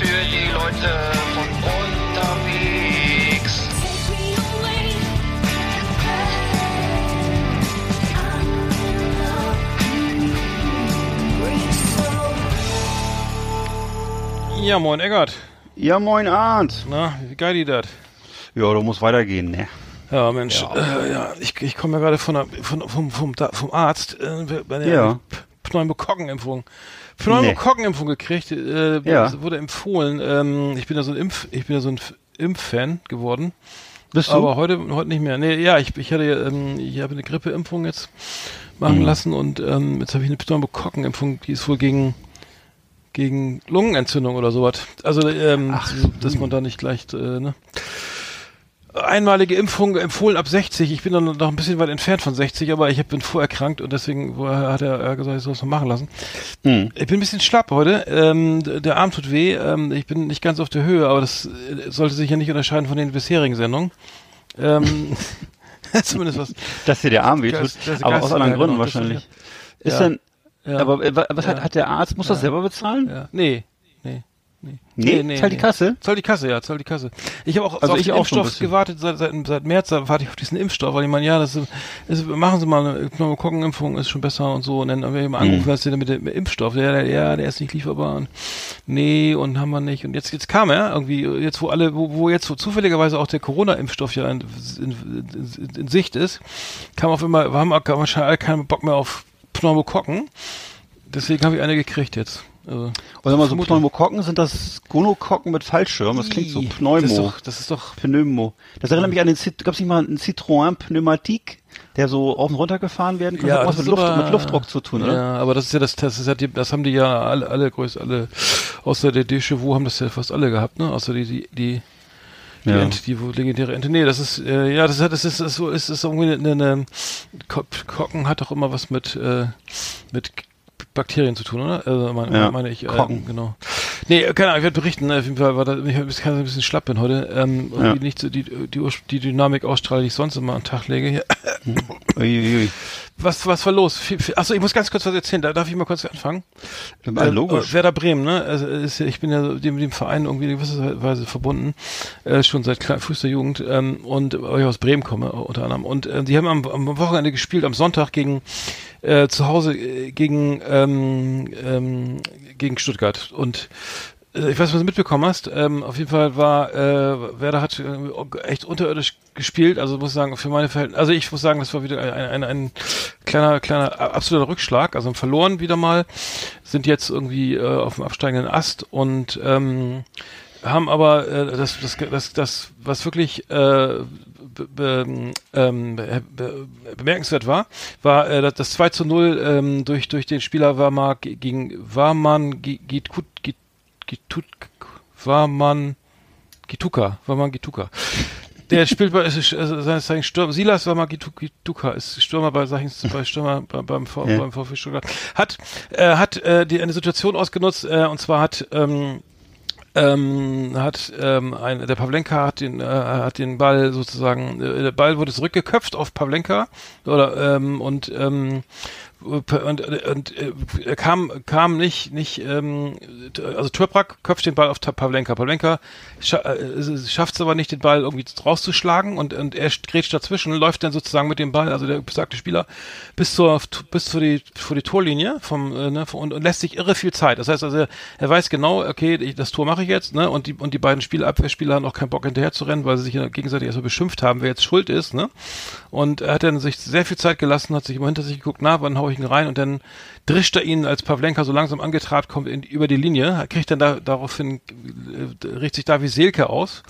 für die Leute von unterwegs. Ja, moin Eggert. Ja, moin Arndt. Na, wie geil die das? Ja, du musst weitergehen, ne? Ja, Mensch, ja, äh, ja ich, ich komme ja gerade von, der- von, vom, vom, vom Arzt äh, bei der Ja. Pneumokokkenimpfung. Pneumokokkenimpfung gekriegt, äh, Ja. wurde empfohlen. Ähm, ich bin ja so ein Impf, ich bin ja so ein Impffan geworden. Bist du? Aber heute, heute nicht mehr. Nee, ja, ich, ich hatte, ähm, ich habe eine Grippeimpfung jetzt machen Mhm. lassen und ähm, jetzt habe ich eine Pneumokokkenimpfung, die ist wohl gegen gegen Lungenentzündung oder sowas. Also, ähm, Ach, dass man da nicht gleich, äh, ne? Einmalige Impfung empfohlen ab 60. Ich bin dann noch ein bisschen weit entfernt von 60, aber ich bin vorerkrankt und deswegen hat er, er gesagt, ich soll es noch machen lassen. Hm. Ich bin ein bisschen schlapp heute. Ähm, der Arm tut weh. Ähm, ich bin nicht ganz auf der Höhe, aber das äh, sollte sich ja nicht unterscheiden von den bisherigen Sendungen. Ähm, zumindest was. Dass dir der Arm wehtut, Das- das- aber aus anderen ja, Gründen genau, wahrscheinlich. Ist Ja. denn, Ja. aber äh, wa- was hat, Ja. hat der Arzt, muss das selber bezahlen? Ja. Nee. Nee, Nee? Zahlt die Kasse? Zahlt die Kasse, ja, zahlt die Kasse. Ich habe auch Also auf ich den auch Impfstoff bisschen. gewartet, seit, seit, seit März da warte ich auf diesen Impfstoff, weil ich meine, ja, das ist, machen Sie mal eine Pneumokokkenimpfung, ist schon besser und so. Und dann haben wir eben angerufen, Mhm. was ist denn mit dem Impfstoff? Ja, der, ja, der ist nicht lieferbar und nee, und haben wir nicht. Und jetzt, jetzt kam er irgendwie, jetzt wo alle, wo, wo jetzt so zufälligerweise auch der Corona-Impfstoff ja in, in, in, in Sicht ist, kam auf immer, haben wir wahrscheinlich alle keinen Bock mehr auf Pneumokokken. Deswegen habe ich eine gekriegt jetzt. Also, Und sag mal, so. Pneumokokken sind das Gonokokken mit Fallschirm. Das klingt so Pneumo. Das ist doch, das ist doch Pneumo. Das erinnert mich an den, Cit- gab's nicht mal einen Citroën Pneumatik, der so auf und runter gefahren werden konnte? Ja, Hat was das mit, ist Luft, aber- mit Luftdruck zu tun, oder? Ja, aber das ist ja das, das ist ja die, das haben die ja alle, alle größt, alle, außer der Deschevaux haben das ja fast alle gehabt, ne? Außer die, die, die, die, Ja. Ente, die legendäre Ente. Nee, das ist, äh, ja, das hat, das ist, das ist so, ist, ist irgendwie eine, eine Ko- Kocken hat doch immer was mit, äh, mit Bakterien zu tun, oder? Also, meine, Ja, meine ich, äh, Kocken. genau. Nee, keine Ahnung, ich werde berichten, ne? auf jeden Fall da, ich ein bisschen schlapp bin heute, ähm, Ja. nicht so die, die, die Dynamik ausstrahle, die ich sonst immer an den Tag lege hier. Uiuiui. Was, was war los? Achso, ich muss ganz kurz was erzählen. Da darf ich mal kurz anfangen. Ja, logisch. Äh, Werder Bremen, ne? Also, ist, ich bin ja dem, dem Verein irgendwie in gewisser Weise verbunden, äh, schon seit klein, frühester Jugend ähm, und weil ich aus Bremen komme äh, unter anderem. Und äh, die haben am, am Wochenende gespielt, am Sonntag gegen äh, zu Hause äh, gegen ähm, ähm, gegen Stuttgart und äh, ich weiß, was du mitbekommen hast. Ähm, auf jeden Fall war äh, Werder hat äh, echt unterirdisch gespielt. Also muss sagen, für meine Verhältnisse, also ich muss sagen, das war wieder ein, ein, ein kleiner, kleiner absoluter Rückschlag. Also verloren wieder mal, sind jetzt irgendwie äh, auf dem absteigenden Ast und ähm, haben aber äh, das, das, das, das, was wirklich äh, be, ähm, be, be, bemerkenswert war, war äh, das- das 2 zu 0 ähm, durch, durch den Spieler war mal gegen Warman Gitut Gitut Warman Gituka, Warman Gituka. Der spielt bei, ist, also seines Zeichens Stürmer, Silas Warman Gitu- Gituka ist Stürmer bei, ich, bei Stürmer bei, beim, v, Ja. beim VfB Stuttgart. Hat, äh, hat äh, die, eine Situation ausgenutzt, äh, und zwar hat, ähm, ähm, hat ähm, ein, der Pavlenka hat den äh, hat den Ball sozusagen äh, der Ball wurde zurückgeköpft auf Pavlenka oder ähm, und ähm, und, und, äh, kam kam nicht nicht ähm, also Turprak köpft den Ball auf Pavlenka. Pavlenka scha äh, schafft es aber nicht den Ball irgendwie rauszuschlagen und und er grätscht dazwischen läuft dann sozusagen mit dem Ball also der besagte Spieler bis zur bis vor die vor die Torlinie vom äh, ne, und, und lässt sich irre viel Zeit. Das heißt also er, er weiß genau okay ich, das Tor mache ich jetzt ne und die und die beiden Spieler Abwehrspieler haben auch keinen Bock hinterher zu rennen weil sie sich gegenseitig erstmal beschimpft haben wer jetzt schuld ist ne. Und er hat dann sich sehr viel Zeit gelassen hat sich immer hinter sich geguckt na wann hau ich ihn rein und dann drischt er ihn als Pavlenka so langsam angetrabt kommt in, über die Linie kriegt dann da, daraufhin äh, richtet sich Davi Selke aus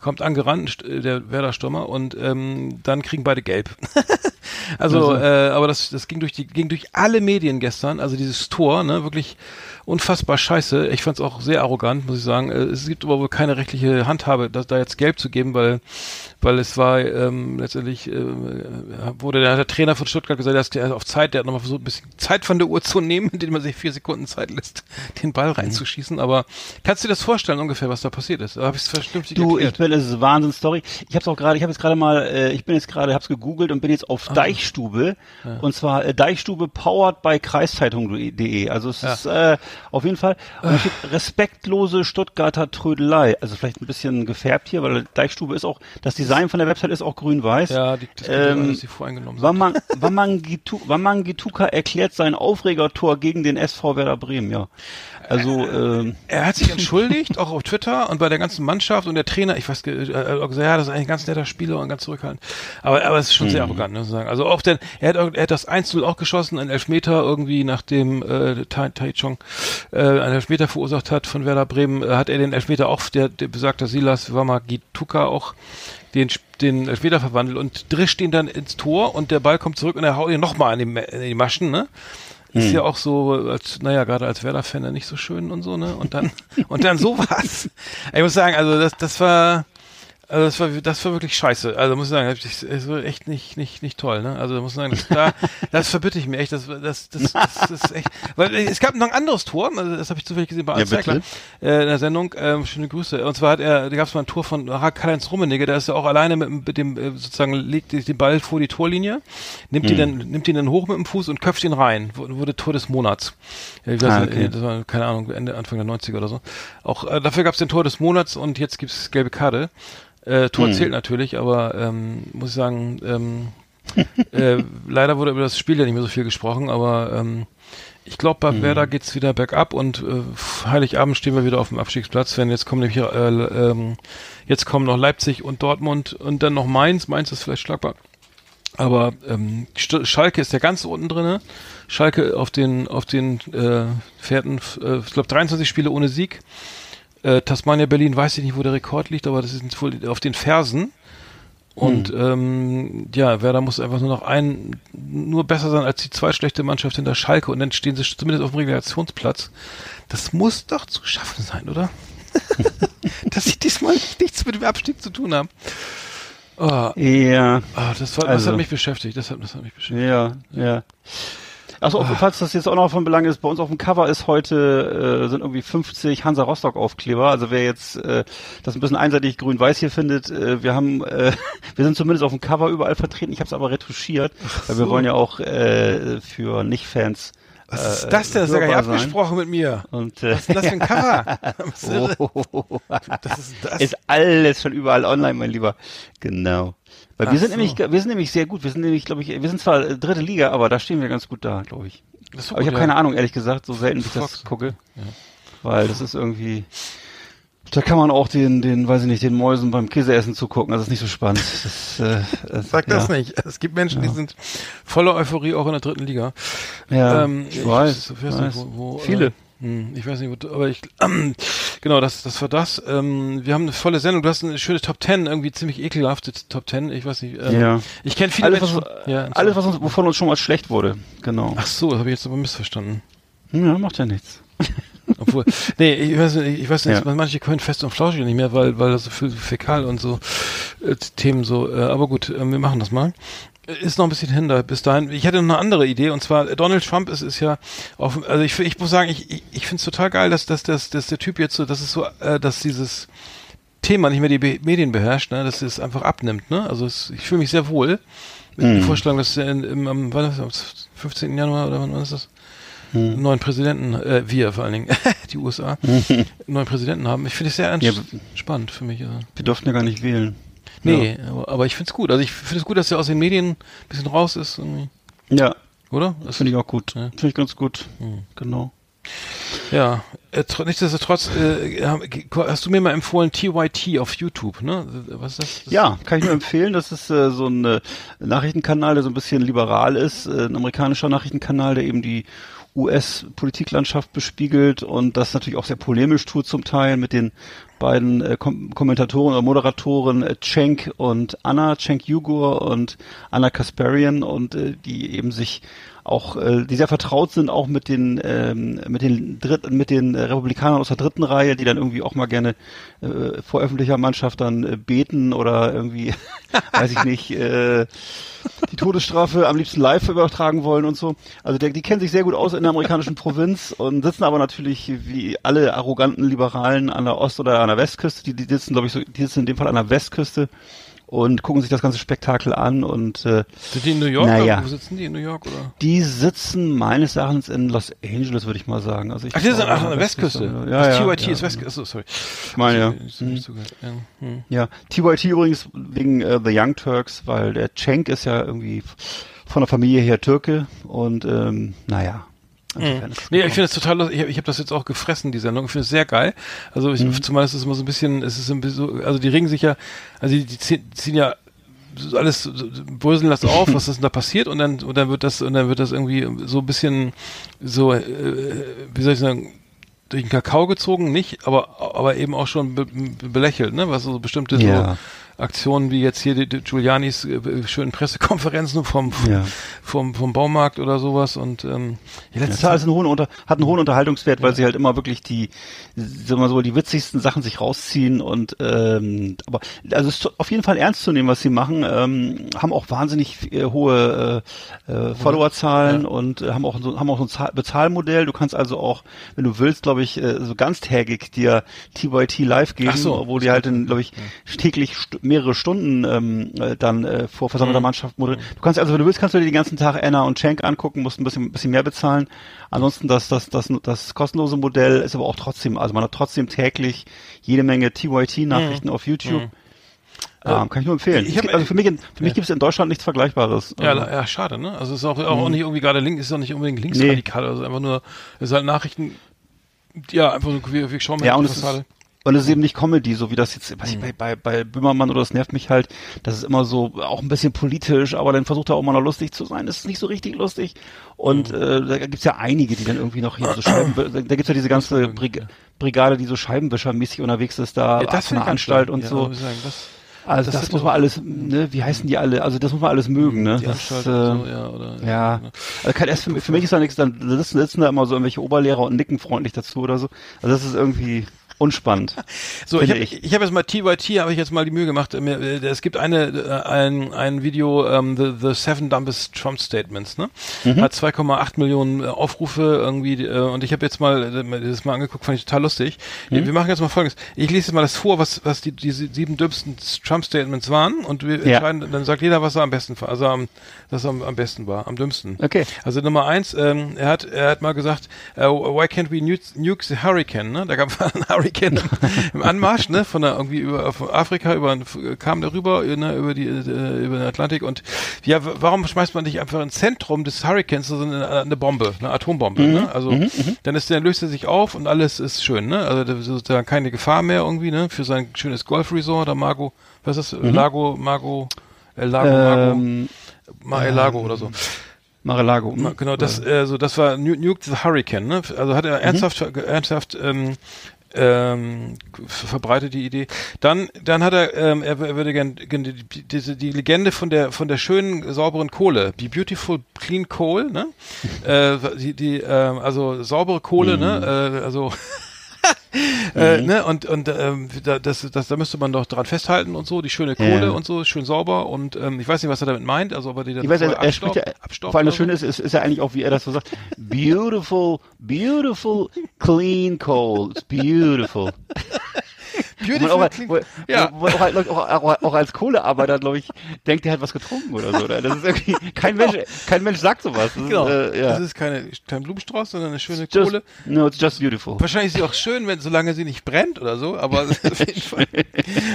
kommt angerannt, st- der Werder-Stürmer, und ähm, dann kriegen beide gelb. also, Also. äh, aber das, das ging durch die, ging durch alle Medien gestern, also dieses Tor, ne, wirklich unfassbar scheiße. Ich fand es auch sehr arrogant, muss ich sagen. Äh, Es gibt aber wohl keine rechtliche Handhabe, das, da jetzt gelb zu geben, weil, weil es war ähm, letztendlich äh, wurde der, der Trainer von Stuttgart gesagt, dass der auf Zeit, der hat nochmal versucht, ein bisschen Zeit von der Uhr zu nehmen, indem man sich vier Sekunden Zeit lässt, den Ball reinzuschießen. Aber kannst du dir das vorstellen ungefähr, was da passiert ist? Habe ich es vernünftig Du, ich bin, es ist eine Wahnsinnsstory. Ich habe auch gerade, ich habe jetzt gerade mal, äh, ich bin jetzt gerade, habe es gegoogelt und bin jetzt auf Ah. Deichstube. Und zwar äh, Deichstube powered by kreiszeitung.de. Also es Ja. ist äh, auf jeden Fall respektlose Stuttgarter Trödelei. Also vielleicht ein bisschen gefärbt hier, weil Deichstube ist auch, das Design von der Website ist auch grün-weiß. Ja, die, das Ähm, dass die voreingenommen sind. Wamang, Wamangitu, Wamangituka erklärt sein Aufregertor gegen den SV Werder Bremen, ja. Also, ähm, Er hat sich entschuldigt, auch auf Twitter und bei der ganzen Mannschaft und der Trainer, ich weiß, äh, gesagt, ja, das ist eigentlich ein ganz netter Spieler und ganz zurückhaltend. Aber, aber es ist schon sehr Mhm. arrogant, muss ich sagen. Also auch denn, er hat, er hat das 1-0 auch geschossen, ein Elfmeter irgendwie, nachdem äh, Tai, tai Chong äh, einen Elfmeter verursacht hat von Werder Bremen, äh, hat er den Elfmeter auch, der, der besagter Silas Wamagituka auch den, den Elfmeter verwandelt und drischt ihn dann ins Tor und der Ball kommt zurück und er haut ihn nochmal in die, Ma- in die Maschen, ne? Ist ja auch so, als, naja, gerade als Werder-Fan ja nicht so schön und so, ne? Und dann, und dann sowas. Ich muss sagen, also das, das war, also das war, das war wirklich scheiße. Also muss ich sagen, das ist echt nicht, nicht, nicht toll, ne? Also muss ich sagen, das, da, das verbitte ich mir echt. Das, das, das, das, ist echt, weil es gab noch ein anderes Tor, also das habe ich zufällig gesehen bei Ja, Anzeigler, bitte. äh, in der Sendung. Ähm, schöne Grüße. Und zwar hat er, da gab es mal ein Tor von Karl-Heinz Rummenigge, der ist ja auch alleine mit, dem- mit dem, äh, sozusagen legt den Ball vor die Torlinie, nimmt ihn Mhm. dann, nimmt ihn dann hoch mit dem Fuß und köpft ihn rein. Wurde Tor des Monats. Ja, ich weiß Ah, okay. das war, keine Ahnung, Ende, Anfang der 90er oder so. Auch äh, dafür gab es den Tor des Monats und jetzt gibt's gelbe Karte. Äh, Tor Hm. zählt natürlich, aber ähm, muss ich sagen, ähm, äh, leider wurde über das Spiel ja nicht mehr so viel gesprochen, aber ähm, ich glaube, bei Werder geht's wieder bergab und äh, Heiligabend stehen wir wieder auf dem Abstiegsplatz. Wenn jetzt kommen nämlich äh, ähm, jetzt kommen noch Leipzig und Dortmund und dann noch Mainz. Mainz ist vielleicht schlagbar. Aber ähm, St- Schalke ist ja ganz unten drinne. Schalke auf den auf den äh, Fährten, äh, ich glaube 23 Spiele ohne Sieg. Äh, Tasmania Berlin weiß ich nicht, wo der Rekord liegt, aber das ist wohl auf den Fersen. Und ähm, ja, Werder muss einfach nur noch ein, nur besser sein als die zweitschlechte Mannschaft hinter Schalke und dann stehen sie zumindest auf dem Relegationsplatz. Das muss doch zu schaffen sein, oder? Dass sie diesmal nichts mit dem Abstieg zu tun haben. Oh, ja, ah, das, war, das Also. hat mich beschäftigt. Das hat, das hat mich beschäftigt. ja, ja. Achso, falls das jetzt auch noch von Belang ist, bei uns auf dem Cover ist heute, äh, sind irgendwie 50 Hansa Rostock Aufkleber. Also wer jetzt äh, das ein bisschen einseitig grün-weiß hier findet, äh, wir haben, äh, wir sind zumindest auf dem Cover überall vertreten. Ich habe es aber retuschiert, weil wir so. wollen ja auch äh, für Nicht-Fans Was äh, ist das denn? Das ist ja gar nicht sein. abgesprochen mit mir. Und äh, Was ist das für ein Cover? Oh, Das ist das. ist alles schon überall online, mein Lieber. Genau. Weil wir Ach sind so. nämlich, wir sind nämlich sehr gut. Wir sind nämlich, glaube ich, wir sind zwar äh, dritte Liga, aber da stehen wir ganz gut da, glaube ich. das ist so Aber ich gut, habe ja. keine Ahnung, ehrlich gesagt, so selten wie ich das Fox. gucke. Weil das ist irgendwie, da kann man auch den, den, weiß ich nicht, den Mäusen beim Käseessen zugucken. Das ist nicht so spannend. Das, äh, das, Sag das ja. nicht. Es gibt Menschen, die sind voller Euphorie auch in der dritten Liga. Ja, Ähm, ich weiß, ich weiß weiß. nicht, wo, wo, Viele. Äh, hm, ich weiß nicht, wo, aber ich, ähm, genau, das, das war das. Ähm, wir haben eine volle Sendung. Du hast eine schöne Top Ten, irgendwie ziemlich ekelhafte Top Ten. Ich weiß nicht. Ähm, Ja. Ich kenne viele Alles, was, Menschen. ja, alles was uns, wovon uns schon mal schlecht wurde. Genau. Ach so, das habe ich jetzt aber missverstanden. Ja, macht ja nichts. Obwohl, nee, ich weiß nicht, ich weiß nicht, Ja. manche können fest und flauschig nicht mehr, weil, weil das so viel Fäkal und so äh, Themen so, äh, aber gut, äh, wir machen das mal. Ist noch ein bisschen hin da, bis dahin. Ich hatte noch eine andere Idee und zwar äh, Donald Trump ist, ist ja auf, also ich, ich muss sagen, ich, ich, ich finde es total geil, dass, dass, dass, dass der Typ jetzt so, dass es so, äh, dass dieses Thema nicht mehr die Be Medien beherrscht, ne, dass es einfach abnimmt, ne? Also es, ich fühle mich sehr wohl mit Mhm. der Vorstellung, dass in, im, am, wann ist am 15. Januar oder wann ist das? einen neuen Präsidenten, äh, wir vor allen Dingen, die USA, einen neuen Präsidenten haben. Ich finde es sehr Ja, spannend für mich. Also. Wir durften ja gar nicht wählen. Nee, aber, aber ich finde es gut. Also ich finde es gut, dass er aus den Medien ein bisschen raus ist, irgendwie. Ja, oder? das finde ich auch gut. Ja. Finde ich ganz gut. Hm. Genau. Ja, äh, tr- nichtsdestotrotz, äh, hast du mir mal empfohlen TYT auf YouTube, ne? Was ist das? das Ja, kann ich nur empfehlen. Das ist äh, so ein äh, Nachrichtenkanal, der so ein bisschen liberal ist. Äh, ein amerikanischer Nachrichtenkanal, der eben die US-Politiklandschaft bespiegelt und das natürlich auch sehr polemisch tut zum Teil mit den beiden äh, Kom Kommentatoren oder Moderatoren äh, Cenk und Anna, Cenk Ugur und Anna Kasparian und äh, die eben sich auch, äh, die sehr vertraut sind auch mit den ähm, mit den dritten, mit den Republikanern aus der dritten Reihe, die dann irgendwie auch mal gerne äh, vor öffentlicher Mannschaft dann äh, beten oder irgendwie, weiß ich nicht, äh, die Todesstrafe am liebsten live übertragen wollen und so. Also der, die kennen sich sehr gut aus in der amerikanischen Provinz und sitzen aber natürlich wie alle arroganten Liberalen an der Ost- oder an der Westküste. Die, die sitzen, glaube ich, so, die sitzen in dem Fall an der Westküste und gucken sich das ganze Spektakel an und äh, Sind die in New York? Naja. Wo sitzen die in New York oder? die sitzen meines Erachtens in Los Angeles, würde ich mal sagen. Also ich Ach, die sind ach, an der Westküste. Ja, Ach, ja, TYT ja. ist Westküste. Achso, sorry. Ich meine, ja. Ich, ja. Hm. Ja, TYT übrigens wegen äh, The Young Turks, weil der Cenk ist ja irgendwie von der Familie her Türke und ähm, naja. Es Nee, ich finde es total lustig. Ich habe hab das jetzt auch gefressen, die Sendung. Ich finde es sehr geil. Also ich, Mhm. zumal ist es immer so ein bisschen, es ist ein bisschen, so- also die regen sich ja, also die, die ziehen, ja so alles, bröseln das auf, was ist denn da passiert und dann, und dann wird das, und dann wird das irgendwie so ein bisschen so, äh, wie soll ich sagen, durch den Kakao gezogen, nicht, aber, aber eben auch schon be, belächelt, ne, was so bestimmte Ja. so Aktionen wie jetzt hier die, die Giulianis äh, schönen Pressekonferenzen vom, Ja. vom, vom Baumarkt oder sowas und ähm, ja, Ja, letzte das hat, alles einen hohen Unter, hat einen hohen Unterhaltungswert, weil sie halt immer wirklich die, sagen wir so, die witzigsten Sachen sich rausziehen und ähm, aber also es ist auf jeden Fall ernst zu nehmen, was sie machen, ähm, haben auch wahnsinnig äh, hohe äh, äh, Followerzahlen und äh, haben auch so, haben auch so ein Zahl Bezahlmodell. Du kannst also auch, wenn du willst, glaube ich, äh, so ganztägig dir TYT live geben, so. wo die halt, glaube ich, täglich st mehrere Stunden ähm, äh, dann äh, vor versammelter Mannschaft moderieren. Du kannst also, wenn du willst, kannst du dir den ganzen Tag Anna und Schenk angucken, musst ein bisschen, ein bisschen mehr bezahlen. Ansonsten das, das, das, das kostenlose Modell ist aber auch trotzdem, also man hat trotzdem täglich jede Menge TYT-Nachrichten auf YouTube. Ähm, kann ich nur empfehlen. Ich hab- also für mich, für mich gibt es in Deutschland nichts Vergleichbares. Ja, Also, ja, schade, ne? Also es ist auch, auch nicht irgendwie gerade links, ist auch nicht unbedingt linksradikal, also einfach nur, es ist halt Nachrichten, ja, einfach so, wir, wir schauen mal ja, und es, ist, Und es ist eben nicht Comedy, so wie das jetzt weiß ich, Mhm. bei, bei, bei Böhmermann oder das nervt mich halt, das ist immer so auch ein bisschen politisch, aber dann versucht er auch mal noch lustig zu sein. Das ist nicht so richtig lustig. Und Mhm. äh, da gibt's ja einige, die dann irgendwie noch hier so Scheiben, da gibt's ja diese ganze Brig Brigade, die so Scheibenwischermäßig unterwegs ist, da Ja, von find der Anstalt und ja, so. das, Also das das, muss man alles, ne, wie heißen die alle? Also das muss man alles mögen, ne? die Das, äh, so, ja, oder, ja, also kein, erst für, für mich ist da nichts, dann sitzen, sitzen da immer so irgendwelche Oberlehrer und nicken freundlich dazu oder so. Also das ist irgendwie unspannend. So, ich habe ich. ich hab jetzt mal TYT, habe ich jetzt mal die Mühe gemacht. äh, äh, Es gibt eine äh, ein, ein Video, ähm, the, the Seven Dumbest Trump Statements, ne? Mhm. Hat 2,8 Millionen Aufrufe irgendwie und ich habe jetzt mal das mal angeguckt, fand ich total lustig. Mhm. Wir, machen jetzt mal folgendes. Ich lese jetzt mal das vor, was was die diese sieben dümmsten Trump Statements waren und wir Ja. entscheiden, dann sagt jeder, was er am besten war, also am, das am, am besten war, am dümmsten. Okay. Also Nummer eins, ähm, er hat er hat mal gesagt, äh, why can't we nuke, nuke the hurricane? Ne? Da gab es einen Hurricane im, im Anmarsch, ne? Von der irgendwie über von Afrika über kam darüber ne? über die äh, über den Atlantik und ja, warum schmeißt man nicht einfach ins Zentrum des Hurricanes so eine, eine Bombe, eine Atombombe? Ne? Also dann ist der löst er sich auf und alles ist schön, ne? Also da ist sozusagen keine Gefahr mehr irgendwie, ne? Für sein schönes Golfresort, da Mago, was ist das? Lago, Mago, El Lago, Mago, Ähm, Ma El Lago oder so. Mar-a-Lago. Ma- Genau, das, äh, so, das war Nu- Nuke the Hurricane, ne? Also hat Mhm. er ernsthaft, ernsthaft ähm, ähm, ver- verbreitet die Idee. Dann, dann hat er, ähm, er, er würde gerne die, die, diese- die Legende von der von der schönen sauberen Kohle, die beautiful clean coal, ne? äh, die, die ähm, also saubere Kohle, ne? Äh, also äh, ne, und und ähm, da, das, das, da müsste man doch dran festhalten und so, die schöne Kohle Ja. und so, schön sauber und ähm, ich weiß nicht, was er damit meint, also ob er die dann Ich weiß, er, spricht ja, abstaubt- abstaubt vor allem das. Schöne ist, ist, ist ja eigentlich auch, wie er das so sagt, beautiful, beautiful, clean coal, it's beautiful. Wo man auch, Beautiful wo, ja. wo, wo auch, halt, ich, auch, auch, auch als Kohlearbeiter, glaube ich, denkt, er hat was getrunken oder so. Oder? Das ist irgendwie, kein Mensch, kein Mensch sagt sowas. Das Genau. ist, äh, ja. Das ist keine, kein Blumenstrauß, sondern eine schöne just, Kohle. No, it's just beautiful. Wahrscheinlich ist sie auch schön, wenn, solange sie nicht brennt oder so, aber auf jeden Fall.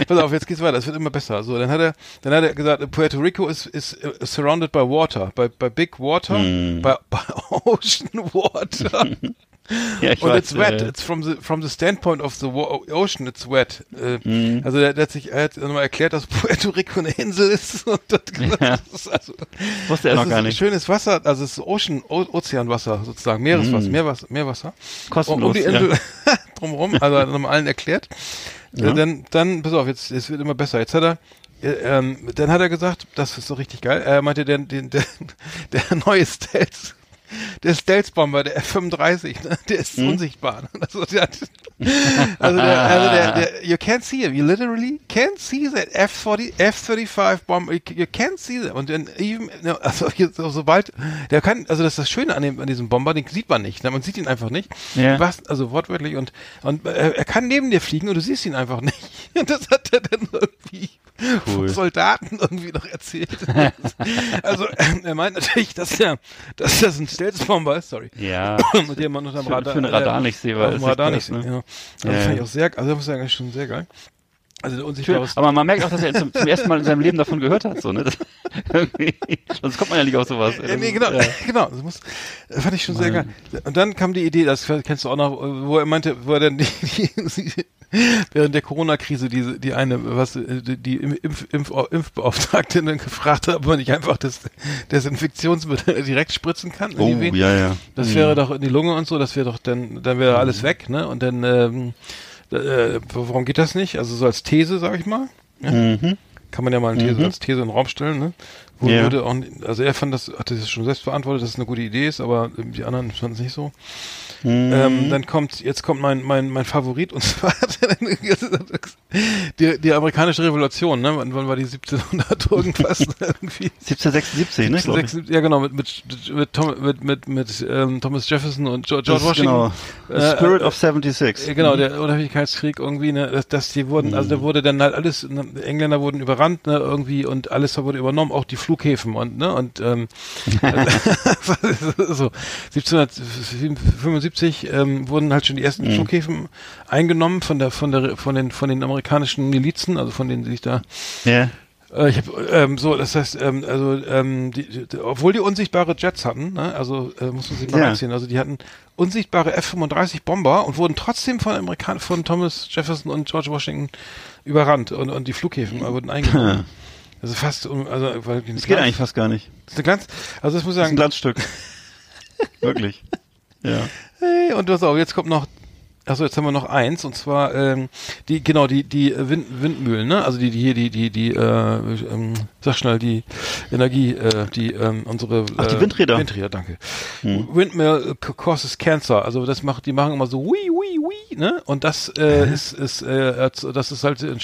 Pass auf, jetzt geht's weiter, es wird immer besser. So, dann hat er, dann hat er gesagt, Puerto Rico is, is uh, surrounded by water, by, by big water, Hm. by, by ocean water. Ja, ich Und weiß, it's wet. äh, It's from the from the standpoint of the ocean. It's wet. Äh, Hm. Also der, der hat sich er hat nochmal erklärt, dass Puerto Rico eine Insel ist und gesagt, Ja. das ist also wusste er das noch ist gar nicht. schönes Wasser, also es ist Ocean, o Ozeanwasser sozusagen, Meereswasser, Meerwasser, Meerwasser. Kostenlos, Um die Insel drumherum, also hat nochmal allen erklärt. Ja. Äh, Dann, dann, pass auf, jetzt, es wird immer besser. Jetzt hat er, äh, ähm, dann hat er gesagt, das ist so richtig geil. Er meinte, der, der, der, der neue Stealth, der Stealth-Bomber, der F-35, ne, der ist unsichtbar. Also, der, hat- also, der, also der, der, you can't see him. You literally can't see that F-40, F-35 Bomber. You, you can't see them. Und dann even, ne, also, sobald, der kann, also das ist das Schöne an, dem, an diesem Bomber, den sieht man nicht. Ne? Man sieht ihn einfach nicht. Ja. Was, also wortwörtlich und, und äh, er kann neben dir fliegen und du siehst ihn einfach nicht. Und das hat er dann irgendwie Cool. Soldaten irgendwie noch erzählt. also er meint natürlich, dass er, dass das ein Stealth-Bomber ist, sorry. Ja. Mit dem man unter dem Für- Radar, für einen Radar nicht sehbar ist Radar das, nicht ne? sehen, ja. Also Ja, das fand ich ja. auch sehr, also das muss ich sagen, ist schon sehr geil. Also der unsichtbare Aber man merkt auch, dass er zum, zum ersten Mal in seinem Leben davon gehört hat. So, ne? das, sonst kommt man ja nicht auf sowas. Ja, nee, genau, Ja. genau. Das muss, das fand ich schon sehr geil. Und dann kam die Idee, das kennst du auch noch, wo er meinte, wo er dann die, die während der Corona-Krise diese, die eine, was, die, die Impf, Impf, Impfbeauftragte dann gefragt hat, ob man nicht einfach das Desinfektionsmittel direkt spritzen kann. in die Oh, ja, ja. Das wäre doch in die Lunge und so, das wäre doch dann, dann wäre alles weg, ne? Und dann, ähm, äh, warum geht das nicht? Also so als These, sag ich mal. Mhm. Kann man ja mal eine These, Mhm. als These in den Raum stellen, ne? Wo Ja. würde auch, also er fand das, hat das schon selbst beantwortet, dass es eine gute Idee ist, aber die anderen fanden es nicht so. Mhm. Ähm, dann kommt, jetzt kommt mein, mein, mein Favorit und zwar die, die amerikanische Revolution, ne? Wann, wann war die 1700 irgendwas irgendwie? 1776, ne? glaub ich. 1776, ja genau, mit, mit, mit, Tom, mit, mit, mit ähm, Thomas Jefferson und George, George Washington. Genau. The Spirit äh, of 76. äh, Genau, der Unabhängigkeitskrieg irgendwie, ne, dass, dass die wurden, also da wurde dann halt alles, ne, Engländer wurden überrannt, ne, irgendwie und alles wurde übernommen, auch die Flughäfen und, ne, und ähm, so 1775 ähm, wurden halt schon die ersten Flughäfen eingenommen von der, von der, von den, von den amerikanischen Milizen, also von denen sich da Ja. äh, ich habe ähm, so, das heißt, ähm, also ähm, die, die, obwohl die unsichtbare Jets hatten, ne, also äh, muss man sich mal Ja. reinziehen, also die hatten unsichtbare F-35 Bomber und wurden trotzdem von Amerikan von Thomas Jefferson und George Washington überrannt und, und die Flughäfen wurden eingenommen. Also fast, also weil Das geht eigentlich fast gar nicht. Das ist eine ganz, also das muss ich Das ist ein sagen, Glanzstück. Wirklich. Ja. Hey, und pass auf, jetzt kommt noch, achso, jetzt haben wir noch eins, und zwar, ähm, die, genau, die, die Wind, Windmühlen, ne? Also die, die hier, die, die, die, äh, ähm, sag schnell, die Energie, äh, die, ähm, unsere, Ach, die äh, Windräder. Windräder, danke. Hm. Windmill causes cancer. Also das macht, die machen immer so wii, wii, wii, ne? Und das, äh, ist, ist, äh, das ist halt ein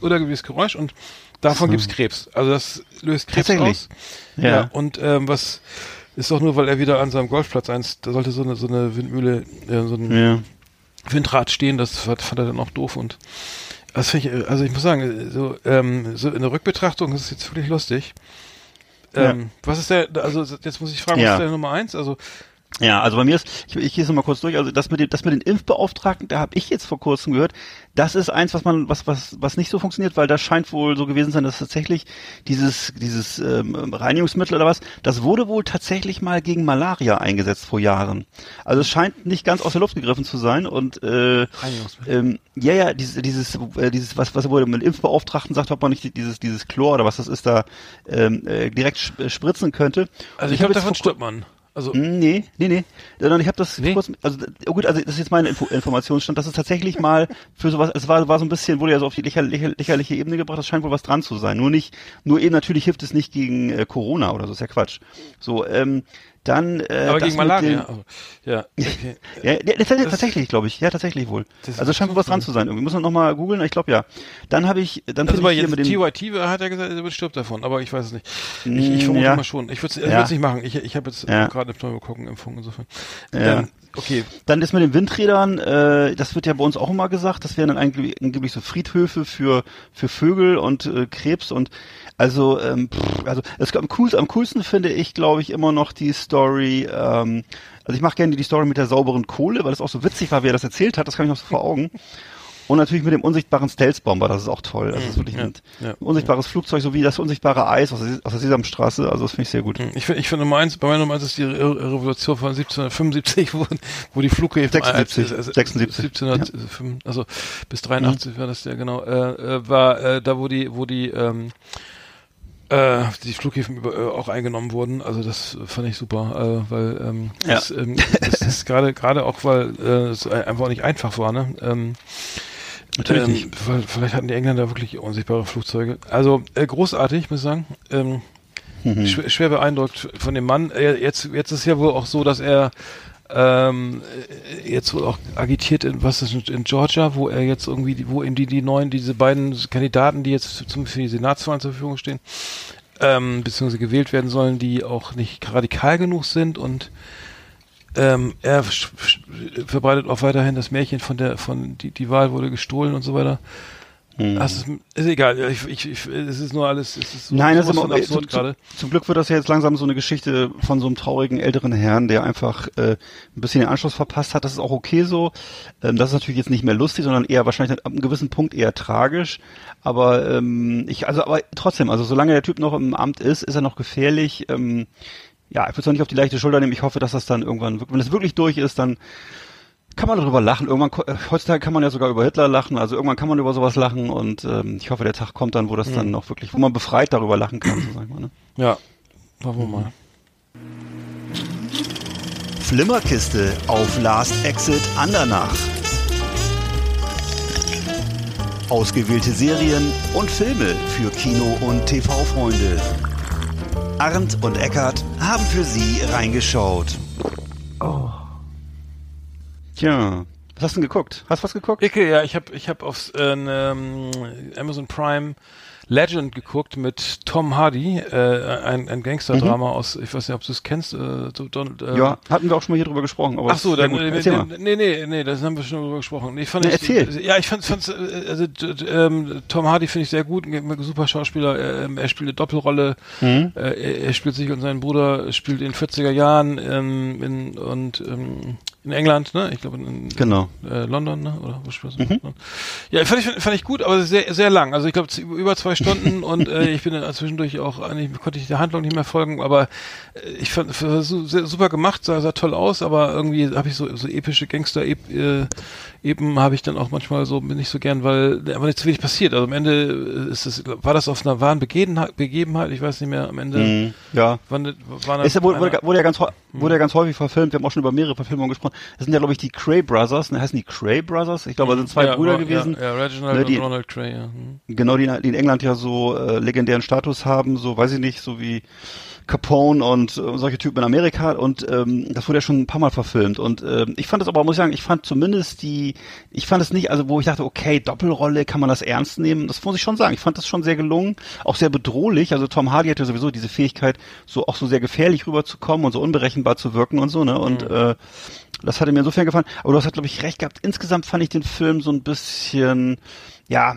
unergewisses Geräusch und davon gibt's Krebs. Also das löst Krebs aus. Ja. Und ähm, was ist doch nur, weil er wieder an seinem Golfplatz eins, da sollte so eine so eine Windmühle, äh, so ein Ja. Windrad stehen, das fand, fand er dann auch doof und ich, äh, also ich muss sagen, so, ähm, so in der Rückbetrachtung ist es jetzt wirklich lustig. Ähm, Was ist der, also jetzt muss ich fragen, Ja. was ist der Nummer eins? Also Ja, also bei mir ist, ich, ich gehe es mal kurz durch, also das mit dem, das mit den Impfbeauftragten, da habe ich jetzt vor kurzem gehört, das ist eins, was man, was, was, was nicht so funktioniert, weil das scheint wohl so gewesen sein, dass tatsächlich dieses, dieses ähm, Reinigungsmittel oder was, das wurde wohl tatsächlich mal gegen Malaria eingesetzt vor Jahren. Also es scheint nicht ganz aus der Luft gegriffen zu sein und äh, Reinigungsmittel. ähm, ja, ja, dieses, dieses, äh, dieses, was, was wurde mit Impfbeauftragten sagt, ob man nicht dieses, dieses Chlor oder was das ist, da ähm, äh, direkt sp- spritzen könnte. also Und ich glaube, davon stirbt man. Also Hm, Nee, nee, nee. Sondern ich habe das Nee? kurz, also oh gut, also das ist jetzt meine Info Informationsstand, das ist tatsächlich mal für sowas, es war, war so ein bisschen, wurde ja so auf die lächer, lächer, lächerliche Ebene gebracht, das scheint wohl was dran zu sein. Nur nicht, nur eben natürlich hilft es nicht gegen äh, Corona oder so, ist ja Quatsch. So, ähm, dann äh, aber das gegen Malaria. den- ja, okay. ja, ja, tatsächlich, tatsächlich glaube ich. Ja, tatsächlich wohl. Das Also scheint wohl was dran zu sein. Irgendwie muss man noch mal googeln. Ich glaube ja. Dann habe ich, dann Also ich jetzt mit dem. TYT hat er gesagt, er stirbt davon, aber ich weiß es nicht. Ich, ich Mm, vermute ja. mal schon. Ich würde es Ja. nicht machen. Ich, ich habe jetzt Ja. gerade eine Pneumokokken-Impfung insofern. Ja. Okay, Dann das mit den Windrädern, äh, das wird ja bei uns auch immer gesagt, das wären dann eigentlich angeblich so Friedhöfe für für Vögel und äh, Krebs und also ähm, pff, also es am coolsten, am coolsten finde ich, glaube ich, immer noch die Story. Ähm, also ich mache gerne die Story mit der sauberen Kohle, weil es auch so witzig war, wie er das erzählt hat. Das kann ich noch so vor Augen. Und natürlich mit dem unsichtbaren Stealth-Bomber, das ist auch toll. Also das ist wirklich Ja, ein ja. unsichtbares Flugzeug, so wie das unsichtbare Eis aus der, aus der Sesamstraße. Also das finde ich sehr gut. Ich finde, ich finde Nummer eins, bei meiner Nummer eins ist die Re Revolution von 1775, wo, wo die Flughäfen 76, äh, äh, 76, 1705, also bis 83 war das ja genau, äh, äh, war äh, da, wo die, wo die, ähm, äh, die Flughäfen über, äh, auch eingenommen wurden. Also das fand ich super, äh, weil ähm, Ja. das, ähm, das ist gerade gerade auch, weil äh, es einfach auch nicht einfach war. Ne? Ähm, Natürlich ähm, nicht. Weil, vielleicht hatten die Engländer wirklich unsichtbare Flugzeuge. Also äh, großartig, muss ich sagen. Ähm, Mhm. schwer, schwer beeindruckt von dem Mann. Er, jetzt, jetzt ist ja wohl auch so, dass er ähm, äh, jetzt wohl auch agitiert in was ist in Georgia, wo er jetzt irgendwie, wo ihm die die neuen diese beiden Kandidaten, die jetzt zum für die Senatswahlen zur Verfügung stehen, ähm, beziehungsweise gewählt werden sollen, die auch nicht radikal genug sind und ähm, er verbreitet auch weiterhin das Märchen von der von die die Wahl wurde gestohlen und so weiter. Hm. Ist, ist egal, ich, ich, ich, es ist nur alles, es ist so, Nein, das ist immer absurd gerade. Zum Glück wird das ja jetzt langsam so eine Geschichte von so einem traurigen älteren Herrn, der einfach äh, ein bisschen den Anschluss verpasst hat. Das ist auch okay so. Ähm, das ist natürlich jetzt nicht mehr lustig, sondern eher wahrscheinlich ab einem gewissen Punkt eher tragisch. Aber ähm, ich, also aber trotzdem, also solange der Typ noch im Amt ist, ist er noch gefährlich. Ähm, ja, ich würde es noch nicht auf die leichte Schulter nehmen. Ich hoffe, dass das dann irgendwann, wenn es wirklich durch ist, dann kann man darüber lachen. Irgendwann, äh, heutzutage kann man ja sogar über Hitler lachen. Also irgendwann kann man über sowas lachen und ähm, ich hoffe, der Tag kommt dann, wo das mhm. dann auch wirklich, wo man befreit darüber lachen kann, so sag ich mal. Ne? Ja, machen wir mal. Flimmerkiste auf Last Exit Andernach. Ausgewählte Serien und Filme für Kino- und TV-Freunde. Arndt und Eckart haben für Sie reingeschaut. Oh. Tja, was hast du denn geguckt? Hast du was geguckt? Ich, ja, ich habe ich hab auf äh, ähm, Amazon Prime Legend geguckt mit Tom Hardy, äh, ein, ein Gangsterdrama mhm. aus, ich weiß nicht, ob du es kennst. Äh, so, Don, äh, ja, hatten wir auch schon mal hier drüber gesprochen. Aber Ach so, dann, äh, nee, nee, nee, das haben wir schon drüber gesprochen. Nee, fand nee, ich, erzähl. Ja, ich fand, fand's, äh, also ähm, Tom Hardy finde ich sehr gut, super Schauspieler. Er, ähm, er spielt eine Doppelrolle. Mhm. Äh, er, er, spielt sich und seinen Bruder spielt in 40er Jahren ähm, in, und ähm, in England, ne? Ich glaube in, genau. äh, London, ne? Oder wo spielst du? Mhm. Ja, fand ich, fand ich gut, aber sehr, sehr lang. Also ich glaube über zwei Stunden und äh, ich bin dann zwischendurch auch eigentlich konnte ich der Handlung nicht mehr folgen, aber äh, ich fand super gemacht, sah, sah toll aus, aber irgendwie habe ich so so epische Gangster -Ep äh, eben habe ich dann auch manchmal so bin ich so gern, weil aber nicht zu wenig passiert. Also am Ende ist es war das auf einer wahren Begebenheit, Begebenheit, ich weiß nicht mehr am Ende. Mhm. Ja. Wann, wann ist ja, wurde, wurde, wurde ja ganz wurde ja ganz häufig verfilmt. Wir haben auch schon über mehrere Verfilmungen gesprochen das sind ja, glaube ich, die Cray Brothers. Ne, heißen die Cray Brothers? Ich glaube, das sind zwei ja, Brüder gewesen. Ja, ja Reginald ne, die, und Ronald Cray, ja. Hm. Genau, die, die in England ja so äh, legendären Status haben, so, weiß ich nicht, so wie Capone und äh, solche Typen in Amerika und ähm, das wurde ja schon ein paar Mal verfilmt und ähm, ich fand das aber, muss ich sagen, ich fand zumindest die, ich fand es nicht, also wo ich dachte, okay, Doppelrolle, kann man das ernst nehmen? Das muss ich schon sagen. Ich fand das schon sehr gelungen, auch sehr bedrohlich. Also Tom Hardy hatte sowieso diese Fähigkeit, so auch so sehr gefährlich rüberzukommen und so unberechenbar zu wirken und so, ne? Und mhm. äh, das hatte mir insofern gefallen. Aber du hast halt, glaube ich, recht gehabt. Insgesamt fand ich den Film so ein bisschen, ja,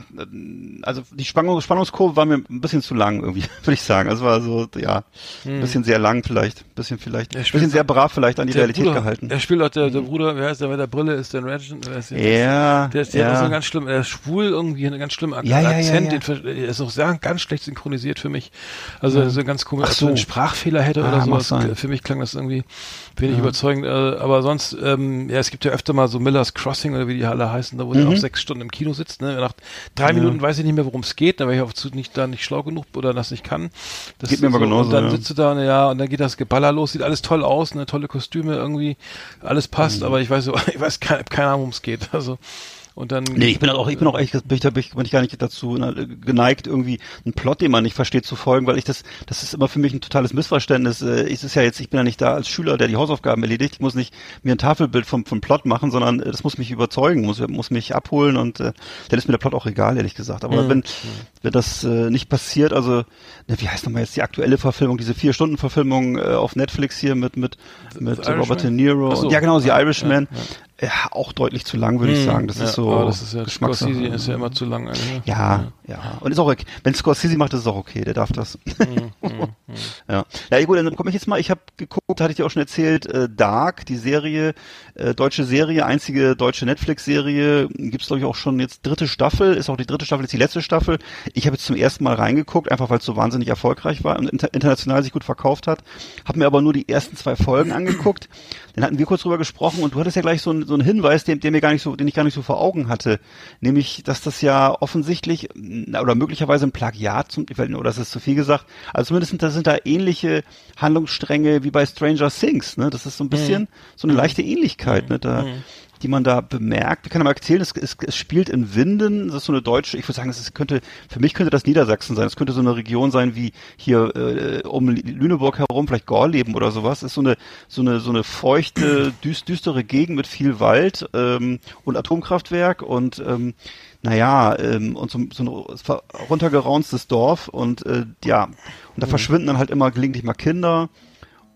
also die Spannung, Spannungskurve war mir ein bisschen zu lang irgendwie, würde ich sagen. Also war so, ja, ein hm. bisschen sehr lang vielleicht, ein bisschen vielleicht, ein bisschen sehr brav vielleicht an die Realität Bruder, gehalten. Er spielt auch der, der Bruder, wer heißt der mit der Brille, ist der Regent, der ist ja, der ist, ja. hat so ganz schlimm, er ist schwul irgendwie, einen ganz schlimmen Ak ja, ja, Akzent, ja, ja. Den, er ist auch sehr, ganz schlecht synchronisiert für mich. Also ja. so ein ganz komisch, so. einen Sprachfehler hätte ah, oder so. Für mich klang das irgendwie wenig ja. überzeugend, äh, aber sonst, ähm, ja, es gibt ja öfter mal so Miller's Crossing oder wie die alle heißen, da wo mhm. der auch sechs Stunden im Kino sitzt, ne, nach drei Minuten und weiß ich nicht mehr, worum es geht, weil ich auch nicht da nicht schlau genug oder das nicht kann. Das geht mir aber so, genauso. Und dann ja. sitzt du da, ja, und dann geht das Geballer los, sieht alles toll aus, ne, tolle Kostüme irgendwie, alles passt, mhm. aber ich weiß, ich weiß keine, keine Ahnung, worum es geht. Also und dann. Nee, ich bin auch, ich bin auch echt, bin ich, bin ich gar nicht dazu geneigt, irgendwie einen Plot, den man nicht versteht, zu folgen, weil ich das, das ist immer für mich ein totales Missverständnis. Äh, es ist ja jetzt, ich bin ja nicht da als Schüler, der die Hausaufgaben erledigt. Ich muss nicht mir ein Tafelbild vom, vom Plot machen, sondern äh, das muss mich überzeugen, muss, muss mich abholen und äh, dann ist mir der Plot auch egal, ehrlich gesagt. Aber mhm. wenn, wenn das äh, nicht passiert, also, ne, wie heißt nochmal jetzt die aktuelle Verfilmung, diese Vier-Stunden-Verfilmung äh, auf Netflix hier mit, mit, mit Robert De Niro. So. Und, ja, genau, The Irishman. Ja, ja ja, auch deutlich zu lang, würde ich hm, sagen. Das ja, ist so. Das ist ja, Scorsese ist ja immer zu lang. Eigentlich. Ja, ja, ja. Und ist auch okay. Wenn Scorsese macht, ist es auch okay. Der darf das. Hm, hm, ja. Ja, gut, dann komme ich jetzt mal. Ich habe geguckt, hatte ich dir auch schon erzählt, äh, Dark, die Serie, äh, deutsche Serie, einzige deutsche Netflix-Serie, gibt's glaube ich auch schon jetzt dritte Staffel, ist auch die dritte Staffel, ist die letzte Staffel. Ich habe jetzt zum ersten Mal reingeguckt, einfach weil es so wahnsinnig erfolgreich war und inter international sich gut verkauft hat. Habe mir aber nur die ersten zwei Folgen angeguckt. Dann hatten wir kurz drüber gesprochen und du hattest ja gleich so ein so ein Hinweis, den, den mir gar nicht so, den ich gar nicht so vor Augen hatte, nämlich, dass das ja offensichtlich oder möglicherweise ein Plagiat zum, oder das ist zu viel gesagt, also zumindest sind, das sind da ähnliche Handlungsstränge wie bei Stranger Things, ne? Das ist so ein bisschen mhm. so eine leichte Ähnlichkeit, ne? Da, mhm die man da bemerkt. Wir können mal erzählen, es, es, es spielt in Winden, das ist so eine deutsche, ich würde sagen, es könnte, für mich könnte das Niedersachsen sein. Es könnte so eine Region sein wie hier äh, um Lüneburg herum, vielleicht Gorleben oder sowas. Es ist so eine, so eine, so eine feuchte, düst, düstere Gegend mit viel Wald ähm, und Atomkraftwerk und ähm, naja, ähm, und so, so ein runtergeraunstes Dorf und äh, ja, und da mhm. verschwinden dann halt immer gelegentlich mal Kinder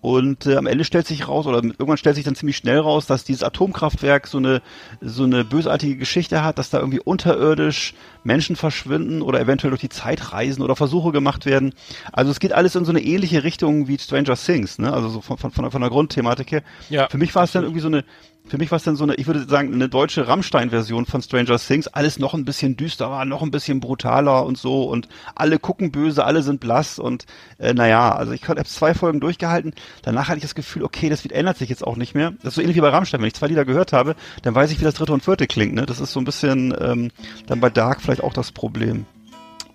Und äh, am Ende stellt sich raus, oder irgendwann stellt sich dann ziemlich schnell raus, dass dieses Atomkraftwerk so eine, so eine bösartige Geschichte hat, dass da irgendwie unterirdisch Menschen verschwinden oder eventuell durch die Zeit reisen oder Versuche gemacht werden. Also es geht alles in so eine ähnliche Richtung wie Stranger Things, ne? Also so von, von, von der Grundthematik her. Ja. Für mich war es dann irgendwie so eine, für mich war es dann so eine, ich würde sagen, eine deutsche Rammstein-Version von Stranger Things. Alles noch ein bisschen düsterer, noch ein bisschen brutaler und so und alle gucken böse, alle sind blass und äh, naja, also ich habe zwei Folgen durchgehalten. Danach hatte ich das Gefühl, okay, das wird, ändert sich jetzt auch nicht mehr. Das ist so ähnlich wie bei Rammstein. Wenn ich zwei Lieder gehört habe, dann weiß ich, wie das dritte und vierte klingt. Ne? Das ist so ein bisschen ähm, dann bei Dark vielleicht auch das Problem.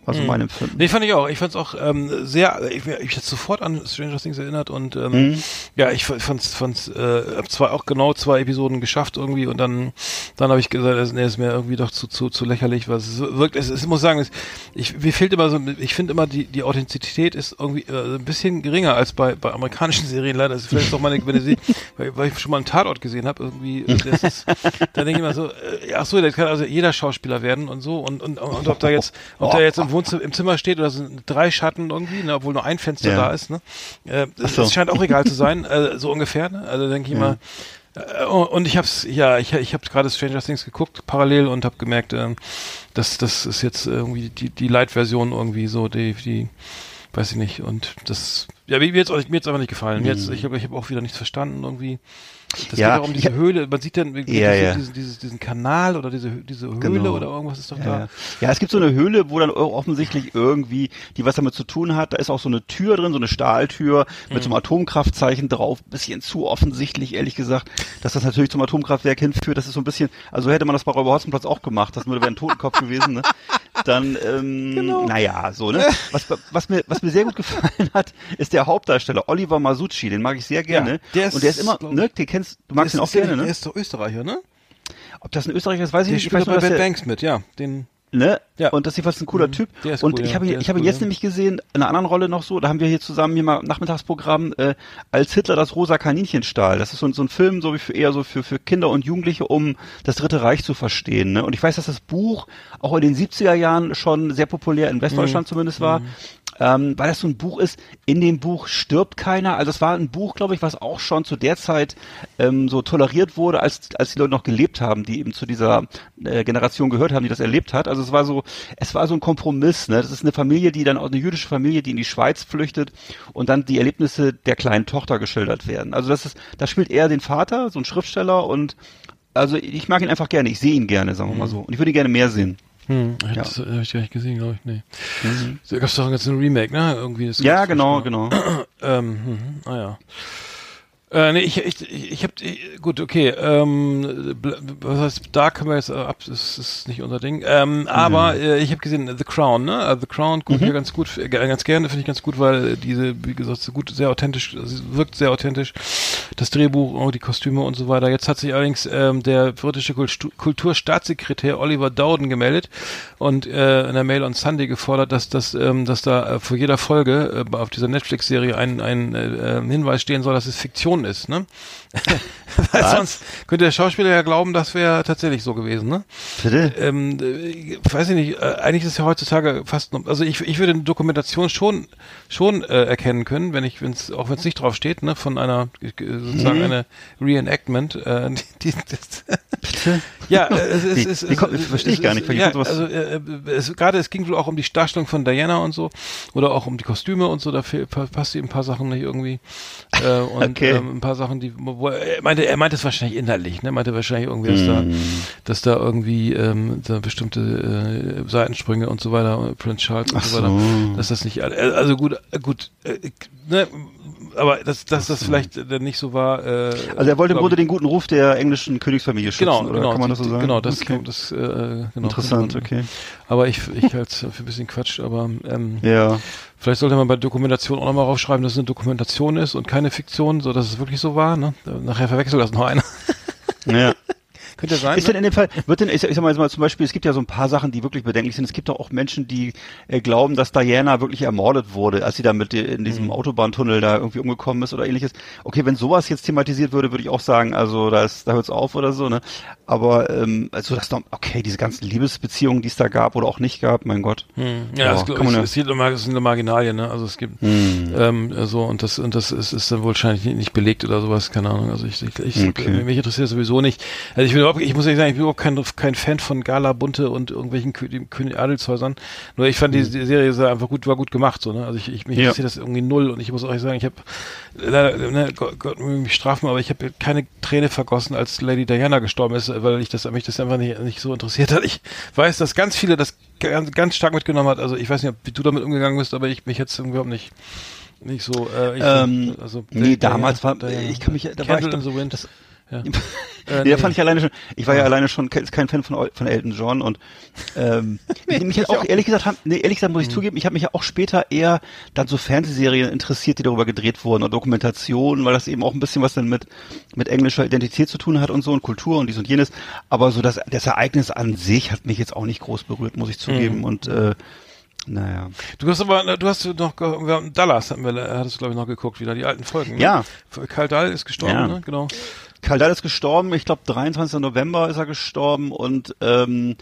Also Mhm. mein Empfinden. Nee, fand ich auch. Ich fand's auch ähm, sehr, ich, ich jetzt sofort an Stranger Things erinnert und ähm, Mhm. ja, ich fand's, fand's, äh, hab zwar auch genau zwei Episoden geschafft irgendwie und dann, dann habe ich gesagt, nee, ist mir irgendwie doch zu, zu, zu lächerlich, weil es wirkt, es, es ich muss sagen, es, ich, mir fehlt immer so, ich finde immer die, die Authentizität ist irgendwie äh, ein bisschen geringer als bei, bei amerikanischen Serien leider. Das ist vielleicht auch meine, wenn sie, weil, weil ich schon mal einen Tatort gesehen habe, irgendwie, das ist, da denke ich immer so, äh, ach so, das kann also jeder Schauspieler werden und so und, und, und ob da jetzt, ob da jetzt im Wohnzimmer, im Zimmer steht oder sind drei Schatten irgendwie, ne, obwohl nur ein Fenster Ja. da ist, ne? Äh, so. es scheint auch egal zu sein, äh, so ungefähr, ne? Also denke ich Ja. mal, äh, und ich hab's, ja, ich, ich habe gerade Stranger Things geguckt, parallel, und habe gemerkt, ähm, dass das ist jetzt irgendwie die, die Light-Version irgendwie so, die, die, weiß ich nicht, und das, ja, mir jetzt, mir jetzt einfach nicht gefallen. Mir jetzt, ich habe ich hab auch wieder nichts verstanden irgendwie. Das Ja, geht auch um diese ich- Höhle, man sieht dann Ja, ja. Diesen, diesen, diesen Kanal oder diese, diese Höhle Genau. oder irgendwas ist doch Ja, da. ja. ja, es gibt so eine Höhle, wo dann offensichtlich irgendwie, die was damit zu tun hat, da ist auch so eine Tür drin, so eine Stahltür mit Mhm. so einem Atomkraftzeichen drauf, bisschen zu offensichtlich, ehrlich gesagt, dass das natürlich zum Atomkraftwerk hinführt, das ist so ein bisschen, also hätte man das bei Räuber Hotzenplotz auch gemacht, das wäre ein Totenkopf gewesen, ne? Dann, ähm, Genau. naja, so, ne? Was, was mir, was mir sehr gut gefallen hat, ist der Hauptdarsteller, Oliver Masucci, den mag ich sehr gerne. Ja, der ist, Und der ist immer, ne, den kennst, du magst ihn auch gerne, Der ne? ist doch Österreicher, ne? Ob das ein Österreicher ist, weiß ich Der nicht. Ich spielt weiß doch nur, bei Bad der, Banks mit, ja. Den, Ne? Ja. Und das ist jedenfalls ein cooler Typ. der ist und cool, ich ja. habe ihn, Der ich ist habe ihn cool, jetzt ja. nämlich gesehen, in einer anderen Rolle noch so, da haben wir hier zusammen hier mal Nachmittagsprogramm, äh, als Hitler das rosa Kaninchen stahl. Das ist so, ein- so ein Film, so wie für eher so für, für Kinder und Jugendliche, um das Dritte Reich zu verstehen. Ne? Und ich weiß, dass das Buch auch in den 70er Jahren schon sehr populär in Mhm. Westdeutschland zumindest war. Ähm, weil das so ein Buch ist, in dem Buch stirbt keiner. Also es war ein Buch, glaube ich, was auch schon zu der Zeit ähm, so toleriert wurde, als, als die Leute noch gelebt haben, die eben zu dieser äh, Generation gehört haben, die das erlebt hat. Also es war so, es war so ein Kompromiss. Ne? Das ist eine Familie, die dann auch eine jüdische Familie, die in die Schweiz flüchtet und dann die Erlebnisse der kleinen Tochter geschildert werden. Also das ist, da spielt er den Vater, so ein Schriftsteller und also ich mag ihn einfach gerne, ich sehe ihn gerne, sagen wir mal so. Und ich würde ihn gerne mehr sehen. Hm, Ja. das hab ich gar nicht gesehen, glaube ich, nee. Da gab's doch jetzt ein Remake, ne? Irgendwie. Das Ja, genau, frisch, genau. Ähm, mhm, ah ja. Äh, nee, ich, ich, ich, ich hab, ich, gut, okay, ähm, was heißt, da können wir jetzt äh, ab, das ist nicht unser Ding, ähm, aber äh, ich habe gesehen, The Crown, ne, äh, The Crown gucke ich ja ganz gut, äh, ganz gerne, finde ich ganz gut, weil diese, wie gesagt, so gut, sehr authentisch, sie wirkt sehr authentisch, das Drehbuch, oh, die Kostüme und so weiter. Jetzt hat sich allerdings ähm, der britische Kultu- Kulturstaatssekretär Oliver Dowden gemeldet und äh, in der Mail on Sunday gefordert, dass, dass, ähm, dass da äh, vor jeder Folge äh, auf dieser Netflix-Serie ein, ein äh, Hinweis stehen soll, dass es Fiktion ist, ne? Weil Was? sonst könnte der Schauspieler ja glauben, das wäre tatsächlich so gewesen, ne? Bitte? Ähm, äh, weiß ich nicht, äh, eigentlich ist es ja heutzutage fast, also ich, ich würde eine Dokumentation schon schon äh, erkennen können, wenn ich, wenn's, auch wenn es nicht drauf steht, ne, von einer äh, sozusagen Mhm. eine Reenactment, äh, die, die, das, Bitte? ja, äh, es, Wie- es, es, verstehe ich gar nicht, Ja, also äh, es, gerade es ging wohl auch um die Darstellung von Diana und so oder auch um die Kostüme und so. Da passt ihm ein paar Sachen nicht irgendwie äh, und Okay. ähm, ein paar Sachen, die wo er meinte, er meinte es wahrscheinlich innerlich, ne? Meinte wahrscheinlich irgendwie, dass da, Mm. dass da irgendwie ähm, da bestimmte äh, Seitensprünge und so weiter, Prince Charles und Ach so weiter, so. dass das nicht, also gut, äh, gut, äh, ne? Aber dass, dass das vielleicht äh, nicht so war. Äh, Also er wollte im Grunde ich- den guten Ruf der englischen Königsfamilie schützen, Genau, oder genau, kann man das so sagen? Genau, das, okay. das äh, genau, Interessant, man- okay. Aber ich, ich halte es für ein bisschen Quatsch, aber ähm, Ja. vielleicht sollte man bei Dokumentation auch nochmal raufschreiben, dass es eine Dokumentation ist und keine Fiktion, so dass es wirklich so war. Ne? Nachher verwechselt das noch einer. Ja. Könnte sein. Ist ne? denn in dem Fall, wird denn, ich sag ich sag mal, zum Beispiel, es gibt ja so ein paar Sachen, die wirklich bedenklich sind. Es gibt doch auch Menschen, die äh, glauben, dass Diana wirklich ermordet wurde, als sie da mit in diesem Mhm. Autobahntunnel da irgendwie umgekommen ist oder ähnliches. Okay, wenn sowas jetzt thematisiert würde, würde ich auch sagen, also da ist, da hört's auf oder so, ne? Aber ähm, also das doch, okay, diese ganzen Liebesbeziehungen, die es da gab oder auch nicht gab, mein Gott. Hm. Ja, Ja, es, kann man ich, ja- es, sind immer, es sind nur Marginalien, ne? Also es gibt ähm, so und das und das ist, ist dann wohl wahrscheinlich nicht, belegt oder sowas, keine Ahnung. Also ich, ich, ich Okay. mich interessiert das sowieso nicht. Also ich bin überhaupt, ich muss ehrlich sagen, ich bin überhaupt kein, kein Fan von Gala Bunte und irgendwelchen König Adelshäusern. Nur ich fand die, die Serie ist einfach gut, war gut gemacht, so, ne? Also ich, ich mich Ja. das irgendwie null und ich muss auch sagen, ich habe leider, ne, Gott, Gott mich strafen, aber ich habe keine Träne vergossen, als Lady Diana gestorben ist, weil ich das mich das einfach nicht, nicht so interessiert hat. Ich weiß, dass ganz viele das ganz, ganz stark mitgenommen hat. Also ich weiß nicht, ob wie du damit umgegangen bist, aber ich mich jetzt irgendwie überhaupt nicht nicht so äh, ich, Ähm, also nee, damals war, ich kann mich, da war ich, Candle in the Wind. das, ja. nee, Äh, da fand ich alleine schon, ich war ja alleine schon ke- kein Fan von, von Elton John und ähm, nee, mich hat auch ehrlich gesagt, haben, nee, ehrlich gesagt muss ich zugeben, ich habe mich ja auch später eher dann so Fernsehserien interessiert, die darüber gedreht wurden und Dokumentationen, weil das eben auch ein bisschen was dann mit mit englischer Identität zu tun hat und so und Kultur und dies und jenes. Aber so das, das Ereignis an sich hat mich jetzt auch nicht groß berührt, muss ich zugeben und äh, naja. Du hast aber, du hast noch, ge- wir haben Dallas hatten wir, hattest du glaube ich noch geguckt, wieder die alten Folgen. Ne? Ja. Karl Dahl ist gestorben, Ja. ne? Genau. Karl Dahl ist gestorben, ich glaube 23. November ist er gestorben und ähm,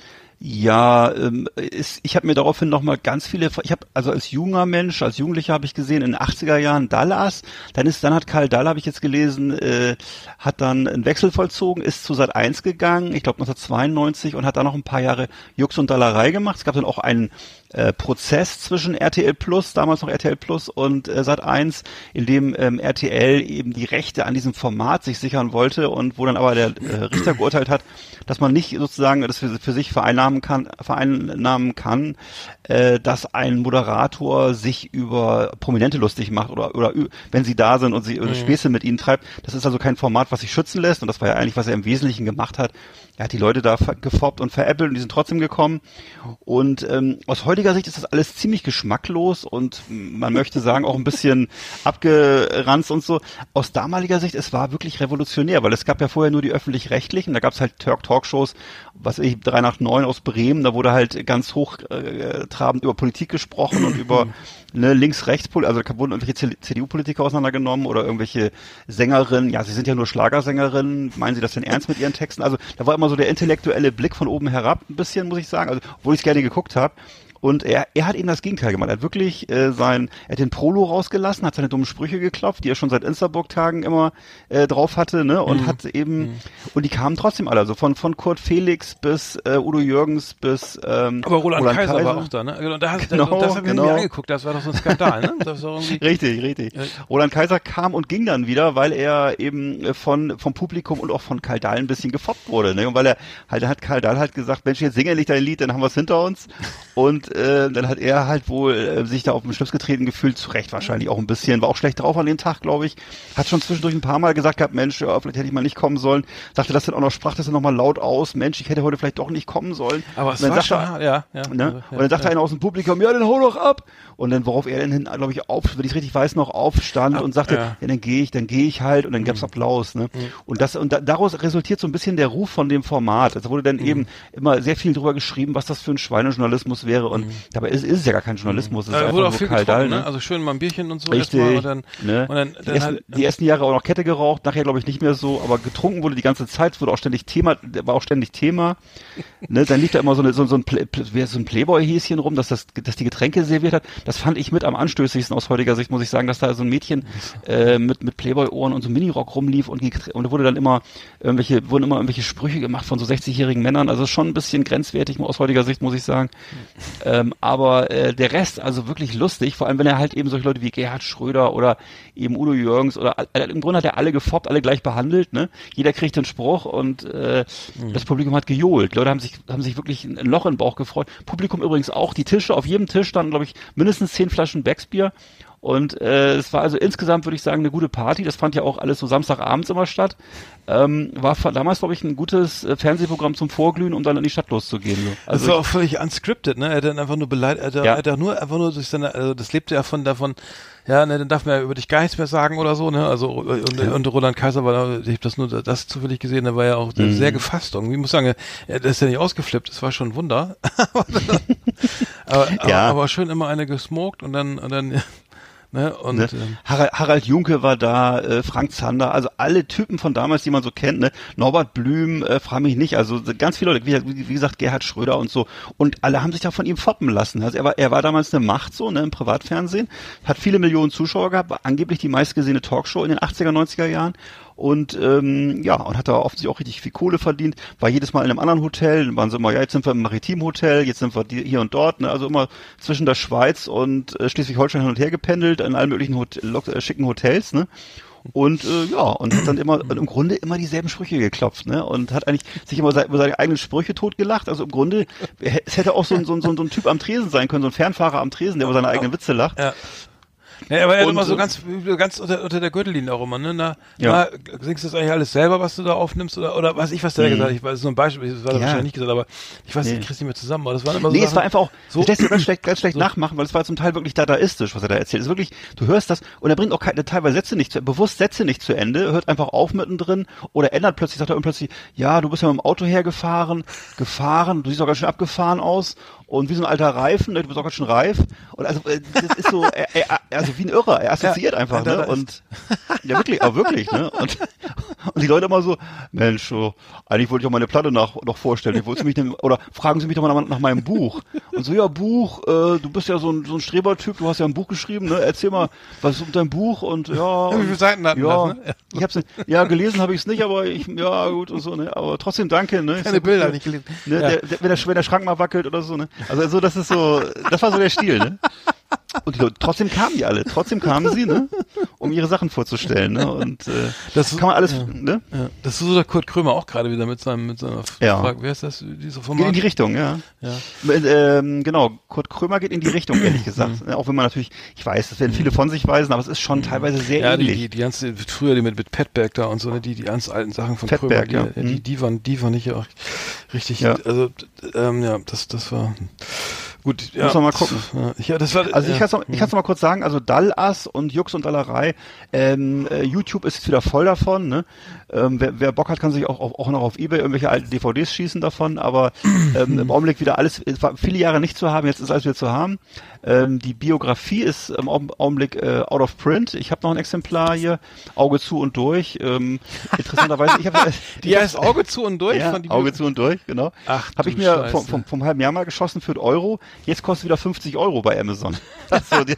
ja, ähm, ist, ich habe mir daraufhin noch mal ganz viele, ich habe also als junger Mensch, als Jugendlicher habe ich gesehen in den 80er Jahren Dallas, dann ist dann hat Karl Dahl habe ich jetzt gelesen, äh, hat dann einen Wechsel vollzogen, ist zu Sat 1 gegangen, ich glaube 1992 und hat dann noch ein paar Jahre Jux und Dallerei gemacht. Es gab dann auch einen äh, Prozess zwischen RTL Plus, damals noch RTL Plus und äh, Sat 1, in dem ähm, RTL eben die Rechte an diesem Format sich sichern wollte und wo dann aber der äh, Richter geurteilt hat, dass man nicht sozusagen das für, für sich vereinnahmen kann, vereinnahmen kann, äh, dass ein Moderator sich über Prominente lustig macht oder oder wenn sie da sind und sie oder Späße mit ihnen treibt. Das ist also kein Format, was sich schützen lässt und das war ja eigentlich, was er im Wesentlichen gemacht hat. Er hat die Leute da gefoppt und veräppelt und die sind trotzdem gekommen. Und ähm, aus heutiger Sicht ist das alles ziemlich geschmacklos und man möchte sagen auch ein bisschen abgeranzt und so. Aus damaliger Sicht, es war wirklich revolutionär, weil es gab ja vorher nur die öffentlich-rechtlichen, da gab es halt Talk Talkshows, was ich, 3 nach 9 aus Bremen, da wurde halt ganz hochtrabend über Politik gesprochen und über ne, links-rechts, also da wurden irgendwelche CDU-Politiker auseinandergenommen oder irgendwelche Sängerinnen, ja, sie sind ja nur Schlagersängerinnen, meinen sie das denn ernst mit ihren Texten? Also da war immer so der intellektuelle Blick von oben herab, ein bisschen, muss ich sagen, also obwohl ich es gerne geguckt habe. Und er, er hat eben das Gegenteil gemacht. Er hat wirklich äh, sein, er hat den Prolo rausgelassen, hat seine dummen Sprüche geklopft, die er schon seit Instaburg-Tagen immer äh, drauf hatte, ne? Und hat eben, und die kamen trotzdem alle, also von von Kurt Felix bis äh, Udo Jürgens bis ähm, Aber Roland, Kaiser, war auch da, ne? Genau, da hast, Genau, das habe ich genau. mir angeguckt, das war doch so ein Skandal, ne? Das Richtig, richtig. Roland Kaiser kam und ging dann wieder, weil er eben äh, von vom Publikum und auch von Karl Dahl ein bisschen gefoppt wurde, ne? Und weil er halt hat Karl Dahl halt gesagt, Mensch, jetzt singe nicht dein Lied, dann haben wir es hinter uns. Und äh, dann hat er halt wohl äh, sich da auf den Schlips getreten gefühlt, zu Recht wahrscheinlich auch ein bisschen, war auch schlecht drauf an dem Tag, glaube ich. Hat schon zwischendurch ein paar Mal gesagt gehabt, Mensch, ja, vielleicht hätte ich mal nicht kommen sollen. Sagte das dann auch noch, sprach das dann nochmal laut aus, Mensch, ich hätte heute vielleicht doch nicht kommen sollen. aber es war schon, er- ja, ja. Ne? Also, ja, und dann sagte ja. einer aus dem Publikum, ja, dann hau doch ab. Und dann, worauf er dann hin, glaube ich, auf, wenn ich richtig weiß, noch aufstand Ab- und sagte, ja. ja, dann gehe ich, dann gehe ich halt und dann gab's Applaus. Ne? Und das und da, daraus resultiert so ein bisschen der Ruf von dem Format. Es wurde dann eben immer sehr viel drüber geschrieben, was das für ein Schweinejournalismus wäre. Und dabei ist, ist es ja gar kein Journalismus. Es ist Da einfach nur Karl getrunken, Dahl, ne? Also schön mal ein Bierchen und so Richtig. erstmal und dann, ne? und dann, die, dann ersten, halt, die ersten Jahre auch noch Kette geraucht, nachher glaube ich nicht mehr so, aber getrunken wurde die ganze Zeit, wurde auch ständig Thema, war auch ständig Thema. ne? Dann lief da immer so, eine, so, so ein, Play, so ein Playboy-Häschen rum, dass, das, dass die Getränke serviert hat. Das fand ich mit am anstößigsten aus heutiger Sicht, muss ich sagen, dass da so ein Mädchen äh, mit, mit Playboy-Ohren und so einem Minirock rumlief und, die und da wurde dann immer irgendwelche, wurden immer irgendwelche Sprüche gemacht von so 60-jährigen Männern. Also schon ein bisschen grenzwertig aus heutiger Sicht, muss ich sagen. Ähm, aber äh, der Rest, also wirklich lustig, vor allem wenn er halt eben solche Leute wie Gerhard Schröder oder eben Udo Jürgens oder äh, im Grunde hat er alle gefoppt, alle gleich behandelt, ne? Jeder kriegt den Spruch und äh, das Publikum hat gejohlt. Die Leute haben sich, haben sich wirklich ein Loch im Bauch gefreut. Publikum übrigens auch, die Tische, auf jedem Tisch standen, glaube ich, mindestens zehn Flaschen Becksbier. Und äh, es war also insgesamt, würde ich sagen, eine gute Party. Das fand ja auch alles so Samstagabends immer statt. Ähm, war damals, glaube ich, ein gutes äh, Fernsehprogramm zum Vorglühen, um dann in die Stadt loszugehen. So. Also das war auch völlig unscripted, ne? Er hat dann einfach nur beleidigt, er, Ja. er hat nur einfach nur durch seine, also das lebte ja von davon, ja, ne, dann darf man ja über dich gar nichts mehr sagen oder so, ne? Also und, und Roland Kaiser war, da- ich habe das nur das zufällig gesehen, der war ja auch Mhm. sehr gefasst irgendwie. Ich muss sagen, er ist ja nicht ausgeflippt, das war schon ein Wunder. aber, aber, Ja. aber schön immer eine gesmoked und dann und dann ne und Ne? ähm, Harald, Harald Junke war da, äh, Frank Zander, also alle Typen von damals, die man so kennt, ne? Norbert Blüm, äh, frag mich nicht, also ganz viele Leute, wie, wie gesagt, Gerhard Schröder und so. Und alle haben sich da von ihm foppen lassen. Also er war, er war damals eine Macht so, ne, im Privatfernsehen, hat viele Millionen Zuschauer gehabt, war angeblich die meistgesehene Talkshow in den 80er, 90er Jahren. Und ähm, ja, und hat da offensichtlich auch richtig viel Kohle verdient, war jedes Mal in einem anderen Hotel, dann waren sie immer, ja, jetzt sind wir im Maritimhotel, jetzt sind wir hier und dort, ne, also immer zwischen der Schweiz und äh, Schleswig-Holstein hin und her gependelt, in allen möglichen Hot äh, schicken Hotels, ne? Und äh, ja, und hat dann immer im Grunde immer dieselben Sprüche geklopft, ne? Und hat eigentlich sich immer über seine eigenen Sprüche totgelacht. Also im Grunde, es hätte auch so ein, so, ein, so, ein, so ein Typ am Tresen sein können, so ein Fernfahrer am Tresen, der über seine eigenen Witze lacht. ja. Ja, aber er hat immer so ganz, ganz unter, unter der Gürtellinie auch immer, ne? Na, Ja. na, singst du das eigentlich alles selber, was du da aufnimmst? Oder, oder weiß ich, was der gesagt hat? Ich weiß, so ein Beispiel, das war Mhm. Ja. wahrscheinlich nicht gesagt, aber ich weiß, Nee. ich krieg's nicht mehr zusammen, aber das waren immer so Nee, es Sachen- war einfach auch, so- so, du lässt ganz schlecht, ganz schlecht nachmachen, weil es war zum Teil wirklich dadaistisch, was er da erzählt. Es ist wirklich, du hörst das und er bringt auch keine, teilweise Sätze nicht zu, bewusst Sätze nicht zu Ende, hört einfach auf mittendrin oder ändert plötzlich, sagt er plötzlich, ja, du bist ja mit dem Auto hergefahren, gefahren, du siehst auch ganz schön abgefahren aus und wie so ein alter Reifen, ne, du bist auch ganz schön reif und also, äh, das ist so, er, er, also wie ein Irrer, er assoziiert Ja, einfach, ein ne, und, ja wirklich, aber wirklich, ne, und, und die Leute immer so, Mensch, so, eigentlich wollte ich auch meine Platte nach, noch vorstellen. Ich wollte mich denn, oder fragen Sie mich doch mal nach, nach meinem Buch. Und so, ja, Buch, äh, du bist ja so ein, so ein Strebertyp, du hast ja ein Buch geschrieben, ne? Erzähl mal, was ist um dein Buch und ja. wie viele Seiten hatten ja, das, ne? ich hab's, ja, gelesen habe ich es nicht, aber ich, ja, gut und so, ne? Aber trotzdem danke, ne? Keine gut, Bilder ne? nicht gelesen. Ne, Ja. der, der, wenn, der, wenn der Schrank mal wackelt oder so, ne? Also so, das ist so, das war so der Stil, ne? Und die Leute, trotzdem kamen die alle, trotzdem kamen sie, ne? Um ihre Sachen vorzustellen, ne? Und äh, Das- kann man alles, ja. ne? Ja, das ist so der Kurt Krömer auch gerade wieder mit seinem, mit seiner Ja. Frage, wer ist das, diese Geht in die Richtung, ja. ja. Ähm, genau, Kurt Krömer geht in die Richtung, ehrlich gesagt. Auch wenn man natürlich, ich weiß, das werden viele von sich weisen, aber es ist schon teilweise sehr Ja, die, ähnlich. die, die ganze, früher die mit, mit Petberg da und so, ne, die, die ganz alten Sachen von Fettberg, Krömer, die, ja. die, Mhm. die waren, die waren nicht auch richtig, Ja. also, ähm, ja, das, das war, gut, ja. Muss man mal gucken. Ja, ich- ja, das war, Also ich ja. kann es mal kurz sagen, also Dallas und Jux und Dallerei, ähm, äh, YouTube ist jetzt wieder voll davon, ne? Ähm, wer, wer Bock hat, kann sich auch, auch, noch auf Ebay irgendwelche alten DVDs schießen davon, aber ähm, im Augenblick wieder alles, es war viele Jahre nicht zu haben, jetzt ist alles wieder zu haben. Ähm, die Biografie ist im Augen- Augenblick äh, out of print. Ich habe noch ein Exemplar hier, Auge zu und durch. Ähm, interessanterweise, ich habe die heißt Auge zu und durch ja, von die Auge zu und durch, genau. Ach, Habe ich mir vom, vom, vom halben Jahr mal geschossen für einen Euro. Jetzt kostet wieder 50 Euro bei Amazon. Also, die,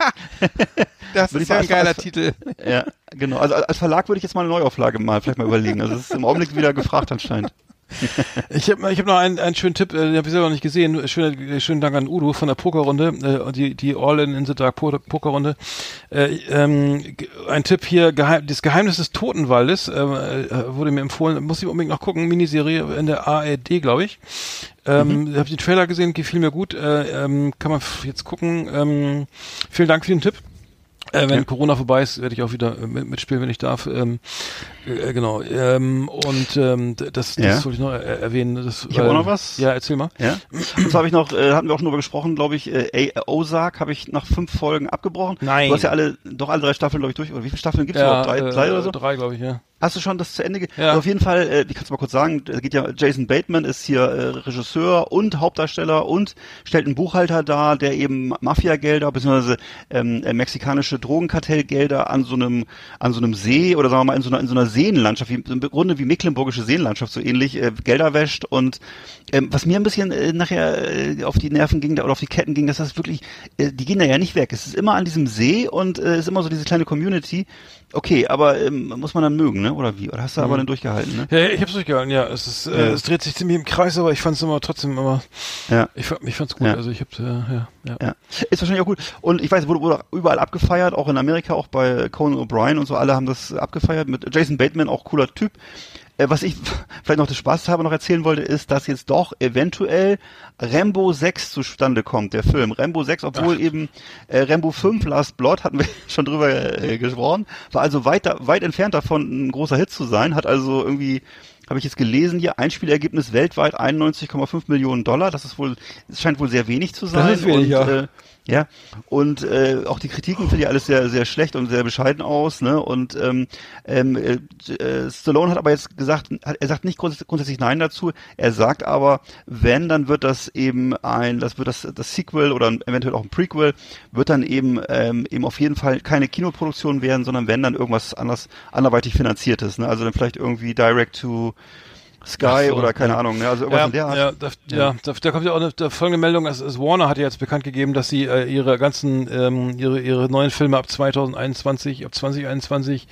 Das ist ja ein geiler als- Titel. ja, genau. Also als Verlag würde ich jetzt mal eine Neuauflage mal vielleicht mal überlegen. Also es ist im Augenblick wieder gefragt anscheinend. Ich habe ich hab noch einen, einen schönen Tipp, äh, den habe ich selber noch nicht gesehen. Schönen, schönen Dank an Udo von der Pokerrunde, äh, die, die All-in in the Dark Po- Pokerrunde. Äh, ähm, ein Tipp hier, Geheim, das Geheimnis des Totenwaldes, äh, äh, wurde mir empfohlen, muss ich unbedingt noch gucken, Miniserie in der ARD, glaube ich. Ähm, Habe den Trailer gesehen, gefiel mir gut, äh, ähm, kann man jetzt gucken. Ähm, vielen Dank für den Tipp. Äh, wenn Ja. Corona vorbei ist, werde ich auch wieder äh, mit, mitspielen, wenn ich darf. Ähm, äh, genau. Ähm, und ähm, das, das Ja. wollte ich noch er erwähnen. Das, Ich hab auch noch was. Ja, erzähl mal. Ja. Und zwar habe ich noch, äh, hatten wir auch schon drüber gesprochen, glaube ich, äh, Ozark habe ich nach fünf Folgen abgebrochen. Nein. Du hast ja alle, doch alle drei Staffeln, glaube ich, durch. Oder wie viele Staffeln gibt's Ja, überhaupt? Drei, äh, drei oder so? Drei, glaube ich, ja. Hast du schon das zu Ende? Ja. Also auf jeden Fall, äh, ich kann es mal kurz sagen, da geht ja Jason Bateman ist hier äh, Regisseur und Hauptdarsteller und stellt einen Buchhalter dar, der eben Mafiagelder bzw. Ähm, äh, mexikanische Drogenkartellgelder an so einem an so einem See oder sagen wir mal in so einer in so einer Seenlandschaft, wie, im Grunde wie mecklenburgische Seenlandschaft so ähnlich, äh, Gelder wäscht und ähm, was mir ein bisschen äh, nachher äh, auf die Nerven ging oder auf die Ketten ging, dass das wirklich, äh, die gehen da ja nicht weg. Es ist immer an diesem See und äh, es ist immer so diese kleine Community. Okay, aber ähm, muss man dann mögen, ne? Oder wie? Oder hast du aber dann durchgehalten, ne? Ja, ich hab's durchgehalten, ja. Es ist, äh, Ja. es dreht sich ziemlich im Kreis, aber ich fand's immer trotzdem immer, Ja. ich, ich fand's gut. Ja. Also ich hab, äh, ja, ja. Ja, ist wahrscheinlich auch gut. Und ich weiß, wurde, wurde überall abgefeiert, auch in Amerika, auch bei Conan O'Brien und so, alle haben das abgefeiert. Mit Jason Bateman, auch cooler Typ. Äh, was ich vielleicht noch des Spaß habe noch erzählen wollte, ist, dass jetzt doch eventuell Rambo 6 zustande kommt, der Film. Rambo 6, obwohl Ach. eben äh, Rambo 5 Last Blood, hatten wir schon drüber äh, gesprochen, war also weit, weit entfernt davon, ein großer Hit zu sein, hat also irgendwie habe ich jetzt gelesen hier, Einspielergebnis weltweit 91,5 Millionen Dollar. Das ist wohl, es scheint wohl sehr wenig zu sein. Das ist wenig, und, ja. Äh, ja, und äh, auch die Kritiken finde ich alles sehr, sehr schlecht und sehr bescheiden aus. Ne? Und ähm, ähm, äh, Stallone hat aber jetzt gesagt, er sagt nicht grunds grundsätzlich Nein dazu. Er sagt aber, wenn, dann wird das eben ein, das wird das, das Sequel oder eventuell auch ein Prequel, wird dann eben ähm, eben auf jeden Fall keine Kinoproduktion werden, sondern wenn dann irgendwas anders anderweitig finanziertes. Ne? Also dann vielleicht irgendwie Direct to Sky so, oder keine ja. Ahnung, ne? also irgendwas ja, in der Art. Ja, da, ja. ja da, da, kommt ja auch eine da folgende Meldung, es, es Warner hat ja jetzt bekannt gegeben, dass sie äh, ihre ganzen, ähm, ihre, ihre neuen Filme ab 2021, ab 2021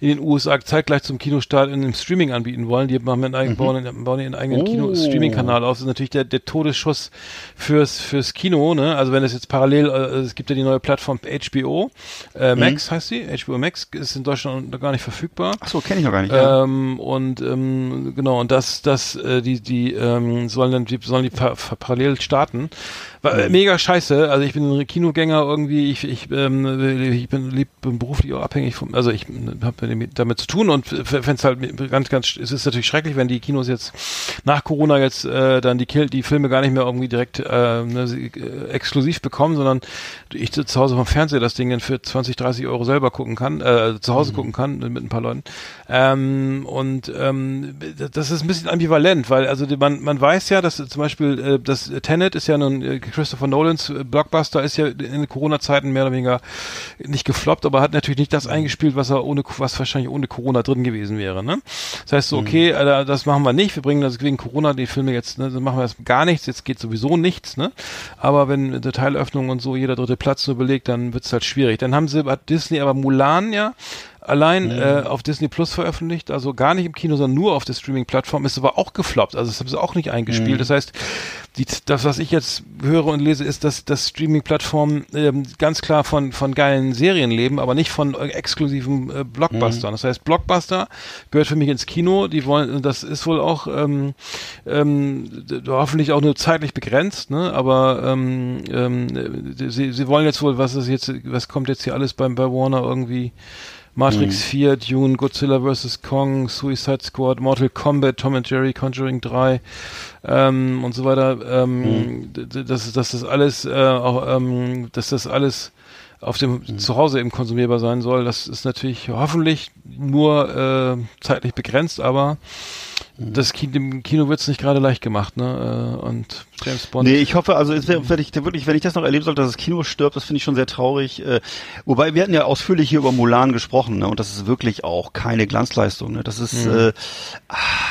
in den USA zeitgleich zum Kinostart in dem Streaming anbieten wollen. Die machen einen eigenen, mhm. bauen, bauen ihren eigenen oh. Kino-Streaming-Kanal auf. Das ist natürlich der, der Todesschuss fürs, fürs Kino, ne? Also wenn es jetzt parallel, äh, es gibt ja die neue Plattform HBO, äh, Max mhm. heißt sie, HBO Max ist in Deutschland noch gar nicht verfügbar. Ach so, kenne ich noch gar nicht. Ähm, und ähm, genau, und dass, dass äh, die, die ähm, sollen dann die, sollen die pa parallel starten. War, äh, mega scheiße. Also ich bin ein Kinogänger irgendwie, ich, ich, ähm, ich bin, lieb, bin beruflich auch abhängig vom, also ich habe damit zu tun und fände es halt ganz, ganz, es ist natürlich schrecklich, wenn die Kinos jetzt nach Corona jetzt äh, dann die, die Filme gar nicht mehr irgendwie direkt äh, ne, äh, exklusiv bekommen, sondern ich zu Hause vom Fernseher das Ding dann für 20, 30 Euro selber gucken kann, äh, zu Hause mhm. gucken kann mit ein paar Leuten. Ähm, und ähm, das ist ein bisschen ambivalent, weil also man, man weiß ja, dass zum Beispiel äh, das Tenet ist ja nun äh, Christopher Nolans äh, Blockbuster ist ja in Corona-Zeiten mehr oder weniger nicht gefloppt, aber hat natürlich nicht das eingespielt, was er ohne, was wahrscheinlich ohne Corona drin gewesen wäre. Ne? Das heißt so, mhm. okay, mhm. das machen wir nicht, wir bringen das wegen Corona die Filme jetzt, ne, dann machen wir das gar nichts, jetzt geht sowieso nichts, ne? Aber wenn Detailöffnung und so jeder dritte Platz nur belegt, dann wird es halt schwierig. Dann haben sie, hat Disney aber Mulan ja allein mhm. äh, auf Disney Plus veröffentlicht, also gar nicht im Kino, sondern nur auf der Streaming-Plattform, ist aber auch gefloppt, also das haben sie auch nicht eingespielt. Mhm. Das heißt, die, das, was ich jetzt höre und lese, ist, dass, dass Streaming-Plattformen ähm, ganz klar von, von geilen Serien leben, aber nicht von äh, exklusiven äh, Blockbustern. Mhm. Das heißt, Blockbuster gehört für mich ins Kino, die wollen, das ist wohl auch ähm, ähm, hoffentlich auch nur zeitlich begrenzt, ne? aber ähm, ähm, sie, sie wollen jetzt wohl, was ist jetzt, was kommt jetzt hier alles beim bei Warner irgendwie Matrix mhm. 4, Dune, Godzilla vs. Kong, Suicide Squad, Mortal Kombat, Tom and Jerry, Conjuring 3 ähm, und so weiter. Ähm, mhm. dass, dass das alles äh, auch, ähm, dass das alles auf dem mhm. Zuhause eben konsumierbar sein soll. Das ist natürlich hoffentlich nur äh, zeitlich begrenzt, aber das Kino, dem Kino wird's nicht gerade leicht gemacht, ne? Äh, und James Bond. Nee, ich hoffe, also es wäre wirklich, wirklich, wenn ich das noch erleben sollte, dass das Kino stirbt, das finde ich schon sehr traurig. Äh, wobei wir hatten ja ausführlich hier über Mulan gesprochen, ne? Und das ist wirklich auch keine Glanzleistung, ne? Das ist mhm. äh,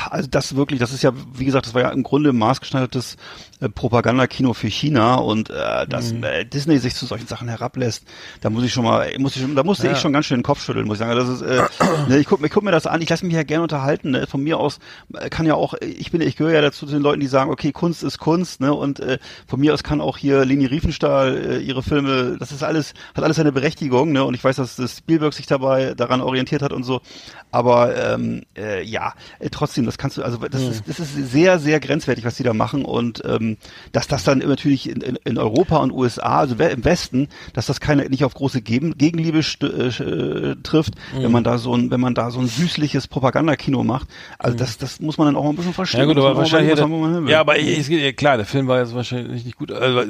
also das wirklich, das ist ja, wie gesagt, das war ja im Grunde maßgeschneidertes äh, Propagandakino für China und äh, dass mhm. äh, Disney sich zu solchen Sachen herablässt, da muss ich schon mal, muss ich schon, da musste ja. ich schon ganz schön den Kopf schütteln, muss ich sagen. Das ist, äh, ne, ich guck, ich guck mir das an, ich lasse mich ja gerne unterhalten. Ne? Von mir aus äh, kann ja auch, ich bin, ich gehöre ja dazu zu den Leuten, die sagen, okay, Kunst ist Kunst, ne? Und äh, von mir aus kann auch hier Leni Riefenstahl äh, ihre Filme, das ist alles, hat alles eine Berechtigung, ne? Und ich weiß, dass das Spielberg sich dabei daran orientiert hat und so. Aber ähm, äh, ja, äh, trotzdem, das kannst du, also das, mhm. ist, das ist sehr, sehr grenzwertig, was die da machen und ähm, dass das dann natürlich in, in, in Europa und USA, also im Westen, dass das keine nicht auf große Gegen Gegenliebe äh, trifft, mhm. wenn man da so ein, wenn man da so ein süßliches Propagandakino macht. Also mhm. das, das muss man dann auch mal ein bisschen verstehen. Ja gut, aber wahrscheinlich, der, ja, aber ich, ich, klar, der Film war jetzt wahrscheinlich nicht gut. Also,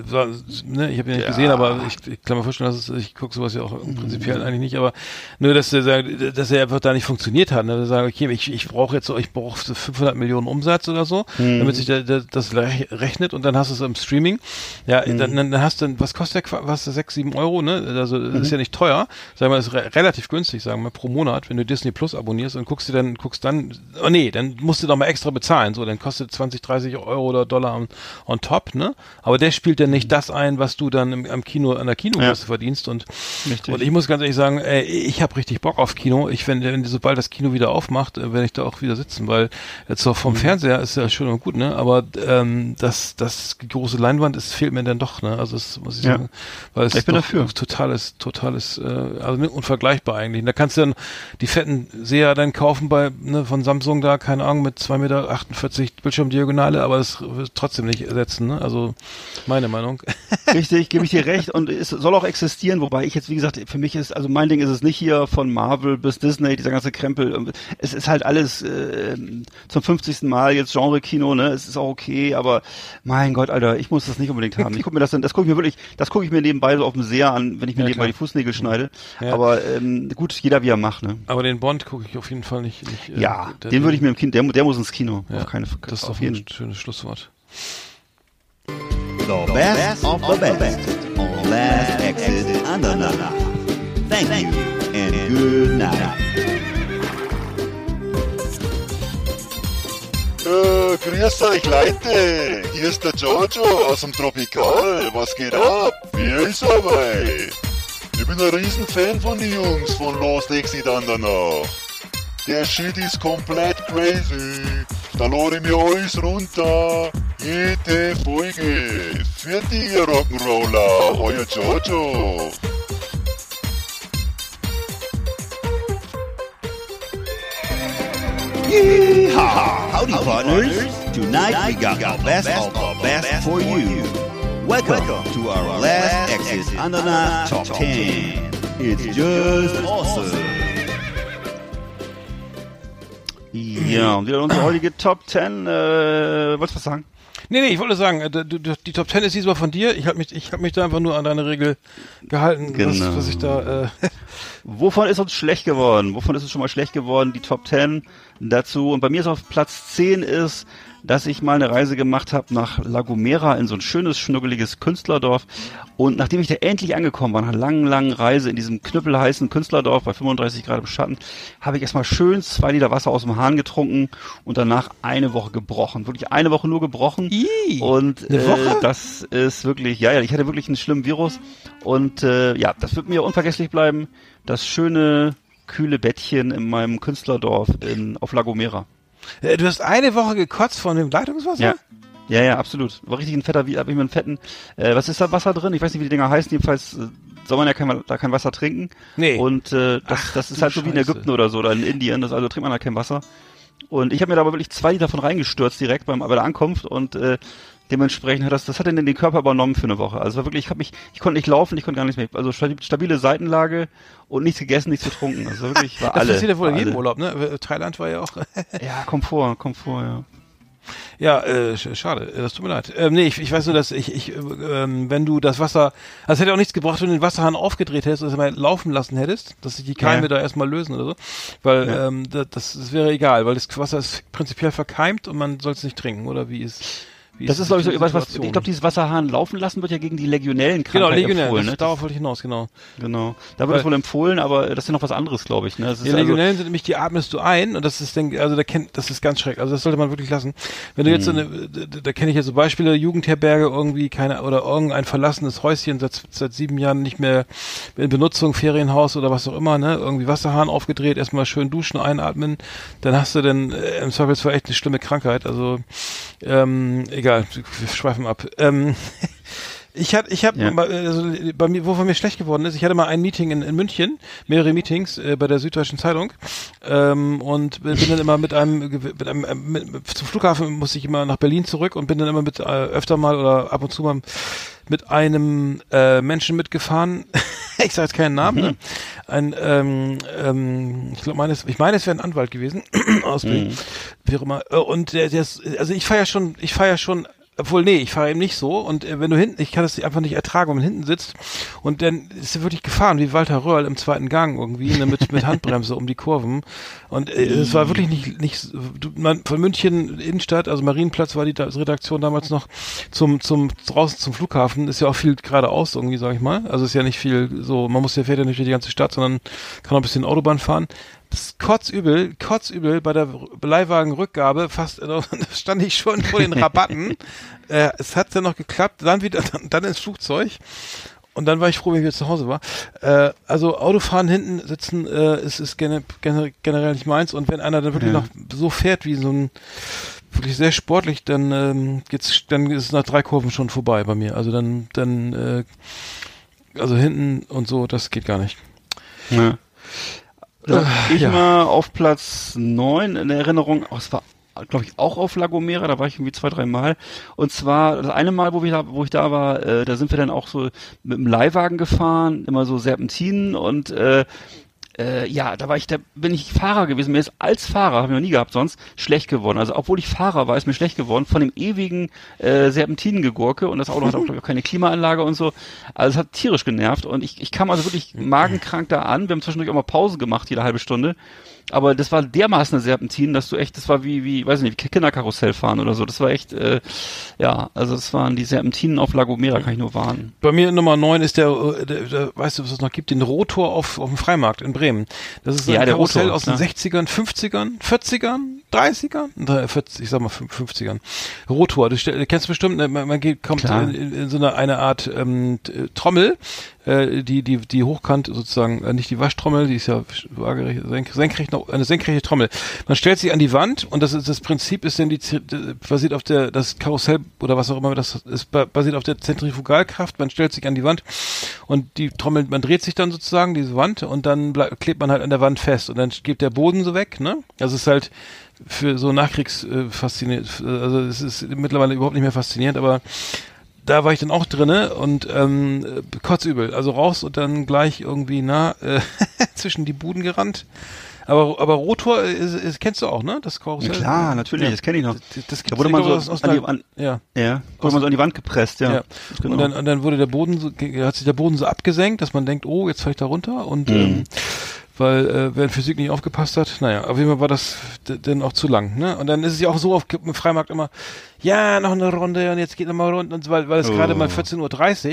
ne, ich habe ihn nicht ja. gesehen, aber ich, ich kann mir vorstellen, dass es, ich gucke sowas ja auch prinzipiell eigentlich nicht, aber nur, dass er, dass er einfach da nicht funktioniert hat. Ne? Sagen, okay, ich, ich brauche jetzt ich brauche 500 Millionen Umsatz oder so, mhm. damit sich der, der, das rechnet und dann hast du es im Streaming. Ja, mhm. dann, dann hast du, was kostet der, was, 6, 7 Euro, ne? Also, das mhm. ist ja nicht teuer. Sagen wir, das ist re relativ günstig, sagen wir, pro Monat, wenn du Disney Plus abonnierst und guckst dir dann, guckst dann, oh nee, dann musst du noch mal extra bezahlen. So, dann kostet 20, 30 Euro oder Dollar on, on top, ne? Aber der spielt dann nicht das ein, was du dann im, am Kino, an der Kinokasse Ja. verdienst. Und, Richtig. und ich muss ganz ehrlich sagen, ey, ich habe richtig Bock auf Kino. Ich, wenn, wenn sobald das Kino wieder aufmacht, äh, werde ich da auch wieder sitzen, weil jetzt so Mhm. vom Fernseher ist ja schön und gut, ne? Aber ähm, das, das große Leinwand ist, fehlt mir dann doch, ne? Also das muss ich Ja. sagen. Weil es Ich bin dafür. totales, totales, äh, also ne, unvergleichbar eigentlich. Und da kannst du dann die fetten Seher dann kaufen bei ne, von Samsung da, keine Ahnung, mit 2,48 Meter Bildschirmdiagonale, aber das wird trotzdem nicht ersetzen, ne? Also meine Meinung. Richtig, gebe ich dir recht. Und es soll auch existieren, wobei ich jetzt, wie gesagt, für mich ist, also mein Ding ist es nicht hier von Marvel bis Disney, dieser ganze Krempel. Es ist halt alles äh, zum 50. Mal jetzt Genre-Kino, ne? Es ist auch okay, aber mein Gott, Alter, ich muss das nicht unbedingt haben. Ich gucke mir das dann, das gucke ich mir wirklich, das gucke ich mir nebenbei so auf dem Seher an, wenn ich mir Ja, nebenbei klar. die Fußnägel schneide. Ja. Aber ähm, gut, jeder wie er macht, ne? Aber den Bond gucke ich auf jeden Fall nicht. nicht äh, Ja, der- den würde ich mir im Kino, der, der muss ins Kino. ja, auf keine Das ist auf jeden ein schönes Schlusswort. The best of the best on Last Exit. Thank you and good night. Äh, grüß euch Leute, hier ist der Jojo aus dem Tropikal. Was geht ab? Wie ist dabei? Ich bin ein Riesenfan von den Jungs von Lost Exit Andernach. Der Shit ist komplett crazy. Da lade ich mir alles runter. Jede Folge. Für die Rock'n'Roller, euer Jojo. Yeehaw! Howdy, partners. Tonight we got the best of the best for you. Welcome to our Last Exit Andernach Top 10. It's just awesome. Ja, und wieder unsere heutige Top 10, uh, äh, wolltest du was sagen? Nee, nee, ich wollte sagen, äh, die Top 10 ist diesmal von dir. Ich habe mich, ich hab mich da einfach nur an deine Regel gehalten, Genau. was, was ich da. Äh, Wovon ist uns schlecht geworden? Wovon ist uns schon mal schlecht geworden? Die Top 10 dazu. Und bei mir ist auf Platz 10 ist, dass ich mal eine Reise gemacht habe nach La Gomera in so ein schönes, schnuckeliges Künstlerdorf. Und nachdem ich da endlich angekommen war, nach einer langen, langen Reise in diesem knüppelheißen Künstlerdorf bei 35 Grad im Schatten, habe ich erstmal schön zwei Liter Wasser aus dem Hahn getrunken und danach eine Woche gebrochen. Wirklich eine Woche nur gebrochen. Ih, und äh, das ist wirklich, ja, ja, ich hatte wirklich einen schlimmen Virus. Und äh, ja, das wird mir unvergesslich bleiben. Das schöne, kühle Bettchen in meinem Künstlerdorf in, auf La Gomera. Äh, du hast eine Woche gekotzt von dem Leitungswasser? Ja. Ja, ja, absolut. War richtig ein fetter, wie, hab ich mir einen fetten, äh, was ist da Wasser drin? Ich weiß nicht, wie die Dinger heißen, jedenfalls äh, soll man ja kein, da kein Wasser trinken. Nee. Und äh, das, Ach, das ist halt so wie in. Ägypten oder so, oder in Indien, das, also trinkt man da kein Wasser. Und ich habe mir da aber wirklich zwei Liter von reingestürzt direkt beim, bei der Ankunft und äh, dementsprechend hat das, das hat dann den Körper übernommen für eine Woche. Also war wirklich, ich habe mich, ich konnte nicht laufen, ich konnte gar nichts mehr. Also stabi- stabile Seitenlage und nichts gegessen, nichts getrunken. Also wirklich war Das alle. passiert ja wohl in jedem alle. Urlaub, ne? Äh, Thailand war ja auch. Ja, Komfort, Komfort, ja. Ja, äh, sch- schade, äh, das tut mir leid. Ähm, nee, ich, ich weiß nur, dass ich, ich äh, ähm, wenn du das Wasser, also es hätte auch nichts gebracht, wenn du den Wasserhahn aufgedreht hättest und es mal laufen lassen hättest, dass sich die Keime Ja. da erstmal lösen oder so. Weil Ja. ähm, das, das, das wäre egal, weil das Wasser ist prinzipiell verkeimt und man soll es nicht trinken, oder wie ist wie Das ist, glaube ich, so, weiß was, ich glaube, dieses Wasserhahn laufen lassen wird ja gegen die legionellen Genau, Krankheit Legionellen, empfohlen, das, ne? darauf wollte ich hinaus, genau. Genau. Da wird es wohl empfohlen, aber das ist ja noch was anderes, glaube ich. Ne? Das Die also, Legionellen sind nämlich, die atmest du ein und das ist, denk, also da kennt, das ist ganz schrecklich. Also das sollte man wirklich lassen. Wenn du jetzt so Mhm. eine, da, da kenne ich ja so Beispiele, Jugendherberge irgendwie keine oder irgendein verlassenes Häuschen seit, seit sieben Jahren nicht mehr in Benutzung, Ferienhaus oder was auch immer, ne? Irgendwie Wasserhahn aufgedreht, erstmal schön duschen, einatmen, dann hast du dann äh, im Zweifelsfall echt eine schlimme Krankheit. Also ähm, egal, wir schweifen ab. Ähm, Ich hatte, ich habe, Ja. also bei mir, wovon mir schlecht geworden ist, ich hatte mal ein Meeting in, in München, mehrere Meetings äh, bei der Süddeutschen Zeitung ähm, und bin dann immer mit einem, mit einem äh, mit, mit, zum Flughafen musste ich immer nach Berlin zurück und bin dann immer mit äh, öfter mal oder ab und zu mal mit einem äh, Menschen mitgefahren. ich sage jetzt keinen Namen. Ne? Ein, ähm, ähm, ich glaube, meines, ich meine, es wäre ein Anwalt gewesen aus Berlin, wie auch immer. Äh, Und der, der ist, also ich ja schon, ich ja schon obwohl, nee, ich fahre eben nicht so. Und äh, wenn du hinten, ich kann das einfach nicht ertragen, wenn man hinten sitzt. Und dann ist wirklich gefahren, wie Walter Röhrl im zweiten Gang irgendwie, ne, mit, mit Handbremse um die Kurven. Und äh, es war wirklich nicht, nicht, man, von München Innenstadt, also Marienplatz war die da, Redaktion damals noch zum, zum, draußen zum Flughafen, ist ja auch viel geradeaus irgendwie, sag ich mal. Also ist ja nicht viel so, man muss ja fährt ja nicht durch die ganze Stadt, sondern kann auch ein bisschen Autobahn fahren kotzübel, kotzübel bei der Leihwagenrückgabe, fast, äh, da stand ich schon vor den Rabatten. äh, es hat dann noch geklappt, dann wieder, dann, dann ins Flugzeug. Und dann war ich froh, wenn ich wieder zu Hause war. Äh, also Autofahren hinten sitzen äh, ist, ist gene, generell nicht meins. Und wenn einer dann wirklich Ja. noch so fährt wie so ein wirklich sehr sportlich, dann ähm, geht's, dann ist es nach drei Kurven schon vorbei bei mir. Also dann, dann, äh, also hinten und so, das geht gar nicht. Ja. Ich ja. mal auf Platz neun in Erinnerung, oh, es war glaube ich auch auf La Gomera, da war ich irgendwie zwei, drei Mal. Und zwar das eine Mal, wo ich da, wo ich da war, äh, da sind wir dann auch so mit dem Leihwagen gefahren, immer so Serpentinen und äh, äh, ja, da war ich, da bin ich Fahrer gewesen. Mir ist als Fahrer, habe ich noch nie gehabt sonst, schlecht geworden. Also obwohl ich Fahrer war, ist mir schlecht geworden von dem ewigen äh, Serpentinengegurke und das Auto hat auch glaub ich, auch keine Klimaanlage und so. Also es hat tierisch genervt und ich, ich kam also wirklich magenkrank da an. Wir haben zwischendurch auch mal Pause gemacht, jede halbe Stunde. Aber das war dermaßen eine Serpentin, dass du echt, das war wie, wie, weiß ich nicht, wie Kinderkarussell fahren oder so. Das war echt, äh, ja, also das waren die Serpentinen auf La Gomera, kann ich nur warnen. Bei mir Nummer 9 ist der, äh, der, der, weißt du, was es noch gibt, den Rotor auf, auf dem Freimarkt in Bremen. Das ist Ja, ein der Karussell Rotor, aus den klar. 60ern, 50ern, 40ern, 30ern, Drei- 40, ich sag mal fün- 50ern. Rotor, du, kennst bestimmt, ne, man, man geht, kommt in, in, so eine, eine Art ähm, Trommel, äh, die, die, die hochkant sozusagen, äh, nicht die Waschtrommel, die ist ja waagerecht, senk, senkrecht, noch- eine senkrechte Trommel. Man stellt sie an die Wand und das ist das Prinzip ist denn die basiert auf der das Karussell oder was auch immer das ist ba- basiert auf der Zentrifugalkraft. Man stellt sich an die Wand und die Trommel, man dreht sich dann sozusagen diese Wand und dann bleib, klebt man halt an der Wand fest und dann geht der Boden so weg, ne? Es ist halt für so Nachkriegs äh, faszinierend, also es ist mittlerweile überhaupt nicht mehr faszinierend, aber da war ich dann auch drinne und ähm, äh, kotzübel. Also raus und dann gleich irgendwie na äh, zwischen die Buden gerannt. Aber aber Rotor ist, ist, kennst du auch, ne? Das Ja, Karussell. klar, natürlich, Ja. das kenne ich noch. Das, das Da wurde man so aus, aus an die, an, ja. ja, wurde man so an die Wand gepresst, ja. Ja. Genau. Und dann und dann wurde der Boden so, hat sich der Boden so abgesenkt, dass man denkt, oh, jetzt ich da runter und Mhm. ähm, weil äh, wer in Physik nicht aufgepasst hat, naja, auf jeden Fall war das dann auch zu lang, ne? Und dann ist es ja auch so auf im Freimarkt immer, ja, noch eine Runde und jetzt geht noch mal rund und so, weil, weil es Oh. gerade mal 14.30 Uhr,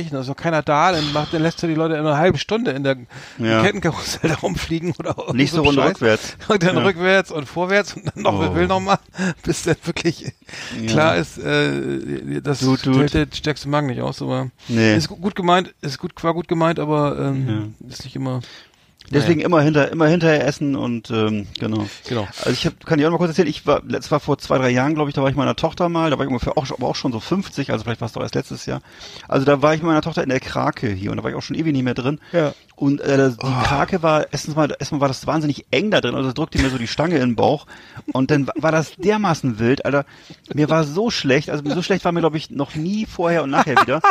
und da ist noch keiner da, dann macht, dann lässt er die Leute immer eine halbe Stunde in der Ja. Kettenkarussell da rumfliegen oder irgend Nächste so Runde Scheiß. rückwärts. Und dann Ja. rückwärts und vorwärts und dann noch, Oh. will noch mal, bis dann wirklich klar ist, äh, das Tut, tut. hält der stärkste Magen nicht aus, aber Nee. ist gu- gut gemeint, ist gut, war gut gemeint, aber ähm, ist nicht immer. Deswegen immer hinter, immer hinterher essen und ähm, genau. Genau. Also ich hab, kann dir auch mal kurz erzählen, ich war, das war vor zwei, drei Jahren, glaube ich, da war ich meiner Tochter mal, da war ich ungefähr auch, schon- aber auch schon so 50, also vielleicht war es doch erst letztes Jahr. Also da war ich mit meiner Tochter in der Krake hier und da war ich auch schon ewig nicht mehr drin. Ja. Und äh, das- die Krake war, erstens mal, erstmal war das wahnsinnig eng da drin, also es drückte mir so die Stange in den Bauch. Und dann wa- war das dermaßen wild, Alter. Mir war so schlecht, also so schlecht war mir, glaube ich, noch nie vorher und nachher wieder.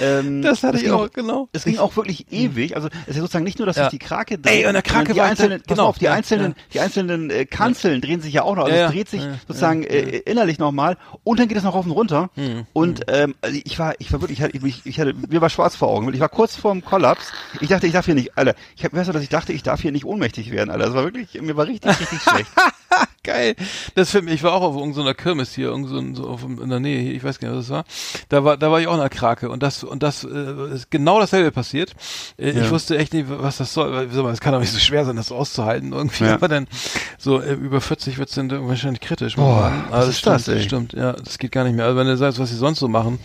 Ähm, Das hatte ich ging auch, genau. Es ging auch wirklich ewig. Also es ist ja sozusagen nicht nur, dass Ja. die Krake dreht, Ey, und der Krake die einzelnen, pass genau, auf, die ja, einzelnen, ja. die einzelnen äh, Kanzeln drehen sich ja auch noch. Also es dreht sich sozusagen äh, innerlich nochmal und dann geht es noch rauf und runter. Hm, Und ähm, also ich war, ich war wirklich, ich hatte, ich, ich hatte, mir war schwarz vor Augen. Ich war kurz vorm Kollaps. Ich dachte, ich darf hier nicht, Alter. Ich hab, weißt du, dass ich dachte, ich darf hier nicht ohnmächtig werden, Alter. Das war wirklich, mir war richtig, richtig schlecht. Geil. Das mich, ich war auch auf irgendeiner Kirmes hier, irgend so, auf, in der Nähe hier, ich weiß gar nicht, was das war. Da war, da war ich auch in der Krake und das, und das, äh, ist genau dasselbe passiert. Äh, Ja. Ich wusste echt nicht, was das soll. weil, Es kann doch nicht so schwer sein, das auszuhalten irgendwie. Ja. Aber dann, so, äh, über 40 wird's dann wahrscheinlich kritisch. Boah, Aber was ist das, stimmt, ey? Stimmt, ja, das geht gar nicht mehr. Also wenn du sagst, was sie sonst so machen,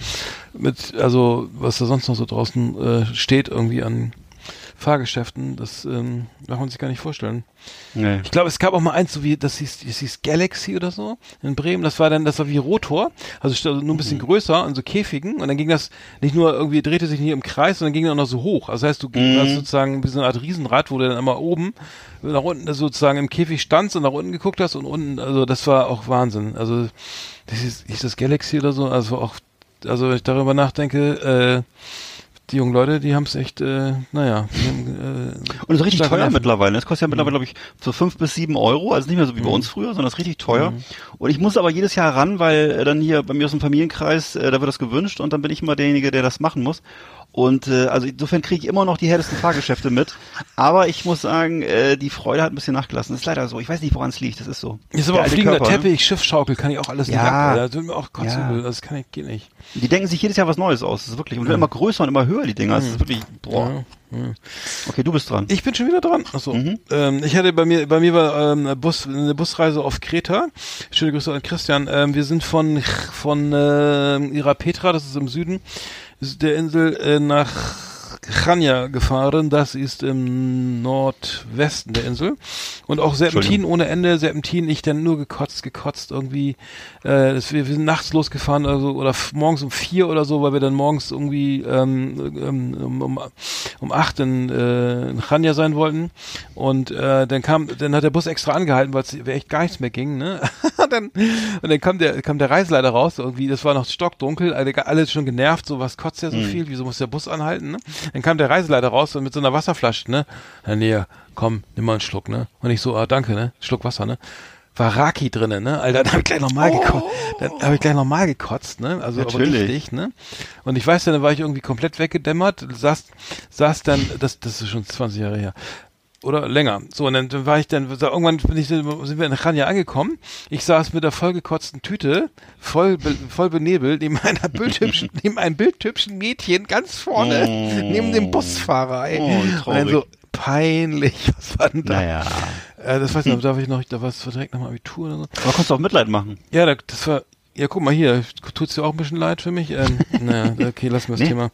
mit, also, was da sonst noch so draußen äh, steht irgendwie an Fahrgeschäften, das ähm, kann man sich gar nicht vorstellen. Nee. Ich glaube, es gab auch mal eins, so wie, das hieß, das hieß Galaxy oder so in Bremen. Das war dann, das war wie Rotor, also st- nur ein bisschen größer und so Käfigen. Und dann ging das nicht nur irgendwie, drehte sich nicht im Kreis, sondern ging dann auch noch so hoch. Also das heißt, du Mhm. hast sozusagen wie so eine Art Riesenrad, wo du dann immer oben nach unten sozusagen im Käfig standst und nach unten geguckt hast und unten, also das war auch Wahnsinn. Also das hieß, hieß das Galaxy oder so, also auch, also wenn ich darüber nachdenke, äh, die jungen Leute, die haben es echt, äh, naja, die haben, äh, Und es ist richtig teuer Nerven. mittlerweile. Das kostet ja mittlerweile, Mhm. glaube ich, so fünf bis sieben Euro. Also nicht mehr so wie bei uns früher, sondern es ist richtig teuer. Mhm. Und ich muss aber jedes Jahr ran, weil äh, dann hier bei mir aus dem Familienkreis, äh, da wird das gewünscht und dann bin ich immer derjenige, der das machen muss. Und äh, also insofern kriege ich immer noch die härtesten Fahrgeschäfte mit. Aber ich muss sagen, äh, die Freude hat ein bisschen nachgelassen. Das ist leider so. Ich weiß nicht, woran es liegt. Das ist so. Ist aber auch fliegender Körper, ne? Teppich, Schiffsschaukel, kann ich auch alles Ja. nicht ab. Das tut mir auch kotzübel. Ja. Das kann ich, geht nicht. Die denken sich jedes Jahr was Neues aus. Das ist wirklich. Und werden immer größer und immer höher, die Dinger. Das ist wirklich. Boah. Okay, du bist dran. Ich bin schon wieder dran. Achso. Mhm. Ähm, ich hatte bei mir, bei mir war ähm, eine, Bus, eine Busreise auf Kreta. Schöne Grüße an Christian. Ähm, wir sind von von äh, Irapetra, das ist im Süden der Insel, äh, nach Chania gefahren. Das ist im Nordwesten der Insel. Und auch Serpentin ohne Ende. Serpentin, ich dann nur gekotzt, gekotzt irgendwie. Äh, das, wir, wir sind nachts losgefahren also, oder morgens um vier oder so, weil wir dann morgens irgendwie ähm, ähm, um, um, um acht in, äh, in Chania sein wollten. Und äh, dann kam, dann hat der Bus extra angehalten, weil es echt gar nichts mehr ging. Ne? dann, und dann kam der, kam der Reiseleiter raus, irgendwie, das war noch stockdunkel, alle, alle schon genervt, so was kotzt ja so viel, wieso muss der Bus anhalten? Ne? Dann kam der Reiseleiter raus und mit so einer Wasserflasche, ne? Herr Näher, komm, nimm mal einen Schluck, ne? Und ich so, ah, danke, ne? Schluck Wasser, ne? War Raki drinnen, ne? Alter, dann hab ich gleich nochmal gekotzt. Dann hab ich gleich nochmal gekotzt, ne? Also aber Natürlich. richtig, ne? Und ich weiß, dann war ich irgendwie komplett weggedämmert, saß, saß dann, das, das ist schon 20 Jahre her. Oder länger. So, und dann, war ich dann, irgendwann bin ich, sind wir in Chania angekommen. Ich saß mit der vollgekotzten Tüte, voll, voll benebelt, neben einer bildhübschen, neben einem bildhübschen Mädchen ganz vorne, Oh. neben dem Busfahrer, ey. Oh, und dann so, peinlich, was war denn da? Naja. Äh, das weiß ich noch, darf ich noch, da war es direkt nach dem Abitur oder so. Aber konntest du auch Mitleid machen. Ja, da, das war, ja, guck mal hier, tut's dir auch ein bisschen leid für mich? Ähm, naja, okay, lassen wir das Nee. Thema.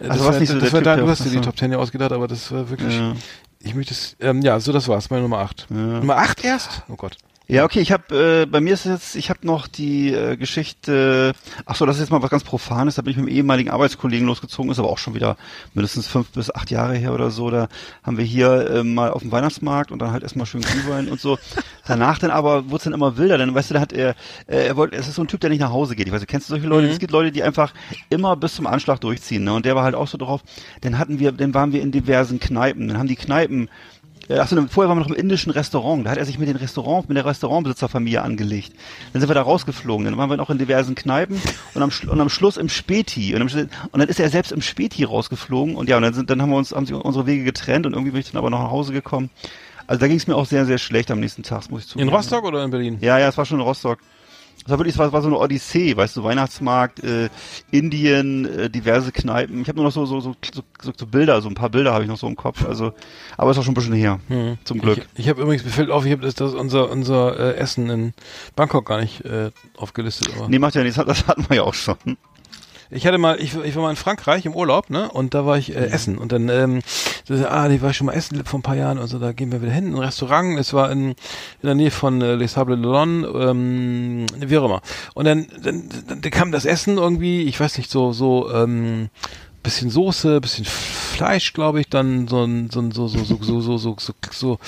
Äh, Also das warst war, nicht so das war Typ, da, du hast dir die. Top Ten ja ausgedacht, aber das war wirklich, Ja. Ich möchte es, ähm, ja, so das war's, meine Nummer 8. Nummer 8 erst? Oh Gott. Ja, okay, ich habe äh, bei mir ist jetzt, ich habe noch die äh, Geschichte, ach so, das ist jetzt mal was ganz Profanes, da bin ich mit einem ehemaligen Arbeitskollegen losgezogen, ist aber auch schon wieder mindestens fünf bis acht Jahre her oder so, da haben wir hier äh, mal auf dem Weihnachtsmarkt und dann halt erstmal schön Glühwein und so. Danach dann aber wurde es dann immer wilder, dann weißt du, da hat er, äh, er wollte, es ist so ein Typ, der nicht nach Hause geht. Ich weiß, du kennst du solche Leute? Es gibt Leute, die einfach immer bis zum Anschlag durchziehen, ne? Und der war halt auch so drauf. Dann hatten wir, dann waren wir in diversen Kneipen, dann haben die Kneipen Achso, vorher waren wir noch im indischen Restaurant. Da hat er sich mit den Restaurant, mit der Restaurantbesitzerfamilie angelegt. Dann sind wir da rausgeflogen. Dann waren wir noch in diversen Kneipen und am, und am Schluss im Späti. Und, am, und dann ist er selbst im Späti rausgeflogen. Und ja, und dann, sind, dann haben wir uns, haben sich unsere Wege getrennt und irgendwie bin ich dann aber noch nach Hause gekommen. Also da ging es mir auch sehr, sehr schlecht am nächsten Tag, muss ich zugeben. In Rostock oder in Berlin? Ja, ja, es war schon in Rostock. Es war wirklich, es war, war so eine Odyssee, weißt du, Weihnachtsmarkt, äh, Indien, äh, diverse Kneipen. Ich habe nur noch so, so, so, so, so, Bilder, so ein paar Bilder habe ich noch so im Kopf. Also, aber es war schon ein bisschen her, zum Glück. Ich, ich habe übrigens, mir fällt auf, ich habe das, das unser, unser äh, Essen in Bangkok gar nicht äh, aufgelistet. Aber Nee, macht ja nichts, das hatten wir ja auch schon ich hatte mal, ich, ich war mal in Frankreich im Urlaub, ne? Und da war ich äh, essen. Und dann, ähm, so, ah, die war ich schon mal essen vor ein paar Jahren Also da gehen wir wieder hin, ein Restaurant. Es war in, in der Nähe von äh, Les Sables d'Olonne, ähm, wie auch immer. Und dann, dann, dann, dann kam das Essen irgendwie, ich weiß nicht, so, so, ähm, bisschen Soße, bisschen Fleisch, glaube ich, dann so ein so so so so so so so, so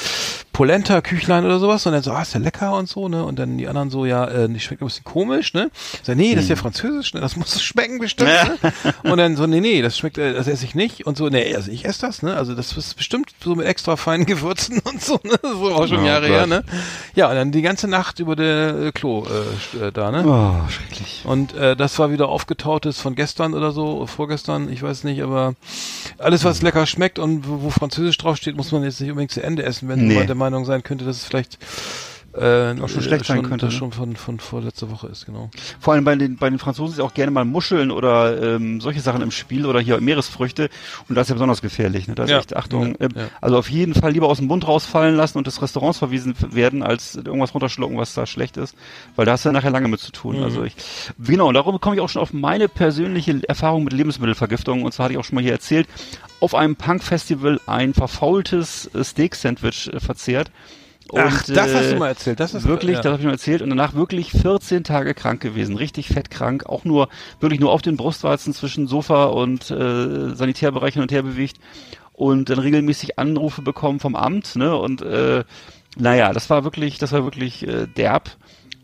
Polenta Küchlein oder sowas und dann so, ah, ist ja lecker und so, ne? Und dann die anderen so, ja, äh, die schmeckt ein bisschen komisch, ne? Ich sag, nee, das ist ja französisch, ne? Das muss schmecken bestimmt, ne? Und dann so, nee, nee, das schmeckt, äh, das esse ich nicht und so, nee, also ich esse das, ne? Also das ist bestimmt so mit extra feinen Gewürzen und so, ne? So auch schon Oh Jahre Gott. her, ne? Ja, und dann die ganze Nacht über der äh, Klo äh, äh, da, ne? Oh, schrecklich. Und äh, das war wieder aufgetautes von gestern oder so, vorgestern, ich weiß nicht, aber alles, was lecker schmeckt und wo, wo Französisch draufsteht, muss man jetzt nicht unbedingt zu Ende essen, wenn Nee. man Meinung sein könnte, dass es vielleicht äh, Auch schon schlecht sein könnte, Das ne? schon von, von vorletzter Woche ist, genau. Vor allem bei den, bei den Franzosen ist auch gerne mal Muscheln oder ähm, solche Sachen im Spiel oder hier Meeresfrüchte. Und das ist ja besonders gefährlich. Ne? Da ist Ja. echt Achtung. Ja, äh, ja. Also auf jeden Fall lieber aus dem Mund rausfallen lassen und des Restaurants verwiesen werden, als irgendwas runterschlucken, was da schlecht ist. Weil da hast du ja nachher lange mit zu tun. Mhm. Also ich, genau, und darum komme ich auch schon auf meine persönliche Erfahrung mit Lebensmittelvergiftung. Und zwar hatte ich auch schon mal hier erzählt, auf einem Punk-Festival ein verfaultes äh, Steak-Sandwich äh, verzehrt. Ach, das hast du äh, mal erzählt. Das ist wirklich, ja. das habe ich mir erzählt und danach wirklich 14 Tage krank gewesen, richtig fett krank, auch nur wirklich nur auf den Brustwarzen zwischen Sofa und äh, Sanitärbereich hin und her bewegt und dann regelmäßig Anrufe bekommen vom Amt, ne? Und äh, naja, das war wirklich, das war wirklich äh, derb.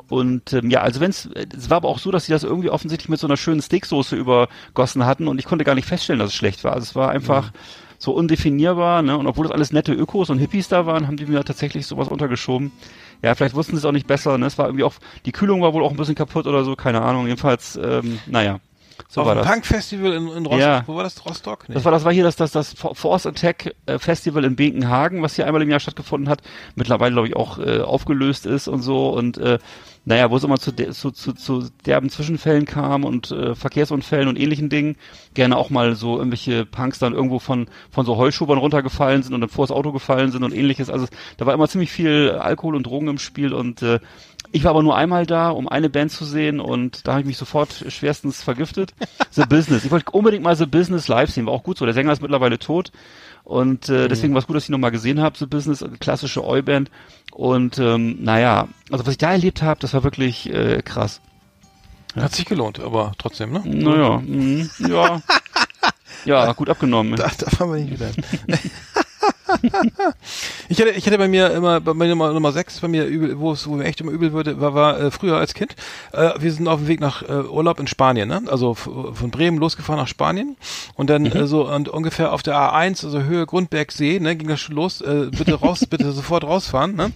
Und ähm, ja, also wenn es, es war aber auch so, dass sie das irgendwie offensichtlich mit so einer schönen Steaksoße übergossen hatten und ich konnte gar nicht feststellen, dass es schlecht war. Also es war einfach so undefinierbar, ne? Und obwohl das alles nette Ökos und Hippies da waren, haben die mir tatsächlich sowas untergeschoben. Ja, vielleicht wussten sie es auch nicht besser, ne? Es war irgendwie auch, die Kühlung war wohl auch ein bisschen kaputt oder so, keine Ahnung. Jedenfalls, ähm, naja. So Auf war dem das. Punk-Festival in, in Rostock. Ja. Wo war das? Rostock? Nee. Das war, das war hier das, das, das Force Attack äh, Festival in Binkenhagen, was hier einmal im Jahr stattgefunden hat. Mittlerweile, glaube ich, auch äh, aufgelöst ist und so. Und äh, naja, wo es immer zu, de zu, zu, zu derben Zwischenfällen kam und äh, Verkehrsunfällen und ähnlichen Dingen. Gerne auch mal so irgendwelche Punks dann irgendwo von, von so Heulschubern runtergefallen sind und dann vor das Auto gefallen sind und ähnliches. Also da war immer ziemlich viel Alkohol und Drogen im Spiel und äh, ich war aber nur einmal da, um eine Band zu sehen und da habe ich mich sofort schwerstens vergiftet. The Business. Ich wollte unbedingt mal The Business live sehen, war auch gut so. Der Sänger ist mittlerweile tot und äh, deswegen war es gut, dass ich nochmal gesehen habe, The Business, klassische Oi-Band. Und ähm, naja, also was ich da erlebt habe, das war wirklich äh, krass. Hat sich gelohnt, aber trotzdem, ne? Naja, mhm, ja. Ja, gut abgenommen. Da, da fahren wir nicht wieder. ich hatte, ich hatte bei mir immer, bei mir Nummer, Nummer 6, bei mir übel, wo es, wo mir echt immer übel wurde, war, war äh, früher als Kind. Äh, wir sind auf dem Weg nach äh, Urlaub in Spanien, ne? Also von Bremen losgefahren nach Spanien und dann äh, so und ungefähr auf der A1, also Höhe Grundbergsee, ne, ging das schon los. Äh, bitte raus, bitte sofort rausfahren, ne?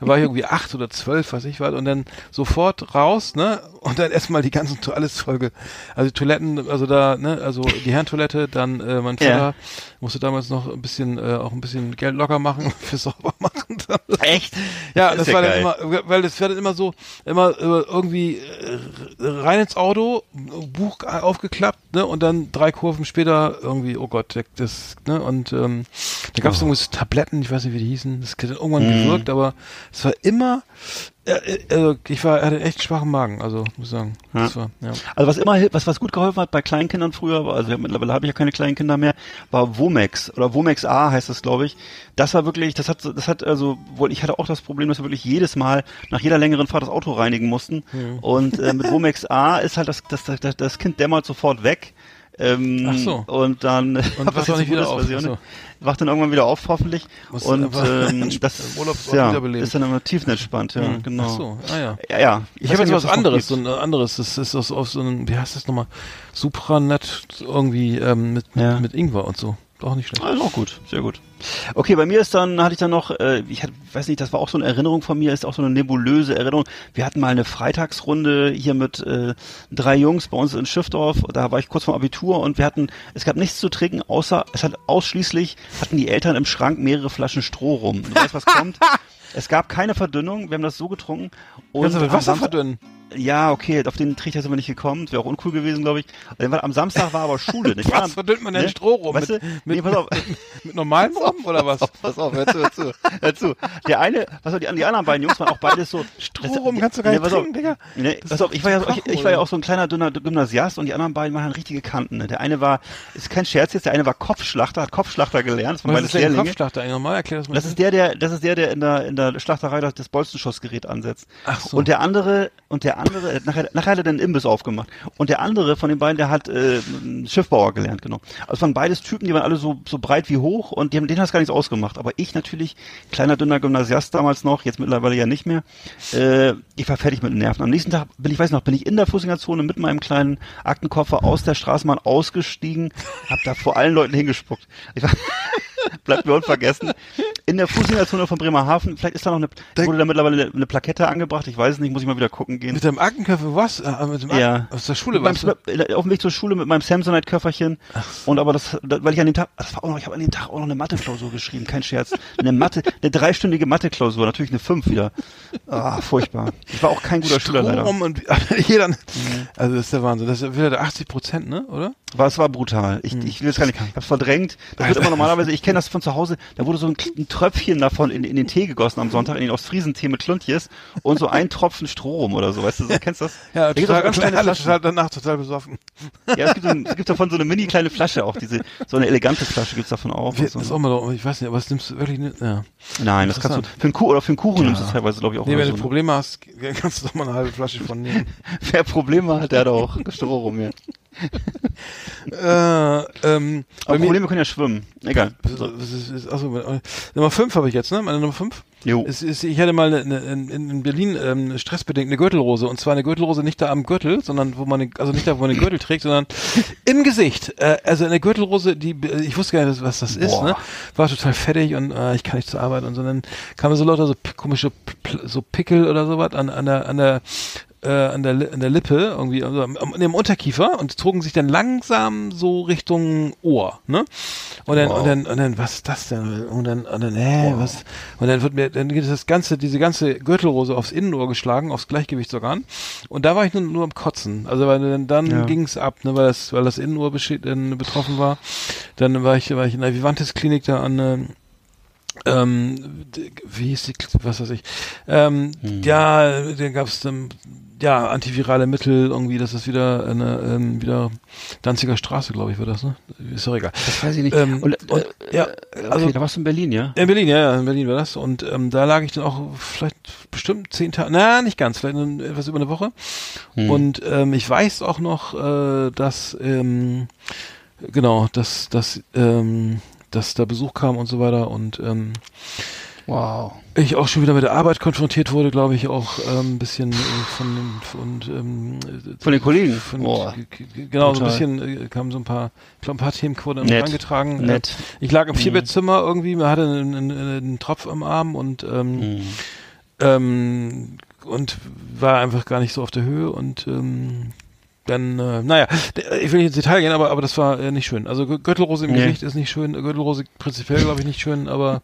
Da war ich irgendwie acht oder zwölf, weiß ich was, und dann sofort raus, ne? Und dann erstmal die ganzen alles Folge, also Toiletten, also da, ne, also die Herrentoilette, dann äh, mein Ja. Vater musste damals noch ein bisschen, äh, auch ein bisschen Geld locker machen für sauber machen. Echt? Ja, Ist das ja war geil. dann immer, weil das war dann immer so, immer äh, irgendwie äh, rein ins Auto, Buch aufgeklappt, ne, und dann drei Kurven später irgendwie, oh Gott, das, ne, und ähm, da gab es Oh. irgendwie so Tabletten, ich weiß nicht, wie die hießen, das hat irgendwann Mhm. gewirkt, aber es war immer, äh, also ich war, hatte echt schwachen Magen, also muss ich sagen, das war, ja. Also was immer, was, was gut geholfen hat bei Kleinkindern früher, also ja, mittlerweile habe ich ja keine Kleinkinder mehr, war Womex oder Womex A heißt das, glaube ich. Das war wirklich, das hat, das hat also, wohl, ich hatte auch das Problem, dass wir wirklich jedes Mal nach jeder längeren Fahrt das Auto reinigen mussten. Und äh, mit Womex A ist halt das, das, das, das Kind dämmert sofort weg. Ähm, Ach so. Und dann Und wacht auch nicht wieder auf, so. Wacht dann irgendwann wieder auf, hoffentlich. Muss und ähm, das ja, ist dann immer tiefenentspannt, ja, Hm. genau. Ach so, ah ja. Ja, ja. Ich weiß habe jetzt nicht, was anderes, so ein anderes. Das ist aus, auf so einem, wie heißt das nochmal? Supranet irgendwie ähm, mit, Ja. mit, mit Ingwer und so. Auch nicht schlecht. Also auch gut, sehr gut. Okay, bei mir ist dann, hatte ich dann noch, äh, ich hatte, weiß nicht, das war auch so eine Erinnerung von mir, ist auch so eine nebulöse Erinnerung. Wir hatten mal eine Freitagsrunde hier mit äh, drei Jungs bei uns in Schiffdorf, da war ich kurz vorm Abitur und wir hatten, es gab nichts zu trinken, außer, es hat ausschließlich, hatten die Eltern im Schrank mehrere Flaschen Stroh rum. Du weißt, was kommt? Es gab keine Verdünnung, wir haben das so getrunken. Und Kannst du mit Wasser verdünnen? Ja, okay, auf den Trichter sind wir nicht gekommen, das wäre auch uncool gewesen, glaube ich. War, am Samstag war aber Schule. Nicht? Was verdünnt man denn Ne? Stroh rum? Weißt mit, du? mit, Nee, pass auf. mit normalem rum oder was? Pass auf, hör zu, hör zu, hör zu. Der eine, was war die, die anderen beiden Jungs waren auch beides so. Stroh rum kannst du gar nicht pass auf. trinken, Digga. Das pass auf, ich war ja, ich, ich war ja auch so ein kleiner, dünner Gymnasiast und die anderen beiden waren richtige Kanten. Ne? Der eine war, ist kein Scherz jetzt, der eine war Kopfschlachter, hat Kopfschlachter gelernt, das Was ist Lehrlinge. Kopfschlachter eigentlich nochmal? Erklär das mal. Das ist der, der, das ist der, der in der, in der Schlachterei das, das Bolzenschussgerät ansetzt. Ach so. Und der andere, und der andere, nachher, nachher hat er den Imbiss aufgemacht. Und der andere von den beiden, der hat äh, Schiffbauer gelernt, genau. Also waren beides Typen, die waren alle so, so breit wie hoch und die haben, denen hat es gar nichts ausgemacht. Aber ich natürlich, kleiner, dünner Gymnasiast damals noch, jetzt mittlerweile ja nicht mehr, äh, ich war fertig mit den Nerven. Am nächsten Tag bin ich, weiß noch, bin ich in der Fußgängerzone mit meinem kleinen Aktenkoffer aus der Straßenbahn ausgestiegen, hab da vor allen Leuten hingespuckt. Ich war, bleibt mir unvergessen. In der Fußgängerzone von Bremerhaven, vielleicht ist da noch eine, wurde da mittlerweile eine, eine Plakette angebracht, ich weiß es nicht, muss ich mal wieder gucken gehen. mit deinem Aktenköpfe was? Äh, mit dem Ja. Aus der Schule was? meinem, auf dem Weg zur Schule mit meinem Samsonite-Köfferchen. Und aber das, da- weil ich an dem Tag, das war auch noch, ich habe an dem Tag auch noch eine Mathe-Klausur geschrieben, kein Scherz. Eine Mathe, eine dreistündige Mathe-Klausur, natürlich eine fünf wieder. Ah, furchtbar. Ich war auch kein guter Schüler leider. Strom und jeder. Also das ist der Wahnsinn. Das ist wieder 80 Prozent, ne? Oder? Es war brutal. Ich, ich will es gar nicht, ich hab's verdrängt. Das wird immer normalerweise, ich kenne das von zu Hause, da wurde so ein, ein Tröpfchen davon in, in den Tee gegossen am Sonntag, in den Ostfriesentee mit Kluntjes und so ein Tropfen Strom oder so, weißt du, so, kennst du das? Ja, Da total, ganz kleine alle total, danach total besoffen. Ja, es gibt, so ein, es gibt davon so eine mini kleine Flasche auch, diese, so eine elegante Flasche gibt's davon auch. Wir hatten das so. auch mal, doch, ich weiß nicht, aber das nimmst du wirklich nicht, ja. Nein, das kannst du, für einen Kuchen, oder für einen Kuchen Ja. nimmst du es teilweise, glaube ich, auch. Nee, wenn so, du ne? Probleme hast, kannst du doch mal eine halbe Flasche von nehmen. Wer Probleme hat, der hat auch Stroh rum, ja. Äh, ähm, Aber mir, Probleme können ja schwimmen. Egal. so, ist, ist, achso, äh, Nummer 5 habe ich jetzt, ne? Meine Nummer 5? Jo. Es ist, ich hatte mal eine, eine, in, in Berlin ähm, stressbedingt eine Gürtelrose und zwar eine Gürtelrose nicht da am Gürtel, sondern wo man den, also nicht da, wo man den Gürtel trägt, sondern im Gesicht. Äh, also eine Gürtelrose, die ich wusste gar nicht, was das ist, Boah. ne? War total fettig und äh, ich kann nicht zur Arbeit und so dann kamen so lauter so komische so Pickel oder sowas an an der an der äh, an der an der Lippe irgendwie also am, am, im Unterkiefer und zogen sich dann langsam so Richtung Ohr, ne? Und dann und dann und dann was ist das denn? Und dann und dann hä, was? Und dann wird mir dann geht das ganze diese ganze Gürtelrose aufs Innenohr geschlagen, aufs Gleichgewichtsorgan und da war ich nur, nur am Kotzen. Also weil dann dann Ja. ging's ab, ne, weil das weil das Innenohr betroffen war. Dann war ich war ich in der Vivantes Klinik da an äh, ähm, d- wie hieß die, was weiß ich, ähm, ja, dann gab's ähm, ja, antivirale Mittel, irgendwie, das ist wieder eine, ähm, wieder Danziger Straße, glaube ich, war das, ne? Ist doch egal. Das weiß ich nicht. Ähm, und, und- äh, ja, okay, also- da warst du in Berlin, ja? In Berlin, ja, ja, in Berlin war das. Und ähm, da lag ich dann auch vielleicht bestimmt zehn Tage, na, nicht ganz, vielleicht etwas über eine Woche. Und ähm, ich weiß auch noch, äh, dass, ähm, genau, dass, dass, ähm, dass da Besuch kam und so weiter und ähm, Wow. Ich auch schon wieder mit der Arbeit konfrontiert wurde, glaube ich, auch ähm, ein bisschen äh, von und ähm, äh, Von den Kollegen? von, genau so ein bisschen äh, kamen so ein paar ich glaube ein paar Themen wurden Nett. angetragen. Äh, Nett. Ich lag im Vierbettzimmer irgendwie, man hatte einen, einen, einen Tropf am Arm und ähm, Mhm. ähm, und war einfach gar nicht so auf der Höhe und ähm, dann, äh, naja, d- ich will nicht ins Detail gehen, aber, aber das war äh, nicht schön. Also Gürtelrose im Nee. Gesicht ist nicht schön, Gürtelrose prinzipiell glaube ich nicht schön, aber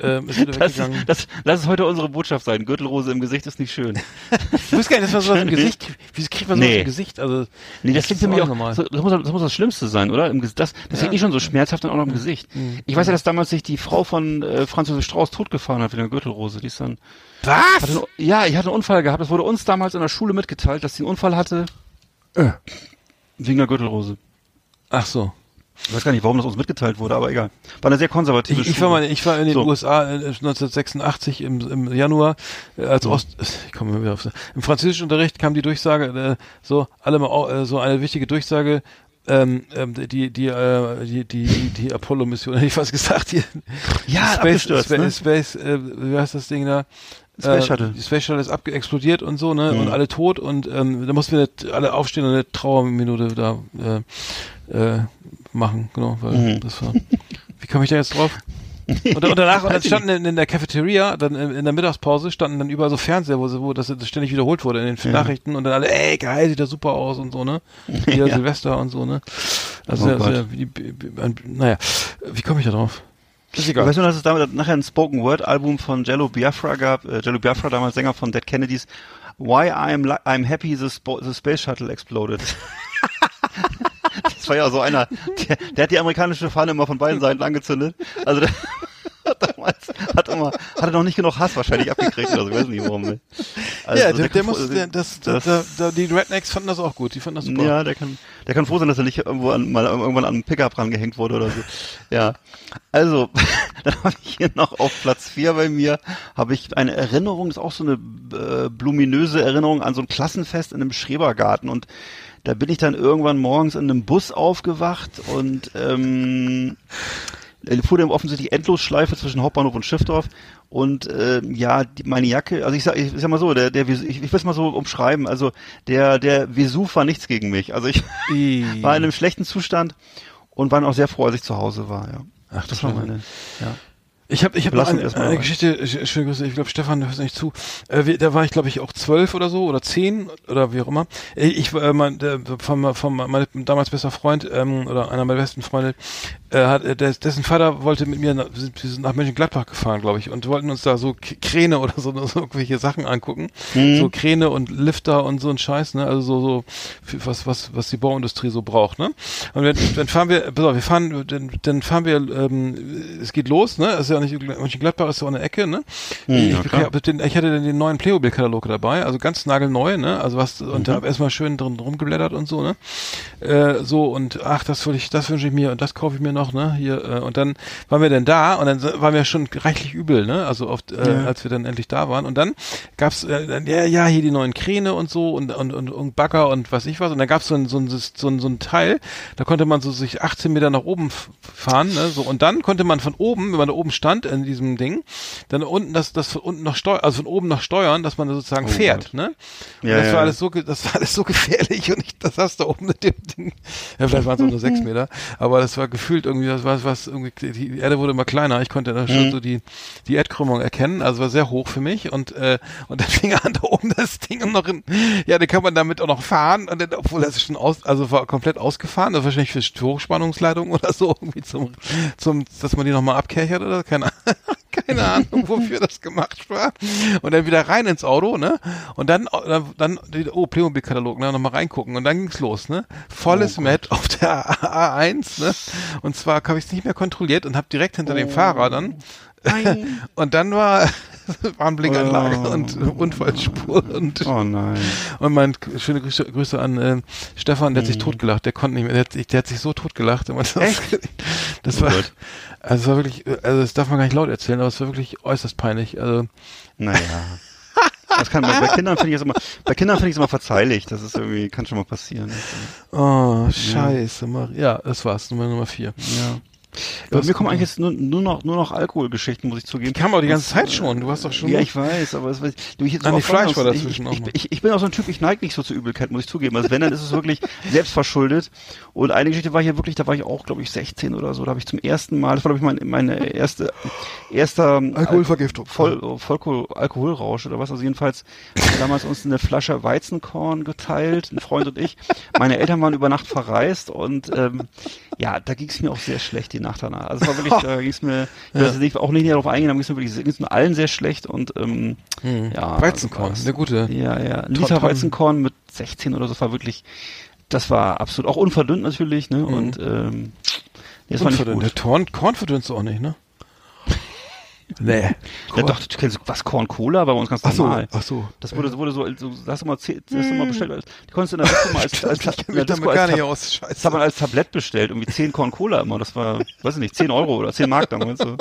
ähm, ist wieder Das, weggegangen. das, lass es heute unsere Botschaft sein. Gürtelrose im Gesicht ist nicht schön. Ich wusste gar nicht, dass man sowas im. Gesicht, wieso kriegt man sowas Nee. im Gesicht? Also, Nee, das klingt ist für mich auch normal. das, muss, das muss das Schlimmste sein, oder? Im, das das klingt nicht schon so schmerzhaft, dann auch noch im Gesicht. Ich weiß ja, dass damals sich die Frau von äh, Franz Josef Strauß totgefahren hat wegen der Gürtelrose. Die ist dann, Was? hatte ja, ich hatte einen Unfall gehabt. Das wurde uns damals in der Schule mitgeteilt, dass sie einen Unfall hatte. Äh. Wegen der Gürtelrose. Ach so. Ich weiß gar nicht, warum das uns mitgeteilt wurde, aber egal. War eine sehr konservative Ich, ich war mal, ich war in den So. USA äh, 1986 im, im Januar äh, als Ost, ich komme wieder auf, im Französischunterricht kam die Durchsage, äh, so alle mal äh, so eine wichtige Durchsage, ähm, ähm, die die äh, die die die Apollo-Mission, hätte ich fast gesagt, die, Ja, Space, abgestürzt, Space, ne? Space äh, wie heißt das Ding da? Space Äh, Shuttle. Die Space Shuttle ist abge explodiert und so, ne? Mhm. Und alle tot und ähm, da mussten wir nicht alle aufstehen und eine Trauerminute da äh, äh, machen, genau, weil Mhm. das war. Wie komme ich da jetzt drauf? Und, und danach, und dann standen in, in der Cafeteria, dann in, der Mittagspause standen dann überall so Fernseher, wo, sie- wo das ständig wiederholt wurde in den Nachrichten und dann alle, ey, geil, sieht das super aus und so, ne? Hier Ja. Silvester und so, ne? Also, Oh sehr, wie, wie, naja, wie komme ich da drauf? Ist Ich weiß nur, dass es damit nachher ein Spoken Word Album von Jello Biafra gab. Äh, Jello Biafra, damals Sänger von Dead Kennedys. Why I'm I'm happy the, the space shuttle exploded. das war ja so einer, der, der hat die amerikanische Fahne immer von beiden Seiten angezündet. Also damals hat immer hat er noch nicht genug Hass wahrscheinlich abgekriegt oder so, ich weiß nicht warum. Also ja, der, der kann muss, der, das, das- da, da, die Rednecks fanden das auch gut, die fanden das super. Ja, der kann, der kann froh sein, dass er nicht irgendwo an, mal irgendwann an einen Pickup rangehängt wurde oder so. Ja. Also, dann habe ich hier noch auf Platz vier bei mir, habe ich eine Erinnerung, das ist auch so eine äh, bluminöse Erinnerung an so ein Klassenfest in einem Schrebergarten und da bin ich dann irgendwann morgens in einem Bus aufgewacht und ähm, äh, fuhr dann offensichtlich Endlosschleife zwischen Hauptbahnhof und Schiffdorf und äh, ja, die, meine Jacke, also ich sag, ich sag mal so, der, der ich, ich will es mal so umschreiben, also der, der Vesuv war nichts gegen mich. Also ich I. war in einem schlechten Zustand und war dann auch sehr froh, als ich zu Hause war, ja. Ach, Das war meine, ja. Ich habe ich hab noch eine, eine. Geschichte, sch- schöne Grüße, ich glaube Stefan, du hörst nicht zu. Äh, wir, da war ich glaube ich auch zwölf oder so oder zehn oder wie auch immer. Äh, Ich war äh, mein, der, vom, vom mein damals bester Freund ähm, oder einer meiner besten Freunde, äh, hat, äh, des, dessen Vater wollte mit mir, nach, wir sind, nach Mönchengladbach gefahren, glaube ich, und wollten uns da so Kräne oder so, so irgendwelche Sachen angucken. Mhm. So Kräne und Lifter und so ein Scheiß, ne? Also so, so was, was, was die Bauindustrie so braucht, ne? Und dann, dann fahren wir, pass auf, wir fahren, dann, dann fahren wir, ähm, es geht los, ne? Nicht Mönchengladbach ist so der Ecke, ne? Hm, ich, ja, den, ich hatte den neuen Playmobil-Katalog dabei, also ganz nagelneu, ne? Also was, und Mhm. da hab erstmal schön drin rumgeblättert und so, ne? Äh, so und ach, das will ich, das wünsche ich mir und das kaufe ich mir noch, ne? Hier, äh, und dann waren wir dann da und dann waren wir schon reichlich übel, ne? Also oft, äh, Ja. als wir dann endlich da waren. Und dann gab's äh, ja, ja, hier die neuen Kräne und so und, und, und, und Bagger und was ich was. Und dann gab's so ein, so ein, so ein, so ein Teil, da konnte man so sich 18 Meter nach oben fahren, ne? So, und dann konnte man von oben, wenn man da oben stand, stand in diesem Ding, dann unten das, das von unten nach steuern, also von oben nach steuern, dass man sozusagen Oh fährt, Gott. ne? Und Ja, das ja. war alles so, ge- das war alles so gefährlich und ich, das hast du oben mit dem Ding, ja, vielleicht waren es auch nur sechs Meter, aber das war gefühlt irgendwie, das war was, irgendwie, die Erde wurde immer kleiner, ich konnte da Mhm. schon so die, die Erdkrümmung erkennen, also war sehr hoch für mich und, äh, und dann fing an da oben das Ding und noch in, ja, dann kann man damit auch noch fahren und dann, obwohl das schon aus, also war komplett ausgefahren, das war wahrscheinlich für Hochspannungsleitung oder so, irgendwie zum, zum, dass man die nochmal abkerchert oder keine, keine Ahnung, wofür das gemacht war. Und dann wieder rein ins Auto, ne? Und dann, dann, dann oh, Playmobil-Katalog, ne? Nochmal reingucken. Und dann ging's los, ne? Volles Met auf der A1, ne? Und zwar habe ich es nicht mehr kontrolliert und habe direkt hinter dem Fahrer dann. und dann war Warnblinkanlage Oh. und Unfallspur und Oh nein. und mein schöne Grüße, Grüße an äh, Stefan, der hat sich totgelacht, der konnte nicht mehr, der hat, sich- der hat sich so totgelacht. Das, das war, also es war wirklich, also das darf man gar nicht laut erzählen, aber es war wirklich äußerst peinlich. Also Naja. Das kann bei, bei Kindern finde ich es immer, bei Kindern finde ich es immer verzeihlich. Das ist irgendwie, kann schon mal passieren. Oh, scheiße. Ja, das war's, Nummer Nummer vier. Ja. Bei mir kommen eigentlich jetzt nur, nur noch, nur noch Alkoholgeschichten, muss ich zugeben. Die kam aber die ganze Zeit schon. Du hast doch schon. Ja, ich weiß, aber es weiß du, ich jetzt nee, Fleisch war dazwischen ich, auch ich, ich, ich bin auch so ein Typ, ich neige nicht so zur Übelkeit, muss ich zugeben. Also wenn, dann ist es wirklich selbstverschuldet. Und eine Geschichte war hier wirklich, da war ich auch, glaube ich, 16 oder so, da habe ich zum ersten Mal, das war, glaube ich, mein, meine erste, erster Alkoholvergiftung. Voll, Vollko Alkoholrausch oder was. Also jedenfalls damals uns eine Flasche Weizenkorn geteilt, ein Freund und ich. Meine Eltern waren über Nacht verreist und ähm, ja, da ging es mir auch sehr schlecht die Nacht danach. Also es war wirklich, da ging es mir, ich weiß jetzt nicht, auch nicht näher darauf eingehen, aber ging es mir wirklich, ging's mir allen sehr schlecht und ähm, ja. Weizenkorn, also, eine gute. Ja, ja. Ein Liter. Weizenkorn mit 16 oder so war wirklich, das war absolut, auch unverdünnt natürlich, ne? Und ähm, nee, das war nicht gut. Korn verdünnst du auch nicht, ne? Nee. Ja, doch, du kennst was Korn Cola, war bei uns ganz Ach so, normal. ach so. Das wurde, wurde so, so das hast du mal, das hast du mal bestellt. Die konntest du in der Disco mal als, als, Ich als, in der Disco gar nicht aus. das Scheiße. hat man als Tablett bestellt, irgendwie 10 Korn Cola immer. Das war, weiß ich nicht, 10 Euro oder 10 Mark damals. So.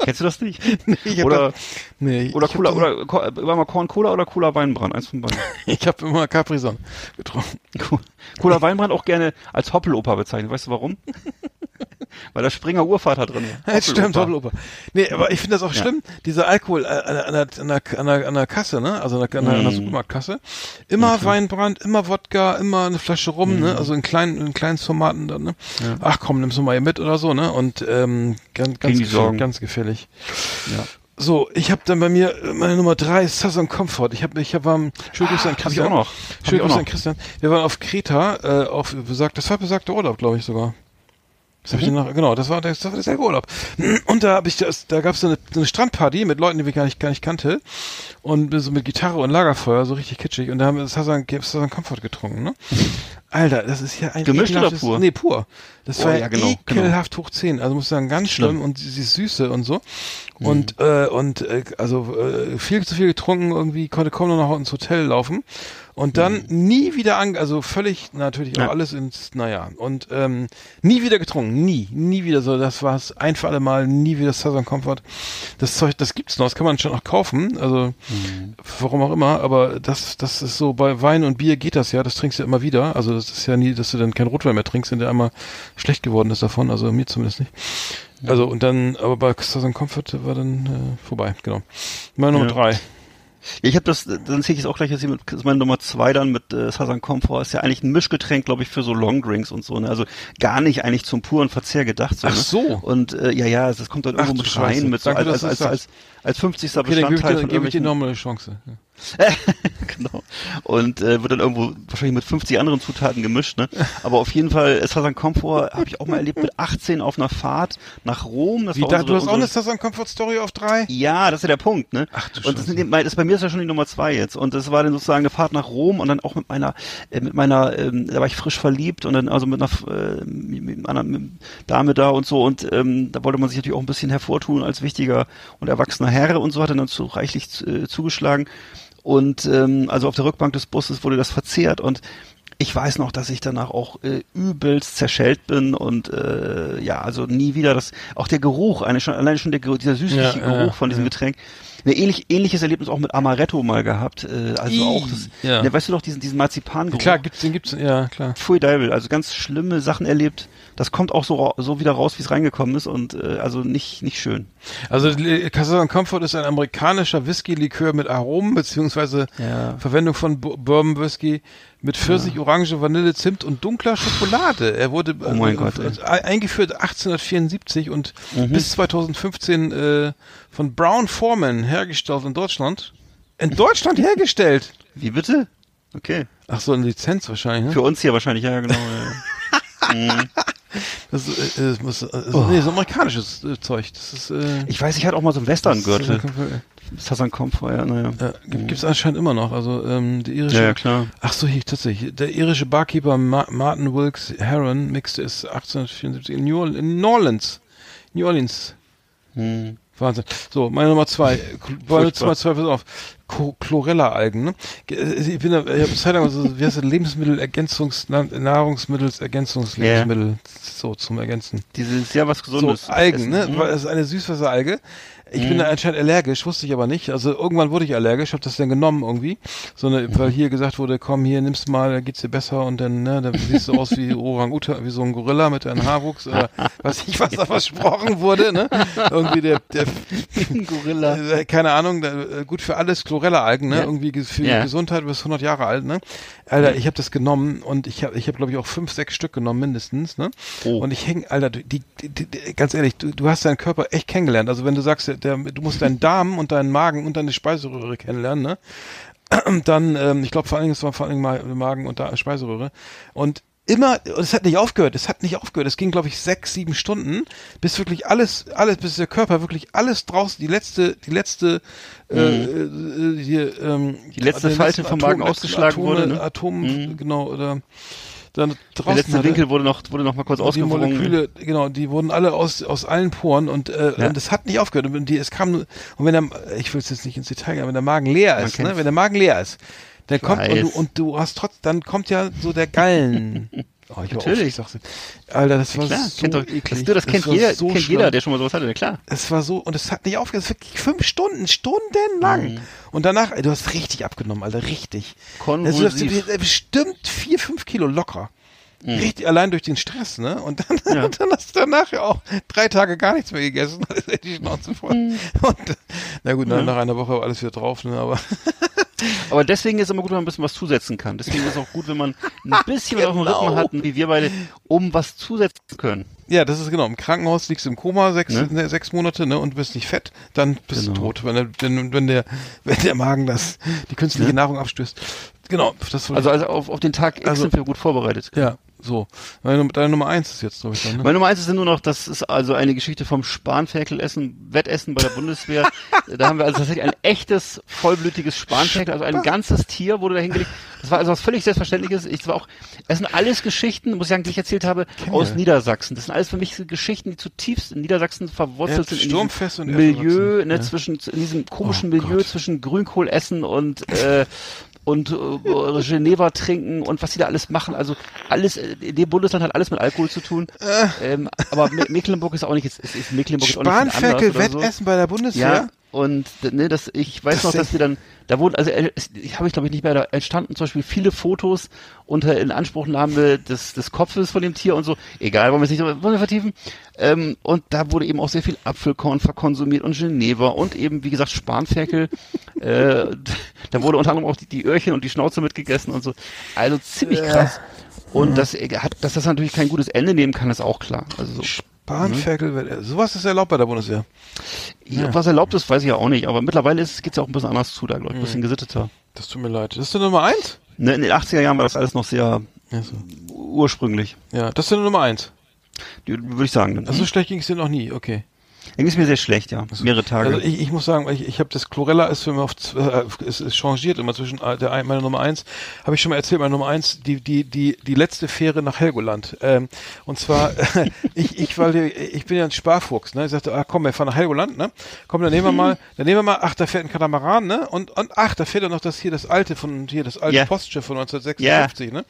Kennst du das nicht? Ich hab Oder, das- nee, oder ich hab Cola, das- oder, war mal Korn Cola oder Cola Weinbrand? Eins von beiden. Ich habe immer Capri-Sonne getrunken. Cola Weinbrand auch gerne als Hoppeloper bezeichnet. Weißt du warum? Weil da Springer Urvater drin war. Ja, stimmt, Doppeloper. Nee, aber ich finde das auch Ja. schlimm, dieser Alkohol äh, an, der- an, der, an, der, an, der, an der Kasse, ne? Also an der, an der, an der. Supermarktkasse. Immer Weinbrand, immer Wodka, immer eine Flasche rum, ne? Also in kleinen, in kleinen Formaten dann, ne? Ach komm, nimmst du mal hier mit oder so, ne? Und ähm, ganz, ganz, gefährlich, ganz gefährlich. Ja. So, ich habe dann bei mir äh, meine Nummer drei ist Southern Comfort. Ich habe, ich habe am schönen Grüße an hab ich Christian. auch noch. Schönen Grüße an Christian. Wir waren auf Kreta, äh, auf besagt, das war besagter Urlaub, glaube ich sogar. Das hab ich Mhm. nach, genau, das war, der- das war derselbe Urlaub. Und da habe ich das, da gab's so eine, so eine Strandparty mit Leuten, die wir gar nicht, gar nicht kannte. Und so mit Gitarre und Lagerfeuer, so richtig kitschig. Und da haben wir das Southern, Southern Comfort getrunken, ne? Alter, das ist ja ein Gemischt oder pur? Nee, pur. Das Oh, war ja, genau, ekelhaft hoch 10. Also muss ich sagen, ganz schlimm. Schlimm. Und dieses Süße und so. Mhm. Und, äh, und äh, also äh, viel zu viel getrunken, irgendwie konnte kaum noch nach ins Hotel laufen. Und dann nie wieder an, also völlig natürlich auch Mhm. Ja. alles ins, naja, und ähm, nie wieder getrunken, nie, nie wieder so. Das war es ein für alle Mal, nie wieder Southern Comfort. Das Zeug, das gibt's noch, das kann man schon noch kaufen, also Mhm. warum auch immer, aber das, das ist so, bei Wein und Bier geht das ja, das trinkst du immer wieder. Also das ist ja nie, dass du dann kein Rotwein mehr trinkst, wenn der einmal schlecht geworden ist davon, also mir zumindest nicht. Also und dann, aber bei Southern Comfort war dann äh, vorbei, genau. Meine Nummer Ja. drei. Ja, ich habe das, dann sehe ich es auch gleich jetzt hier mit, das ist meine Nummer zwei dann mit äh, Southern Comfort, ist ja eigentlich ein Mischgetränk, glaube ich, für so Longdrinks und so, ne? Also gar nicht eigentlich zum puren Verzehr gedacht. So, Ach ne? so. Und äh, ja, ja, das kommt dann Ach irgendwo du mit Scheiße. rein, mit so Danke, als, dass als, als, als, als 50. Okay, dann gebe ich Bestandteil dir, gebe ich dir nochmal eine Chance. Ja. genau. Und äh, wird dann irgendwo wahrscheinlich mit 50 anderen Zutaten gemischt, ne? Aber auf jeden Fall, es war ein Komfort, habe ich auch mal erlebt, mit 18 auf einer Fahrt nach Rom. Das Wie, war unsere, du hast auch eine Southern Comfort Story auf drei? Ja, das ist ja der Punkt, ne? Ach du Und das, sind, das bei mir ist ja schon die Nummer zwei jetzt. Und das war dann sozusagen eine Fahrt nach Rom und dann auch mit meiner, äh, mit meiner, ähm, da war ich frisch verliebt und dann also mit einer, äh, mit einer Dame da und so und ähm, da wollte man sich natürlich auch ein bisschen hervortun als wichtiger und erwachsener Herr und so hat er dann zu reichlich äh, zugeschlagen. Und ähm, also auf der Rückbank des Busses wurde das verzehrt und ich weiß noch, dass ich danach auch äh, übelst zerschellt bin und äh, ja, also nie wieder das, auch der Geruch, eine schon, allein schon der dieser süßliche Ja, Geruch von diesem. Getränk, Eine ähnlich, ähnliches Erlebnis auch mit Amaretto mal gehabt. Äh, also Ih, auch das, ja. ne, weißt du doch, diesen, diesen Marzipan. Klar, gibt's, den gibt's, ja, klar. Pfui Deibel, also ganz schlimme Sachen erlebt. Das kommt auch so, so wieder raus, wie es reingekommen ist und äh, also nicht, nicht schön. Also Castle Comfort ist ein amerikanischer Whisky-Likör mit Aromen beziehungsweise Ja. Verwendung von Bu- Bourbon Whisky mit Pfirsich, Orange, Vanille, Zimt und dunkler Schokolade. Er wurde Oh mein äh, Gott, ey. eingeführt 1874 und Mhm. bis 2015 äh, von Brown Foreman hergestellt in Deutschland. In Deutschland hergestellt. Wie bitte? Okay. Ach so, eine Lizenz wahrscheinlich. Ne? Für uns hier wahrscheinlich, ja genau. ja. Das, äh, das muss, äh, nee, das ist amerikanisches äh, Zeug. Das ist äh, Ich weiß, ich hatte auch mal so einen Western-Gürtel. Das ist- Sassan Comfort, ja, naja. Ja, gibt es anscheinend immer noch. Also ähm, die irische. Ja, ja, klar. Ach so, hier tatsächlich. Der irische Barkeeper Ma Martin Wilkes Heron mixte es 1874 in New, Orleans, in New Orleans. New Orleans. Hm. Wahnsinn. So, meine Nummer zwei. Meine. Nummer zwei, pass auf. Chlorella-Algen, ne? Äh, Ich bin da, ich habe Zeit lang, also, wie heißt das, Lebensmittel-Ergänzungs-, Nahrungsmittels-Ergänzungslebensmittel, so, zum Ergänzen. Dieses, ja, was So, Gesundes. Algen, ne? Mhm. Es ist eine Süßwasseralge. Ich bin da anscheinend allergisch, wusste ich aber nicht. Also irgendwann wurde ich allergisch, habe das dann genommen irgendwie. So eine, weil hier gesagt wurde, komm hier, nimmst mal, da geht's dir besser und dann, ne, dann siehst du aus wie Orang-Utan, wie so ein Gorilla mit einem Haarwuchs oder weiß ich, was da versprochen wurde, ne? Irgendwie der, der Gorilla. äh, keine Ahnung, da, äh, gut für alles, Chlorella-Algen, ne? Ja. Irgendwie ge- für Ja. Gesundheit bis 100 Jahre alt, ne? Alter, ich habe das genommen und ich habe, ich habe glaube ich auch fünf, sechs Stück genommen mindestens, ne? Oh. Und ich häng, Alter, die, die, die, die, ganz ehrlich, du, du hast deinen Körper echt kennengelernt. Also wenn du sagst, der, du musst deinen Darm und deinen Magen und deine Speiseröhre kennenlernen, ne? Dann, ähm, ich glaube vor allen Dingen, es war vor allen Dingen Magen und da Speiseröhre. Und immer, es hat nicht aufgehört, es hat nicht aufgehört. Es ging, glaube ich, sechs, sieben Stunden, bis wirklich alles, alles, bis der Körper wirklich alles draußen, die letzte, die letzte, äh, äh, hier, ähm, Mhm. Die letzte Falte vom Magen ausgeschlagen Atome, wurde, ne? Atom, Mhm. genau, oder dann draußen Der letzte hatte. Winkel wurde noch, wurde noch mal kurz Und die. Moleküle, genau, die wurden alle aus, aus allen Poren und, äh, Ja. und es hat nicht aufgehört. Und die, es kam, und wenn der, ich will es jetzt nicht ins Detail gehen, aber wenn der Magen leer Man ist, ne, wenn der Magen leer ist, dann kommt, und du, und du hast trotz, dann kommt ja so der Gallen. Oh, Natürlich. dir. Alter, das war Klar, so kennt doch, eklig. das, du, das kennt, jeder, so kennt jeder, der schon mal sowas hatte, klar. Es war so, und es hat nicht aufgehört, es war wirklich fünf Stunden, stundenlang. Mhm. Und danach, ey, du hast richtig abgenommen, Alter, richtig. Konvulsiv. Also, du hast bestimmt vier, fünf Kilo locker. Richtig, allein durch den Stress, ne? Und dann, Mhm. Ja. und dann hast du danach ja auch drei Tage gar nichts mehr gegessen, dann ist die Schnauze voll. Mhm. Und, na gut, nach- nach einer Woche war alles wieder drauf, ne? Aber Aber deswegen ist es immer gut, wenn man ein bisschen was zusetzen kann. Deswegen ist es auch gut, wenn man ein bisschen was auf dem Genau. Rücken hat, wie wir beide, um was zusetzen zu können. ja, das ist genau. Im Krankenhaus liegst du im Koma sechs, Ne? ne, sechs Monate, ne? Und bist nicht fett, dann bist Genau. du tot, wenn der, wenn, wenn der, wenn der Magen das, die künstliche Ne? Nahrung abstößt. Genau, das Also, also auf, auf den Tag X Also- sind wir gut vorbereitet. Ja, so. Deine, deine Nummer eins ist jetzt, glaube ich, dann, ne? Meine Nummer eins ist nur noch, das ist also eine Geschichte vom Spanferkelessen, Wettessen bei der Bundeswehr. da haben wir also tatsächlich ein echtes, vollblütiges Spanferkel, also ein ganzes Tier wurde da hingelegt. Das war also was völlig Selbstverständliches. Ich war auch, es sind alles Geschichten, muss ich sagen, die ich erzählt habe, aus wir. Niedersachsen. Das sind alles für mich so Geschichten, die zutiefst in Niedersachsen verwurzelt sind. Sturmfest in Milieu, ne, Ja. zwischen, in diesem komischen Oh Milieu Gott. zwischen Grünkohl essen und, äh, und äh, Geneva trinken und was die da alles machen. Also alles, äh, in dem Bundesland hat alles mit Alkohol zu tun. Ähm, aber Me Mecklenburg ist auch nicht, ist, ist, Mecklenburg ist auch nicht anders oder so. Wettessen bei der Bundeswehr? Ja, und ne, das, ich weiß Das noch, dass wir dann, da wurden, also äh, ich habe ich glaube ich nicht mehr, da entstanden zum Beispiel viele Fotos unter Inanspruchnahme des, des Kopfes von dem Tier und so. Egal, wollen wir es nicht wollen wir vertiefen. Ähm, und da wurde eben auch sehr viel Apfelkorn verkonsumiert und Geneva und eben, wie gesagt, Spanferkel. äh, da wurde unter anderem auch die, die Öhrchen und die Schnauze mitgegessen und so. Also ziemlich krass. Und das äh, hat, dass das natürlich kein gutes Ende nehmen kann, ist auch klar. Also so. Spanferkel, Wettessen. sowas ist erlaubt bei der Bundeswehr. Ja. Was erlaubt ist, weiß ich ja auch nicht, aber mittlerweile ist, geht's ja auch ein bisschen anders zu, da glaube ich, ein bisschen gesitteter. Das tut mir leid. Das ist die Nummer eins? Ne, in den 80er Jahren war das alles noch sehr Ja, so. ursprünglich, ja das ist die Nummer eins. würde ich sagen. Also so schlecht ging es dir noch nie, okay. Irgendwie ist mir sehr schlecht, ja. Mehrere Tage. Also ich, ich muss sagen, ich, ich habe das Chlorella ist für mich z- äh, es, es changiert immer zwischen äh, der ein- meiner Nummer eins, habe ich schon mal erzählt, meine Nummer eins, die die die die letzte Fähre nach Helgoland. Ähm, und zwar ich ich weil ich bin ja ein Sparfuchs, ne? Ich sagte, ah, komm, wir fahren nach Helgoland, ne? Komm, dann nehmen wir mal, dann nehmen wir mal, ach, da fährt ein Katamaran, ne? Und und ach, da fährt ja noch das hier das alte von hier das alte Ja. Postschiff von 1956, ne?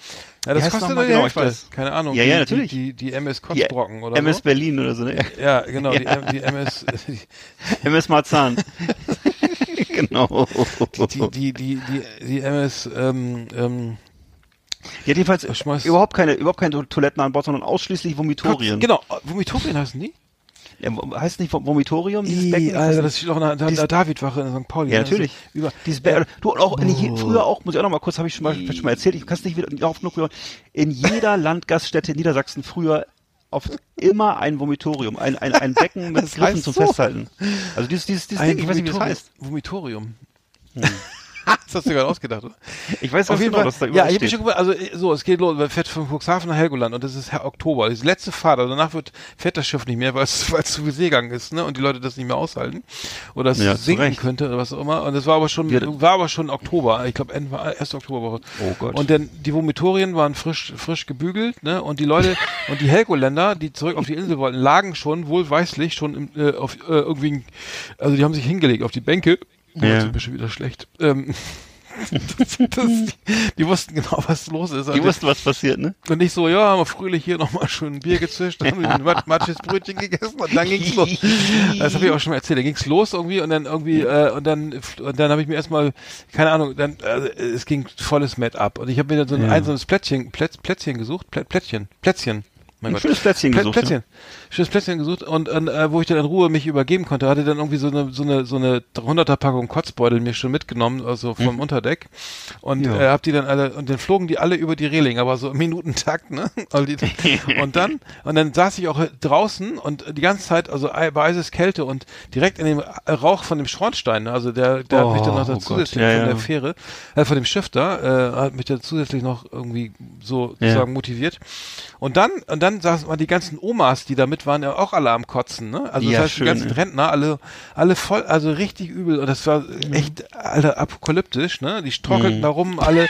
Ja, das kostet nur genau? Ich weiß. Keine Ahnung. Ja, die, ja, natürlich. Die, die, die MS Kotzbrocken oder MS so. Berlin oder so, ne? Ja, genau, Ja. Die, die MS MS Marzahn. genau. Die, die, die, die, die, die MS, ähm, ähm, Ja, jedenfalls Schmeiß- überhaupt keine, überhaupt keine Toiletten an Bord, sondern ausschließlich Vomitorien. Genau, Vomitorien heißen die? Ja, heißt nicht Vom- Vomitorium, dieses Becken? Alter, das steht auch in der, in der Davidwache in St. Pauli. ja, ne? natürlich. Also Über, Dieses Be du und auch in Oh. früher auch, muss ich auch noch mal kurz, habe ich schon mal, schon mal erzählt, ich kann es nicht wieder nicht oft genug hören. In jeder Landgaststätte in Niedersachsen früher auf immer ein Vomitorium, ein, ein, ein Becken mit Das Griffen heißt zum so. Festhalten. Also dieses, dieses, dieses Ding, ich weiß nicht, wie das heißt. Vomitorium. das hast du gerade ausgedacht, oder? Ich weiß Auf jeden genau, Fall. dass da Ja, ich habe schon geguckt, also äh, so, es geht los, man fährt von Cuxhaven nach Helgoland und das ist Oktober. Das ist die letzte Fahrt, also danach wird, fährt das Schiff nicht mehr, weil es, zu viel Seegang ist, ne? Und die Leute das nicht mehr aushalten. Oder es Ja, sinken Recht. könnte oder was auch immer. Und es war aber schon, Wir- war aber schon Oktober. Ich glaube, Ende war 1. Oktoberwoche. Oh Gott. Und dann die Vomitorien waren frisch, frisch gebügelt, ne? Und die Leute und die Helgoländer, die zurück auf die Insel wollten, lagen schon wohlweislich schon im, äh, auf äh, irgendwie, also die haben sich hingelegt auf die Bänke. Oh, Ja. bin ich schon wieder schlecht. Ähm, das, das, die wussten genau, was los ist. Die wussten, was passiert, ne? und nicht so, ja, haben wir fröhlich hier nochmal schön ein Bier gezischt, dann haben wir ein Mat Matsches Brötchen gegessen und dann ging's los. Das habe ich auch schon mal erzählt. Da ging's los irgendwie und dann irgendwie, äh, und dann und dann habe ich mir erstmal, keine Ahnung, dann äh, es ging volles Met ab. Und ich habe mir dann so ein Ja. einzelnes Plätzchen, Plätz, Plätzchen gesucht, Plä Plätzchen, Plätzchen. Mein Ein schönes Plätzchen Plä- gesucht. Plätzchen. Schönes Plätzchen gesucht und, und äh, wo ich dann in Ruhe mich übergeben konnte, hatte dann irgendwie so eine so eine so eine 300er Packung Kotzbeutel mir schon mitgenommen, also vom Unterdeck und Mhm. Ja. äh, hab die dann alle und dann flogen die alle über die Reling, aber so im Minutentakt, ne? Also und dann und dann saß ich auch draußen und die ganze Zeit also ei- bei eises Kälte und direkt in dem Rauch von dem Schornstein, ne? also der der hat mich dann noch Oh, oh zusätzlich Ja, von ja. der Fähre, äh, von dem Schiff da, äh, hat mich dann zusätzlich noch irgendwie so Ja. sozusagen motiviert. Und dann, und dann saßen mal die ganzen Omas, die da mit waren, ja auch alle am Kotzen, ne? Also Ja, das heißt, schön, die ganzen ja. Rentner, alle, alle voll, also richtig übel. Und das war Mhm. echt, alter, apokalyptisch, ne? Die strockelten da rum, alle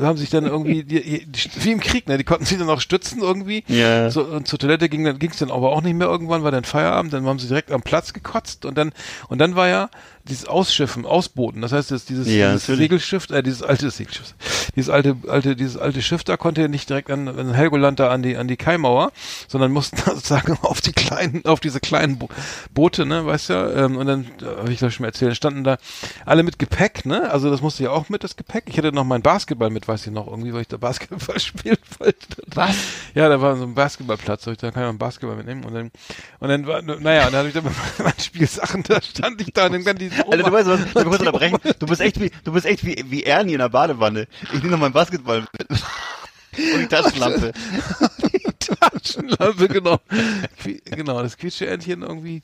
haben sich dann irgendwie, die, die, wie im Krieg, ne? Die konnten sich dann auch stützen irgendwie. Ja. So, und zur Toilette ging dann, ging's dann aber auch nicht mehr irgendwann, war dann Feierabend, dann haben sie direkt am Platz gekotzt und dann, und dann war ja dieses Ausschiffen, Ausbooten, das heißt, das, dieses, Ja, dieses. Segelschiff, äh, dieses alte Segelschiff, dieses alte, alte, dieses alte Schiff da konnte ja nicht direkt an, an Helgoland da an die, an die Kaimauer, sondern mussten sozusagen auf die kleinen, auf diese kleinen Bo Boote, ne, weißt du, ja, ähm, und dann, äh, habe ich das schon mal erzählt, standen da alle mit Gepäck, ne, also das musste ja auch mit, das Gepäck. Ich hatte noch meinen Basketball mit, weiß ich noch, irgendwie, weil ich da Basketball spielen wollte. Was? Ja, da war so ein Basketballplatz, da kann ich mal einen Basketball mitnehmen und dann, und dann war, naja, und dann hatte ich dann meine Spielsachen, da stand ich da und dann die Alter, du weißt was, ich muss unterbrechen. Du bist echt wie, du bist echt wie, wie Ernie in der Badewanne. Ich nehme noch meinen Basketball mit. Und die Taschenlampe. Taschenlampe, genau. Genau, das Quietsche-Entchen irgendwie.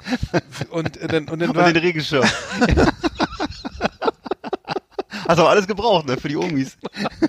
Und äh, dann, und dann Und war, den Regenschirm. Hast aber alles gebraucht, ne, für die Omis.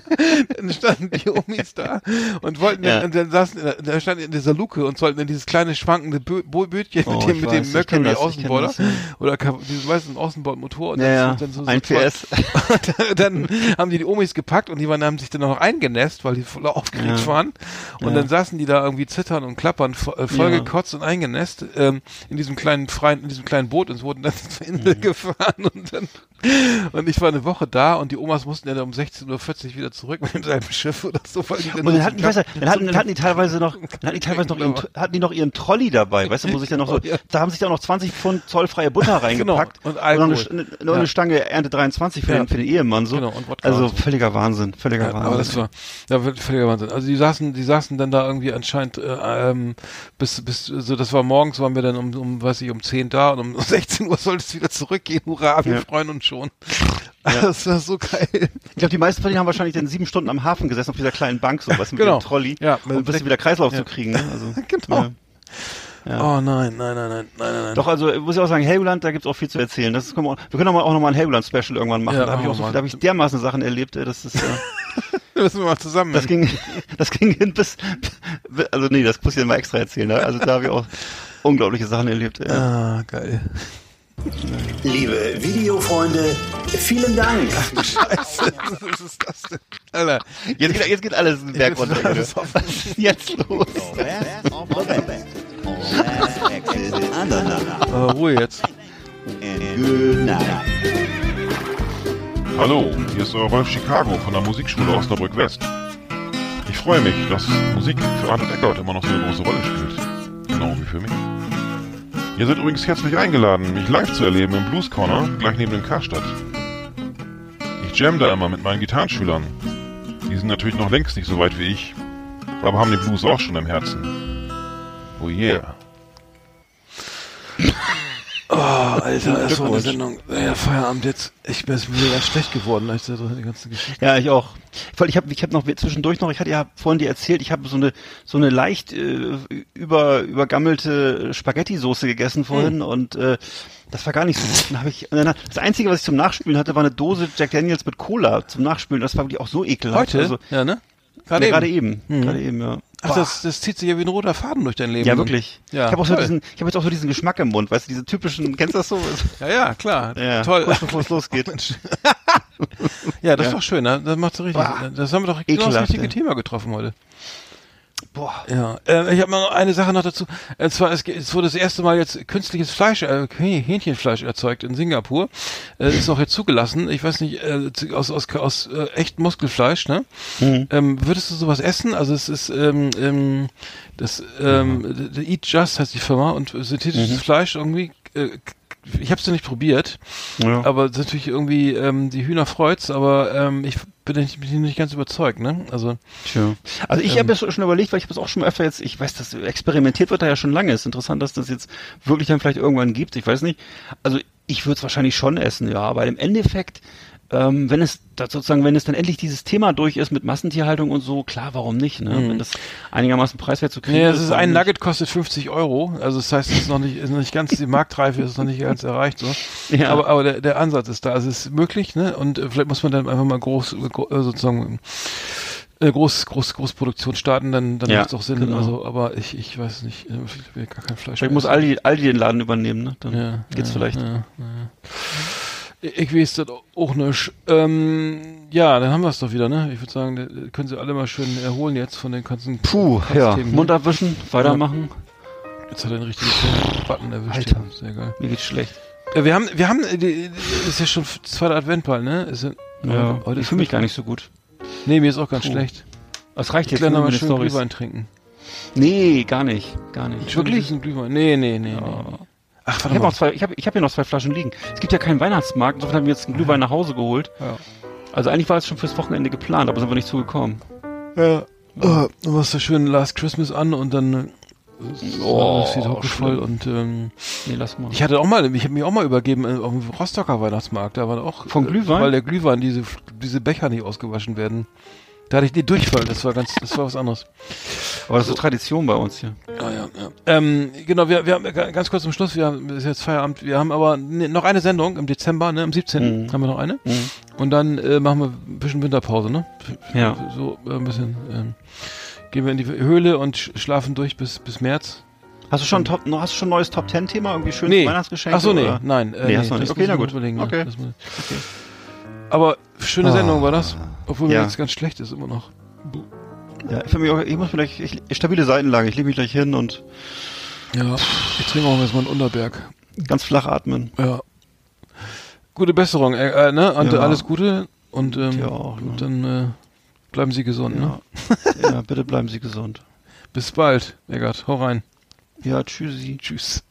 dann standen die Omis da und wollten, Ja. dann, dann saßen, da standen in dieser Luke und sollten in dieses kleine schwankende Bö Bötchen Oh, mit dem, mit dem Mercury Außenborder oder dieses weißen Außenbordmotor und Ja, ja, dann, so, so, ein PS. Dann haben die die Omis gepackt und die waren, haben sich dann noch eingenässt, weil die voll aufgeregt Ja. waren. Und dann saßen die da irgendwie zittern und klappern, äh, voll gekotzt und eingenässt ähm, in diesem kleinen freien, in diesem kleinen Boot und es wurden dann zur Insel Mhm. gefahren und dann und ich war eine Woche da und die Omas mussten ja dann um 16.40 Uhr wieder zurück mit demselben Schiff oder so. Weil die Und dann hatten, die, weißt du, dann hatten, dann hatten die teilweise noch, dann hatten die teilweise noch ihren, Genau. hatten die noch ihren Trolley dabei, weißt du, wo sich dann noch so, Ja. da haben sich dann noch 20 Pfund zollfreie Butter reingepackt. Genau, und noch Alkohol. eine, eine, noch eine Ja. Stange Ernte 23 für, Ja. den, für den Ehemann, so. Genau, und Wodka also und so. völliger Wahnsinn, völliger Ja, Wahnsinn. aber das war, ja, völliger Wahnsinn. Also die saßen, die saßen dann da irgendwie anscheinend äh, ähm, bis, bis, so das war morgens, waren wir dann um, um, weiß ich, um 10 da und um 16 Uhr sollte es wieder zurückgehen. Hurra, wir freuen uns schon. Das war so geil. Ich glaube, die meisten von denen haben wahrscheinlich dann sieben Stunden am Hafen gesessen auf dieser kleinen Bank, so was mit Genau. dem Trolley, Ja, um ein bisschen wieder Kreislauf Ja. zu kriegen. Ne? Also, Genau. Ja. Ja. Oh nein, nein, nein, nein, nein, nein. Doch, also muss ich auch sagen, Helgoland, da gibt's auch viel zu erzählen. Das ist, können wir, können auch, mal, auch noch mal ein Helgoland-Special irgendwann machen. Ja, da habe ich auch so, da habe ich dermaßen Sachen erlebt. ey, Das ist, äh, Da müssen wir mal zusammen. das ging, das ging hin bis, also nee, das muss ich dann mal extra erzählen. Ne? Also da habe ich auch unglaubliche Sachen erlebt. ey. ah, geil. Liebe Videofreunde, vielen Dank. Scheiße, was ist das denn? Alter. Jetzt geht, jetzt geht alles den Berg runter. Was ist jetzt los? Äh, Ruhe jetzt. Hallo, hier ist euer Rolf Chicago von der Musikschule Osnabrück West. Ich freue mich, dass Musik für Arthur Eckert immer noch so eine große Rolle spielt. Genau wie für mich. Ihr seid übrigens herzlich eingeladen, mich live zu erleben im Blues Corner, gleich neben dem Karstadt. Ich jam da immer mit meinen Gitarrenschülern. Die sind natürlich noch längst nicht so weit wie ich, aber haben den Blues auch schon im Herzen. Oh yeah. Oh, Alter, das war eine Sendung. Ja, Feierabend jetzt. Ich bin jetzt wieder ganz schlecht geworden, als die ganze Geschichte. Ja, ich auch. Weil ich habe ich hab noch zwischendurch noch, ich hatte ja vorhin dir erzählt, ich habe so eine so eine leicht äh, über übergammelte Spaghetti-Soße gegessen vorhin und äh, das war gar nicht so gut. Dann hab ich, das Einzige, was ich zum Nachspülen hatte, war eine Dose Jack Daniels mit Cola zum Nachspülen. Das war wirklich auch so ekelhaft. Heute? Also, ja, ne? Gerade ja, eben. eben. Gerade eben, ja. Ach, das, das zieht sich ja wie ein roter Faden durch dein Leben. Ja, ne? wirklich. Ja, ich habe so toll. diesen, ich habe jetzt auch so diesen Geschmack im Mund, weißt du, diese typischen, kennst du das so? Ja, ja, klar. Ja, Toll. Kurz bevor es losgeht. Ja, das ist Ja. doch schön, ne? Das macht so richtig. Boah. Das haben wir doch genau das richtige. Thema getroffen heute. Boah. Ja, äh, ich habe noch eine Sache noch dazu. Und zwar, es, es wurde das erste Mal jetzt künstliches Fleisch, äh, Häh- Hähnchenfleisch erzeugt in Singapur. Äh, ist auch jetzt zugelassen. Ich weiß nicht, äh, aus, aus, aus äh, echtem Muskelfleisch, ne? Mhm. Ähm, würdest du sowas essen? Also es ist ähm, ähm, das ähm, the Eat Just heißt die Firma und synthetisches Fleisch irgendwie. Äh, ich habe es noch nicht probiert, Ja. aber es ist natürlich irgendwie ähm, die Hühner freut's, aber ähm, ich bin nicht, bin nicht ganz überzeugt, ne? Also Tja. Also ich habe jetzt schon überlegt, weil ich habe es auch schon öfter jetzt, ich weiß, das experimentiert wird da ja schon lange. ist interessant, dass das jetzt wirklich dann vielleicht irgendwann gibt. Ich weiß nicht. Also ich würde es wahrscheinlich schon essen, ja. Aber im Endeffekt, ähm, wenn es sozusagen, wenn es dann endlich dieses Thema durch ist mit Massentierhaltung und so, klar, warum nicht? Ne? Wenn das einigermaßen preiswert zu kriegen Nee, ist. es ist ein? Nugget kostet 50 Euro. Also das heißt, es ist noch nicht, ist noch nicht ganz, die Marktreife ist noch nicht ganz erreicht. So. Ja. Aber, aber der, der Ansatz ist da. Also es ist möglich, ne? Und äh, vielleicht muss man dann einfach mal groß, äh, sozusagen äh, groß, groß, Großproduktion starten, dann, dann Ja, macht es auch Sinn. genau. Also, aber ich, ich weiß nicht, äh, ich will gar kein Fleisch. Vielleicht muss. Aldi, Aldi den Laden übernehmen, ne? Dann ja, geht's ja, vielleicht. Ja, ja. Ich ich weiß das auch nicht. Ähm, ja, dann haben wir es doch wieder, ne? Ich würde sagen, äh, können Sie alle mal schön erholen jetzt von den ganzen Puh, ja. Ne? Mund abwischen, weitermachen. Jetzt hat er den richtigen Button erwischt. Alter. hier. Sehr geil. Mir geht's schlecht. Ja, wir haben, wir haben, äh, die, ist ja schon zweiter Adventball, ne? Ist ja, Ja, heute ich fühle mich gar nicht so gut. Nee, mir ist auch ganz Puh. schlecht. Das reicht Ich jetzt noch mal schön Storys. Glühwein trinken. Nee, gar nicht. Gar nicht. Wirklich? Glühwein. Nee, nee, nee. nee. Ach, Ich warte habe mal. noch zwei, ich habe ich hab hier noch zwei Flaschen liegen. Es gibt ja keinen Weihnachtsmarkt, insofern haben wir jetzt einen Glühwein nach Hause geholt. Ja. Also eigentlich war es schon fürs Wochenende geplant, aber sind wir nicht zugekommen. Ja. Oh, du machst da schön Last Christmas an und dann äh, Oh, ist die Hocke voll und ähm, Nee, lass mal. ich hatte auch mal, ich habe mich auch mal übergeben äh, auf dem Rostocker Weihnachtsmarkt, da war auch Vom äh, Glühwein? weil der Glühwein diese diese Becher nicht ausgewaschen werden. Da hatte ich die Durchfall, das war ganz, das war was anderes. aber das ist so Tradition bei uns hier. Ah, ja, ja. Ähm, genau, wir, wir haben ga- ganz kurz zum Schluss, wir haben, ist jetzt Feierabend, wir haben aber ne, noch eine Sendung im Dezember, ne, am 17. Mhm. haben wir noch eine. Mhm. Und dann äh, machen wir ein bisschen Winterpause, ne? Ja. So äh, ein bisschen, ähm, gehen wir in die Höhle und sch schlafen durch bis, bis März. Hast du schon Top, hast du schon ein neues Top Ten Thema irgendwie schönes Nee. Weihnachtsgeschenk? Ach so, nee, oder? nein. Äh, Nee, hast du noch nicht. Okay, na gut. Okay. Okay. aber schöne Ah. Sendung war das, obwohl mir Ja. jetzt ganz schlecht ist immer noch. Ja, für mich auch, ich muss mir gleich, ich, stabile Seitenlage, ich lege mich gleich hin und Ja, ich trinke auch jetzt mal einen Unterberg. ganz flach atmen. Ja. Gute Besserung, äh, äh, ne? Und Ja. alles Gute und, ähm, auch, ne? und dann äh, bleiben Sie gesund, ne? Ja. ja, bitte bleiben Sie gesund. Bis bald, Eggert. Hau rein. Ja, tschüssi. Tschüss.